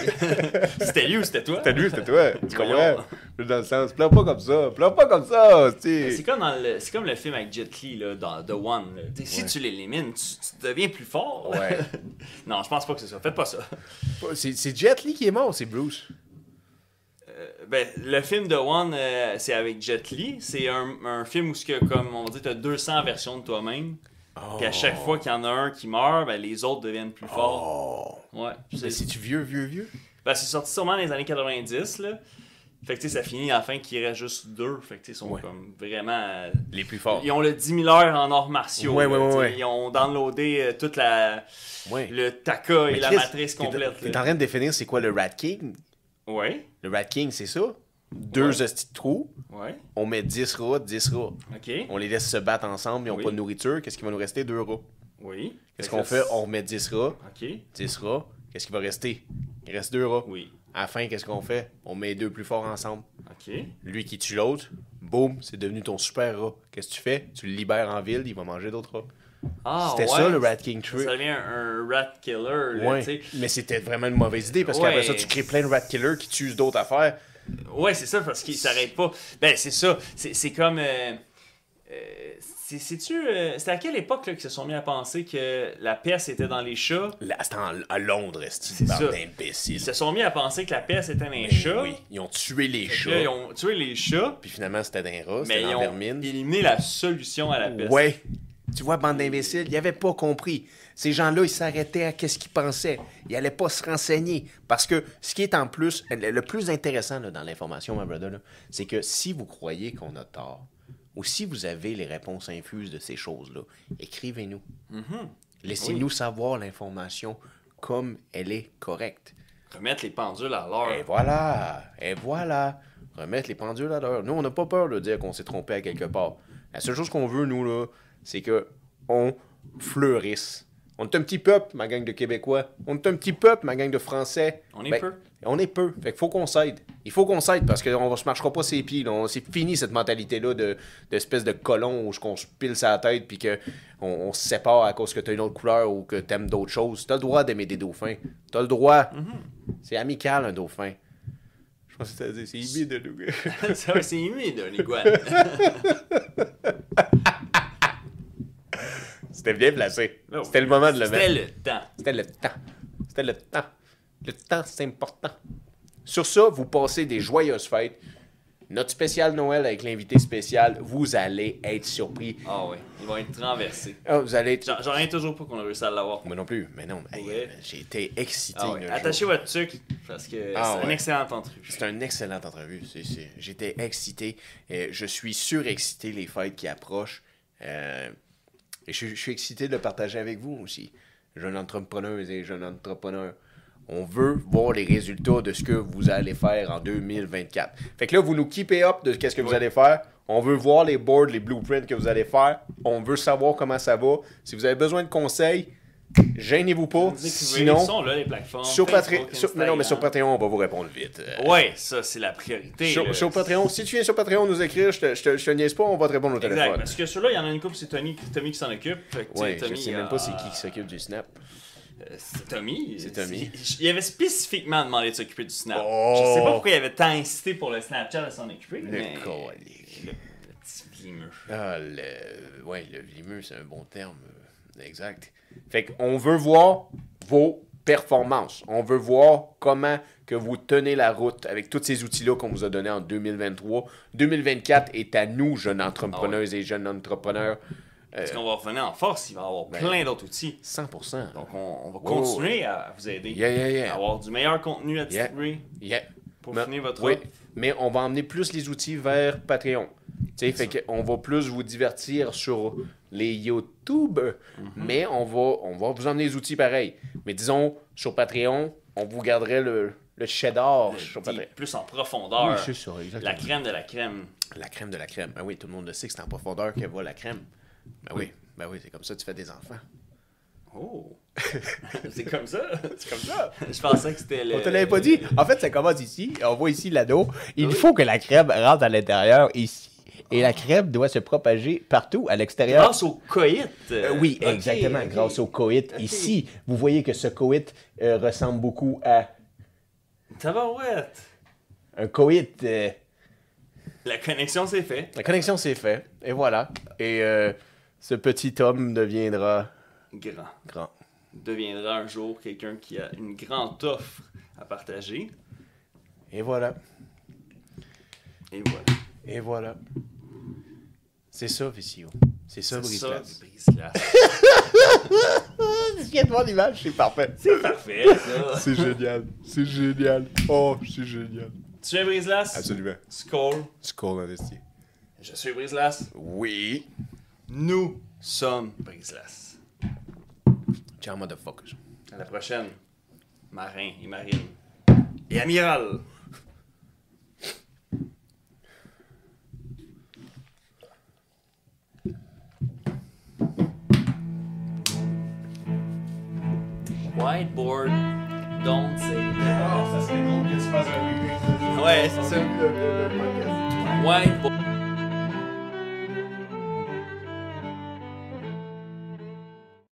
c'était lui ou c'était toi? lui, c'était toi. Tu comprends? Dans le sens, pleure pas comme ça. Pleure pas comme ça. C'est comme, dans le, c'est comme le film avec Jet Li, là, dans The One. là. Si tu l'élimines, tu, tu deviens plus fort. Ouais. non, je pense pas que c'est ça. Faites pas ça. C'est c'est Jet Li qui est mort, c'est Bruce? Euh, ben, le film The One, euh, c'est avec Jet Li. C'est un, un film où, ce que, comme on dit, tu as 200 versions de toi-même. Puis à chaque fois qu'il y en a un qui meurt, ben, les autres deviennent plus forts. Oh. Ouais. C'est, c'est-tu vieux, vieux, vieux? ben, c'est sorti sûrement dans les années 90. Là. Fait que tu sais, ça finit à la fin qu'il reste juste deux. Fait que tu sais, ils sont Ouais. comme vraiment. euh, Les plus forts. Ils ont le 10 000 heures en arts martiaux. Ouais, là, ouais. Ils ont downloadé euh, toute la le taka et Mais la matrice complète. T'es en train de définir c'est quoi le Rat King? Ouais, Le Rat King, c'est ça? Deux Ouais. hosties de trous, ouais, on met 10 rats, 10 rats. On les laisse se battre ensemble, ils n'ont Oui. pas de nourriture. Qu'est-ce qui va nous rester? Deux rats. oui. Qu'est-ce que qu'on fait? On remet 10 rats, Ok, 10 rats. Qu'est-ce qui va rester? Il reste deux rats. oui, À la fin, qu'est-ce qu'on fait? On met les deux plus forts ensemble. Lui qui tue l'autre, boum, c'est devenu ton super rat. Qu'est-ce que tu fais? Tu le libères en ville, il va manger d'autres rats. Ah, C'était ouais. ça le Rat King Tree. Ça devient un, un rat killer. là, Ouais. Mais c'était vraiment une mauvaise idée parce qu'après ça, tu crées plein de Rat Killers qui tuent d'autres affaires. Ouais, c'est ça, parce qu'il s'arrête pas. Ben, c'est ça. C'est comme. euh, euh, c'est- C'est-tu. euh, C'était à quelle époque qu'ils se sont mis à penser que la peste était dans les chats? C'était à Londres, C'est ça. d'imbéciles. Ils se sont mis à penser que la peste était dans les chats. oui, ils ont tué les chats. là, ils ont tué les chats, Puis finalement, c'était dans les rats, mais ils ont vermine. éliminé la solution à la peste. Ouais. Tu vois, bande d'imbéciles, ils n'avaient pas compris. Ces gens-là, ils s'arrêtaient à qu'est-ce qu'ils pensaient. Ils n'allaient pas se renseigner. Parce que ce qui est en plus, le plus intéressant là, dans l'information, my brother, c'est que si vous croyez qu'on a tort, ou si vous avez les réponses infuses de ces choses-là, écrivez-nous. Laissez-nous savoir l'information comme elle est correcte. Remettre les pendules à l'heure. Et voilà, et voilà. Remettre les pendules à l'heure. Nous, on n'a pas peur de dire qu'on s'est trompé à quelque part. La seule chose qu'on veut, nous, là, c'est que on fleurisse. On est un petit peuple, ma gang de Québécois. On est un petit peuple, ma gang de Français. On est Ben, peu. On est peu. Fait qu'il faut qu'on s'aide. Il faut qu'on s'aide parce qu'on ne se marchera pas ses pieds. C'est fini cette mentalité-là de, d'espèce de colon où on se pile sa tête puis qu'on on se sépare à cause que tu as une autre couleur ou que tu aimes d'autres choses. Tu as le droit d'aimer des dauphins. Tu as le droit. Mm-hmm. C'est amical, un dauphin. Je pense que c'est humide, le Ça, c'est humide, un iguane. C'était bien placé. C'était le moment de le C'était mettre. le temps. C'était le temps. C'était le temps. Le temps, c'est important. Sur ça, vous passez des joyeuses fêtes. Notre spécial Noël avec l'invité spécial, vous allez être surpris. Ah ouais, ils vont être renversés. Ah, vous allez être... J'en reviens toujours pas qu'on a réussi à l'avoir. Moi non plus, mais non. hey, Ouais. J'ai été excité. Ah ouais, Attachez votre truc parce que Ah c'est une excellente entrevue. C'est une excellente entrevue. C'est- c'est- J'étais excité. Euh, je suis surexcité les fêtes qui approchent. Euh, et je, je suis excité de le partager avec vous aussi, jeunes entrepreneurs et jeunes entrepreneurs. On veut voir les résultats de ce que vous allez faire en 2024. Fait que là, vous nous keepez up de ce que vous allez faire. On veut voir les boards, les blueprints que vous allez faire. On veut savoir comment ça va. Si vous avez besoin de conseils, gênez-vous pas. Sinon, ils sont là, les plateformes. sur Patreon, mais non, mais sur. Patreon, on va vous répondre vite. Euh, Ouais, ça, c'est la priorité. sur, Patreon, si tu viens sur Patreon nous écrire, je te, je te, je te niaise pas, on va te répondre au Exact, téléphone. parce que ceux-là, il y en a une couple, c'est Tommy, Tommy qui s'en occupe. Ouais, je Tommy, sais même euh, pas c'est qui qui s'occupe du snap. euh, C'est Tommy. C'est Tommy. Il avait spécifiquement demandé de s'occuper du Snap. Oh! Je sais pas pourquoi il avait tant insisté pour le Snapchat de s'en occuper. Le mais... colique. Le, le petit vlimeux. Ah, le... Ouais, le vlimeux, c'est un bon terme. euh, Exact. Fait qu'on veut voir vos performances. On veut voir comment que vous tenez la route avec tous ces outils-là qu'on vous a donnés en 2023. 2024 est à nous, jeunes entrepreneuses et jeunes entrepreneurs. Euh, Parce qu'on va revenir en force, il va y avoir Ben, plein d'autres outils. 100%. Donc, on, on va continuer à vous aider. Yeah, yeah, yeah. À avoir du meilleur contenu à distribuer. Yeah. Pour Mais- finir votre oui, mais on va emmener plus les outils vers Patreon. Tu sais, fait qu'on va plus vous divertir sur les YouTube, Mhm. mais on va, on va vous emmener les outils pareils. Mais disons, sur Patreon, on vous garderait le, le cheddar sur Dis- Patreon. plus en profondeur. Oui, c'est ça, exactement. la crème de la crème. La crème de la crème. Ben oui, tout le monde le sait que c'est en profondeur que va la crème. Ben oui, ben oui, c'est comme ça que tu fais des enfants. Oh! c'est comme ça? C'est comme ça. Je pensais que c'était le. On te l'avait pas dit. En fait, ça commence ici. On voit ici l'anneau. Il faut que la crème rentre à l'intérieur ici. Et la crème doit se propager partout à l'extérieur. Grâce au coït. Euh, oui, Ok, exactement. Grâce au coït. Ici, vous voyez que ce coït euh, ressemble beaucoup à Tabarouette. un coït. euh, La connexion s'est faite. La connexion s'est faite, et voilà. Et euh, ce petit homme deviendra Grand. grand. Deviendra un jour quelqu'un qui a une grande offre à partager. Et voilà. Et voilà. Et voilà. C'est ça, Vicio. C'est ça, C'est ça, Brise-Glace. du brise-glace. Je viens de voir l'image, c'est parfait. C'est parfait, ça. C'est génial. C'est génial. Oh, c'est génial. Tu es brise-glace? Absolument. Skull. Skull investi. Je suis brise-glace. Oui. Nous sommes brise-glace. Ciao, motherfuckers. À la prochaine. Marin et marine. Et amiral. Whiteboard, don't say that. ça serait drôle que tu fasses un Ouais, c'est ça. Whiteboard.